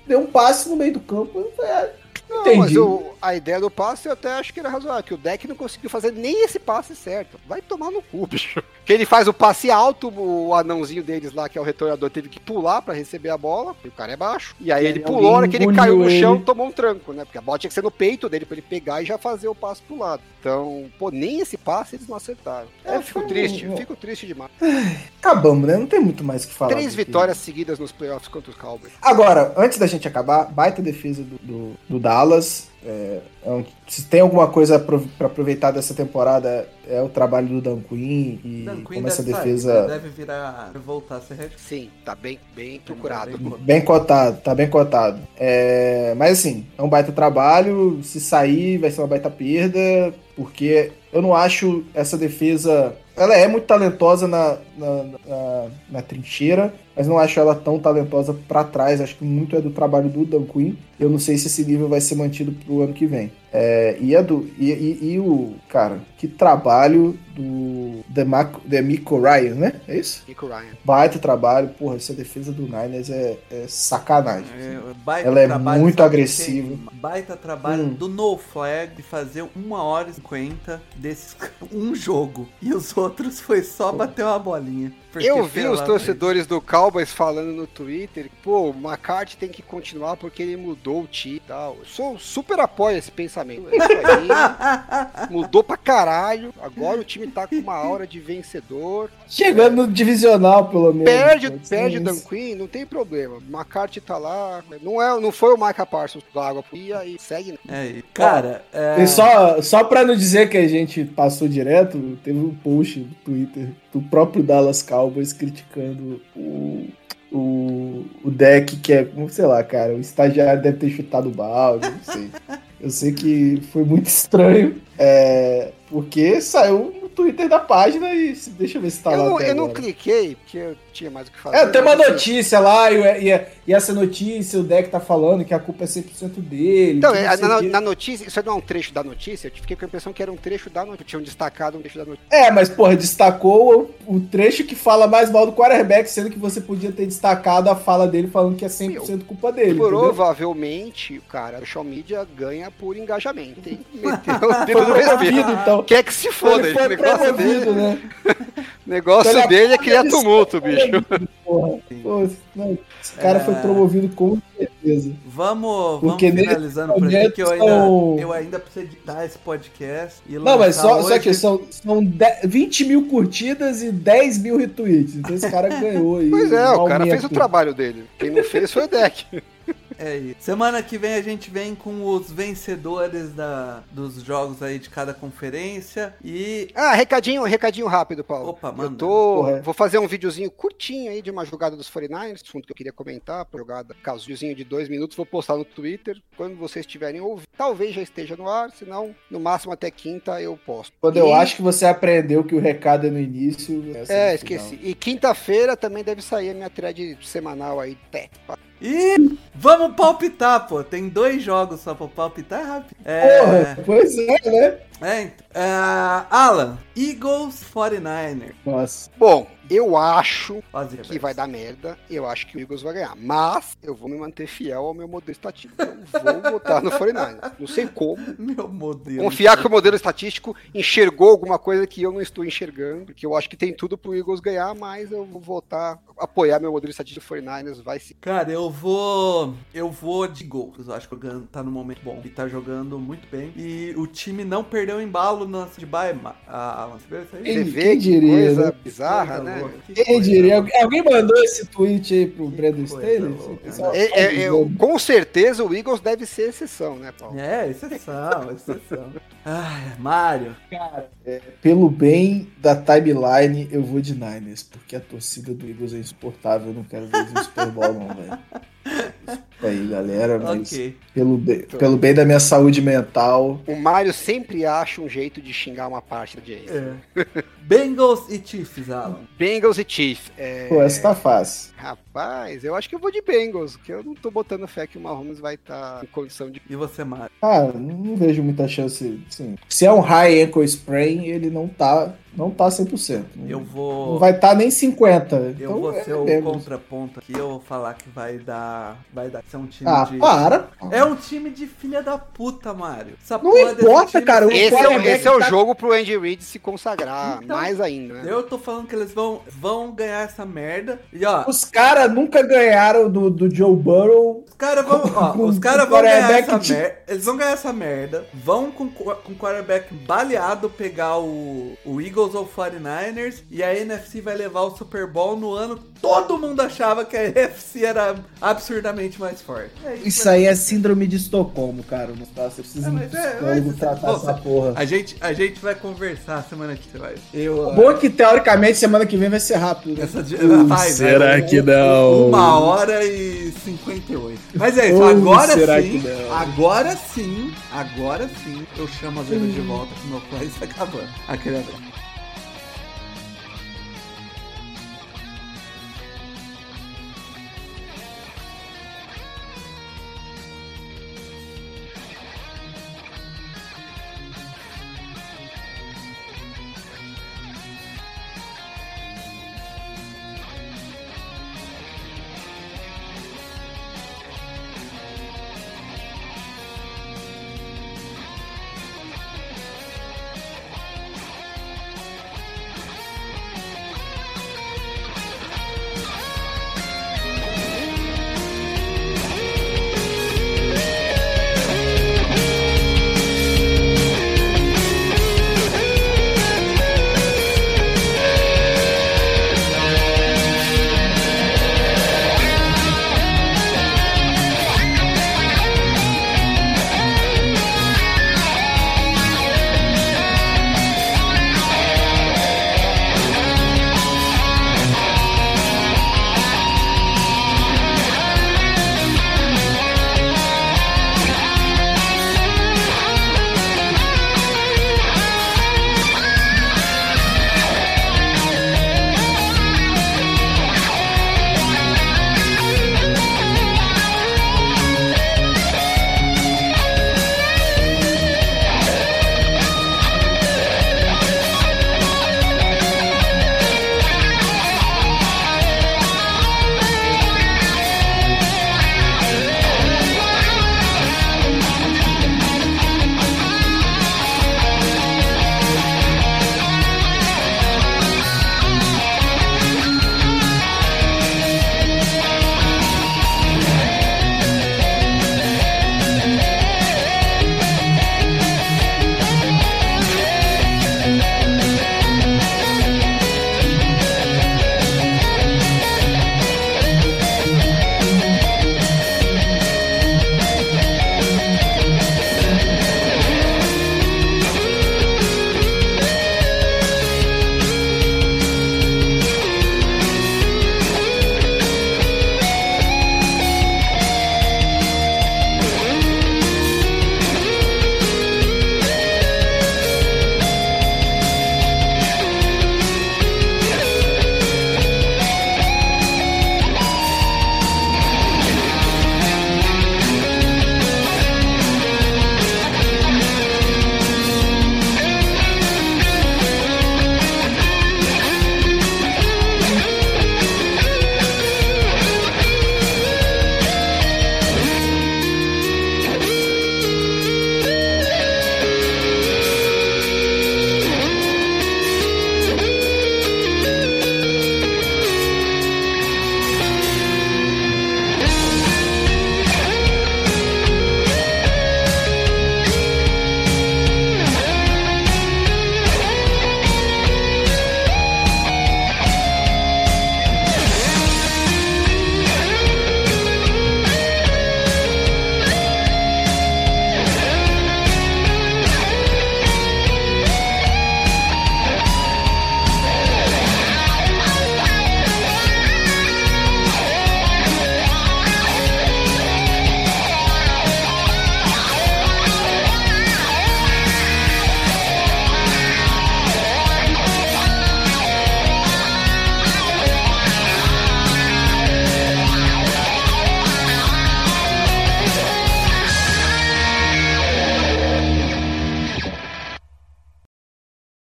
deu um passe no meio do campo. Eu falei, ah, Não, entendi. mas eu- a ideia do passe eu até acho que era razoável, que o deck não conseguiu fazer nem esse passe certo. Vai tomar no cu, bicho. Que ele faz o passe alto, o anãozinho deles lá, que é o retornador, teve que pular pra receber a bola, e o cara é baixo. E aí E ele aí pulou, hora que ele caiu no chão, ele. tomou um tranco, né? Porque a bola tinha que ser no peito dele pra ele pegar e já fazer o passe pro lado. Então, pô, nem esse passe eles não acertaram. É, eu fico foi um- triste, fico triste demais. acabamos, né? Não tem muito mais o que falar. Três vitórias seguidas nos playoffs contra os Cowboys. Agora, antes da gente acabar, baita defesa do, do, do Dallas. É, é um- se tem alguma coisa pra pra aproveitar dessa temporada, é o trabalho do Dan Quinn e Dan Quinn como essa deve sair, defesa. deve virar, voltar a ser head coach. Sim, tá bem, bem procurado. bem- Bem cotado, tá bem cotado. É, mas assim, é um baita trabalho. Se sair, vai ser uma baita perda, porque eu não acho essa defesa. Ela é muito talentosa na, na, na, na trincheira, mas não acho ela tão talentosa pra trás. Acho que muito é do trabalho do Dan Quinn. Eu não sei se esse nível vai ser mantido pro ano que vem. É, e, é do, e, e, e o. Cara, que trabalho do Demaco- Demico Ryan, né? É isso? Nico Ryan. Baita trabalho, porra, essa defesa do Niners é, é sacanagem. É, baita Ela é trabalho, muito agressiva. Baita trabalho Hum. do No Flag de fazer uma hora e 50 desses um jogo. E os outros foi só bater uma bolinha. Porque, Eu vi os torcedores do Cowboys falando no Twitter, pô, o McCarthy tem que continuar porque ele mudou o time e tal. Eu sou super apoio esse pensamento. É isso aí. mudou pra caralho. Agora o time tá com uma aura de vencedor. Chegando no divisional, pelo menos. Perde, ser perde o Dan. Quinn, não tem problema. McCarthy tá lá. Não, é, não foi o Micah Parsons da água e aí segue. É, e, cara, é, E só, só pra não dizer que a gente passou direto, teve um post no Twitter do próprio Dallas Cowboys criticando o, o, o deck, que é, sei lá, cara, o estagiário deve ter chutado o balde, não sei. Eu sei que foi muito estranho, é, porque saiu no Twitter da página e se- deixa eu ver se tá eu, lá. não, eu não agora. cliquei, porque eu tinha mais o que fazer. É, tem uma assim, notícia lá, e, e- e essa notícia, o deck tá falando que a culpa é 100% dele. Então, é, na, na notícia, isso não é um trecho da notícia, eu fiquei com a impressão que era um trecho da notícia, tinham destacado um trecho da notícia. É, mas, porra, destacou o, o trecho que fala mais mal do quarterback, sendo que você podia ter destacado a fala dele falando que é 100% culpa dele. entendeu? Provavelmente, cara, o social media ganha por engajamento. Tem que meter o dedo no então. Quer que se foda, Ele o negócio dele, né? negócio Ele dele é criar tumulto, bicho. Porra. Pô, não, esse cara É. foi promovido com certeza. Vamos, vamos finalizando por aqui, que eu ainda, são- eu ainda preciso editar esse podcast. E Não, mas só, só hoje. que são, são 10 20 mil curtidas e 10 mil retweets. Então esse cara ganhou aí. Pois é, o cara fez o trabalho dele. Quem não fez foi o deck. É isso. Semana que vem a gente vem com os vencedores da, dos jogos aí de cada conferência. E. Ah, recadinho, recadinho rápido, Paulo. Opa, Eu manda. tô. Porra. Vou fazer um videozinho curtinho aí de uma jogada dos 49ers, assunto que eu queria comentar, jogada casualzinho de dois minutos, vou postar no Twitter. Quando vocês estiverem ouvindo, talvez já esteja no ar, senão, no máximo até quinta eu posto. Quando E- eu acho que você aprendeu que o recado é no início. É, no esqueci. final. E quinta-feira também deve sair a minha thread semanal aí, pé. E vamos palpitar, pô. Tem dois jogos só pra palpitar é rápido. É. Porra, pois é, né? É, então. Ah, Alan, Eagles 49ers. Nossa. Bom, eu acho Fazer, que vai dar merda. Eu acho que o Eagles vai ganhar. Mas eu vou me manter fiel ao meu modelo estatístico. Eu vou votar no 49ers. Não sei como. Meu modelo. Confiar que o modelo estatístico enxergou alguma coisa que eu não estou enxergando. Porque eu acho que tem tudo pro Eagles ganhar, mas eu vou votar, apoiar meu modelo estatístico 49ers. Vai sim. Cara, eu vou. Eu vou de gols. Eu acho que o Gun tá no momento bom. E tá jogando muito bem. E o time não perdeu embalo na de Baia. Ah, você vê que diria, coisa né? bizarra, Coisa né? louca, que Quem coisa diria? louca. Alguém- mandou esse tweet aí pro Brandon Staley? Pessoal, É, é, é, com certeza o Eagles deve ser exceção, né, Paulo? É, exceção, exceção. Ai, Mário. Pelo bem da timeline, eu vou de Niners, porque a torcida do Eagles é insuportável. Eu não quero ver no Super Bowl, não, velho. Desculpa aí, galera, mas Ok. pelo, bem, pelo bem da minha saúde mental. O Mário sempre acha um jeito de xingar uma parte da audiência. É. Bengals e Chiefs, Alan. Bengals e Chiefs. É, Pô, essa tá fácil. Rapaz, eu acho que eu vou de Bengals, porque eu não tô botando fé que o Mahomes vai estar em condição de. E você, Mário? Ah, não vejo muita chance. Sim. Se é um high ankle sprain, ele não tá, não tá 100%. Não, Eu vou. não vai estar tá nem 50. Eu então vou é ser o Bengals. contraponto aqui. Eu vou falar que vai dar. Vai dar. Ser um time Ah, de. para. É um time de filha da puta, Mário. Essa Não importa, time cara, Esse é, o- esse é o tá- jogo pro Andy Reid se consagrar Então, mais ainda, né? Eu tô falando que eles vão, vão ganhar essa merda. E ó, Os caras nunca ganharam do, do Joe Burrow. os caras vão, ó, com- os caras vão ganhar essa de- merda. Eles vão ganhar essa merda. Vão com com o quarterback baleado pegar o, o Eagles ou 49ers. E a NFC vai levar o Super Bowl no ano. Todo mundo achava que a NFC era absurdamente mais forte. É Isso aí é síndrome de Estocolmo, cara. Não tá? Você precisa É, mas é, mas- tratar Pô, essa porra. A gente, a gente vai conversar semana que vem. Eu, O bom é que, teoricamente, semana que vem vai ser rápido. Né? Essa. Uh, vai, será vai, que não? Uma hora e 58. Mas é isso, Uh, agora será sim, que não? agora sim, agora sim, eu chamo a Zena de volta que meu play está acabando. Aquele abraço.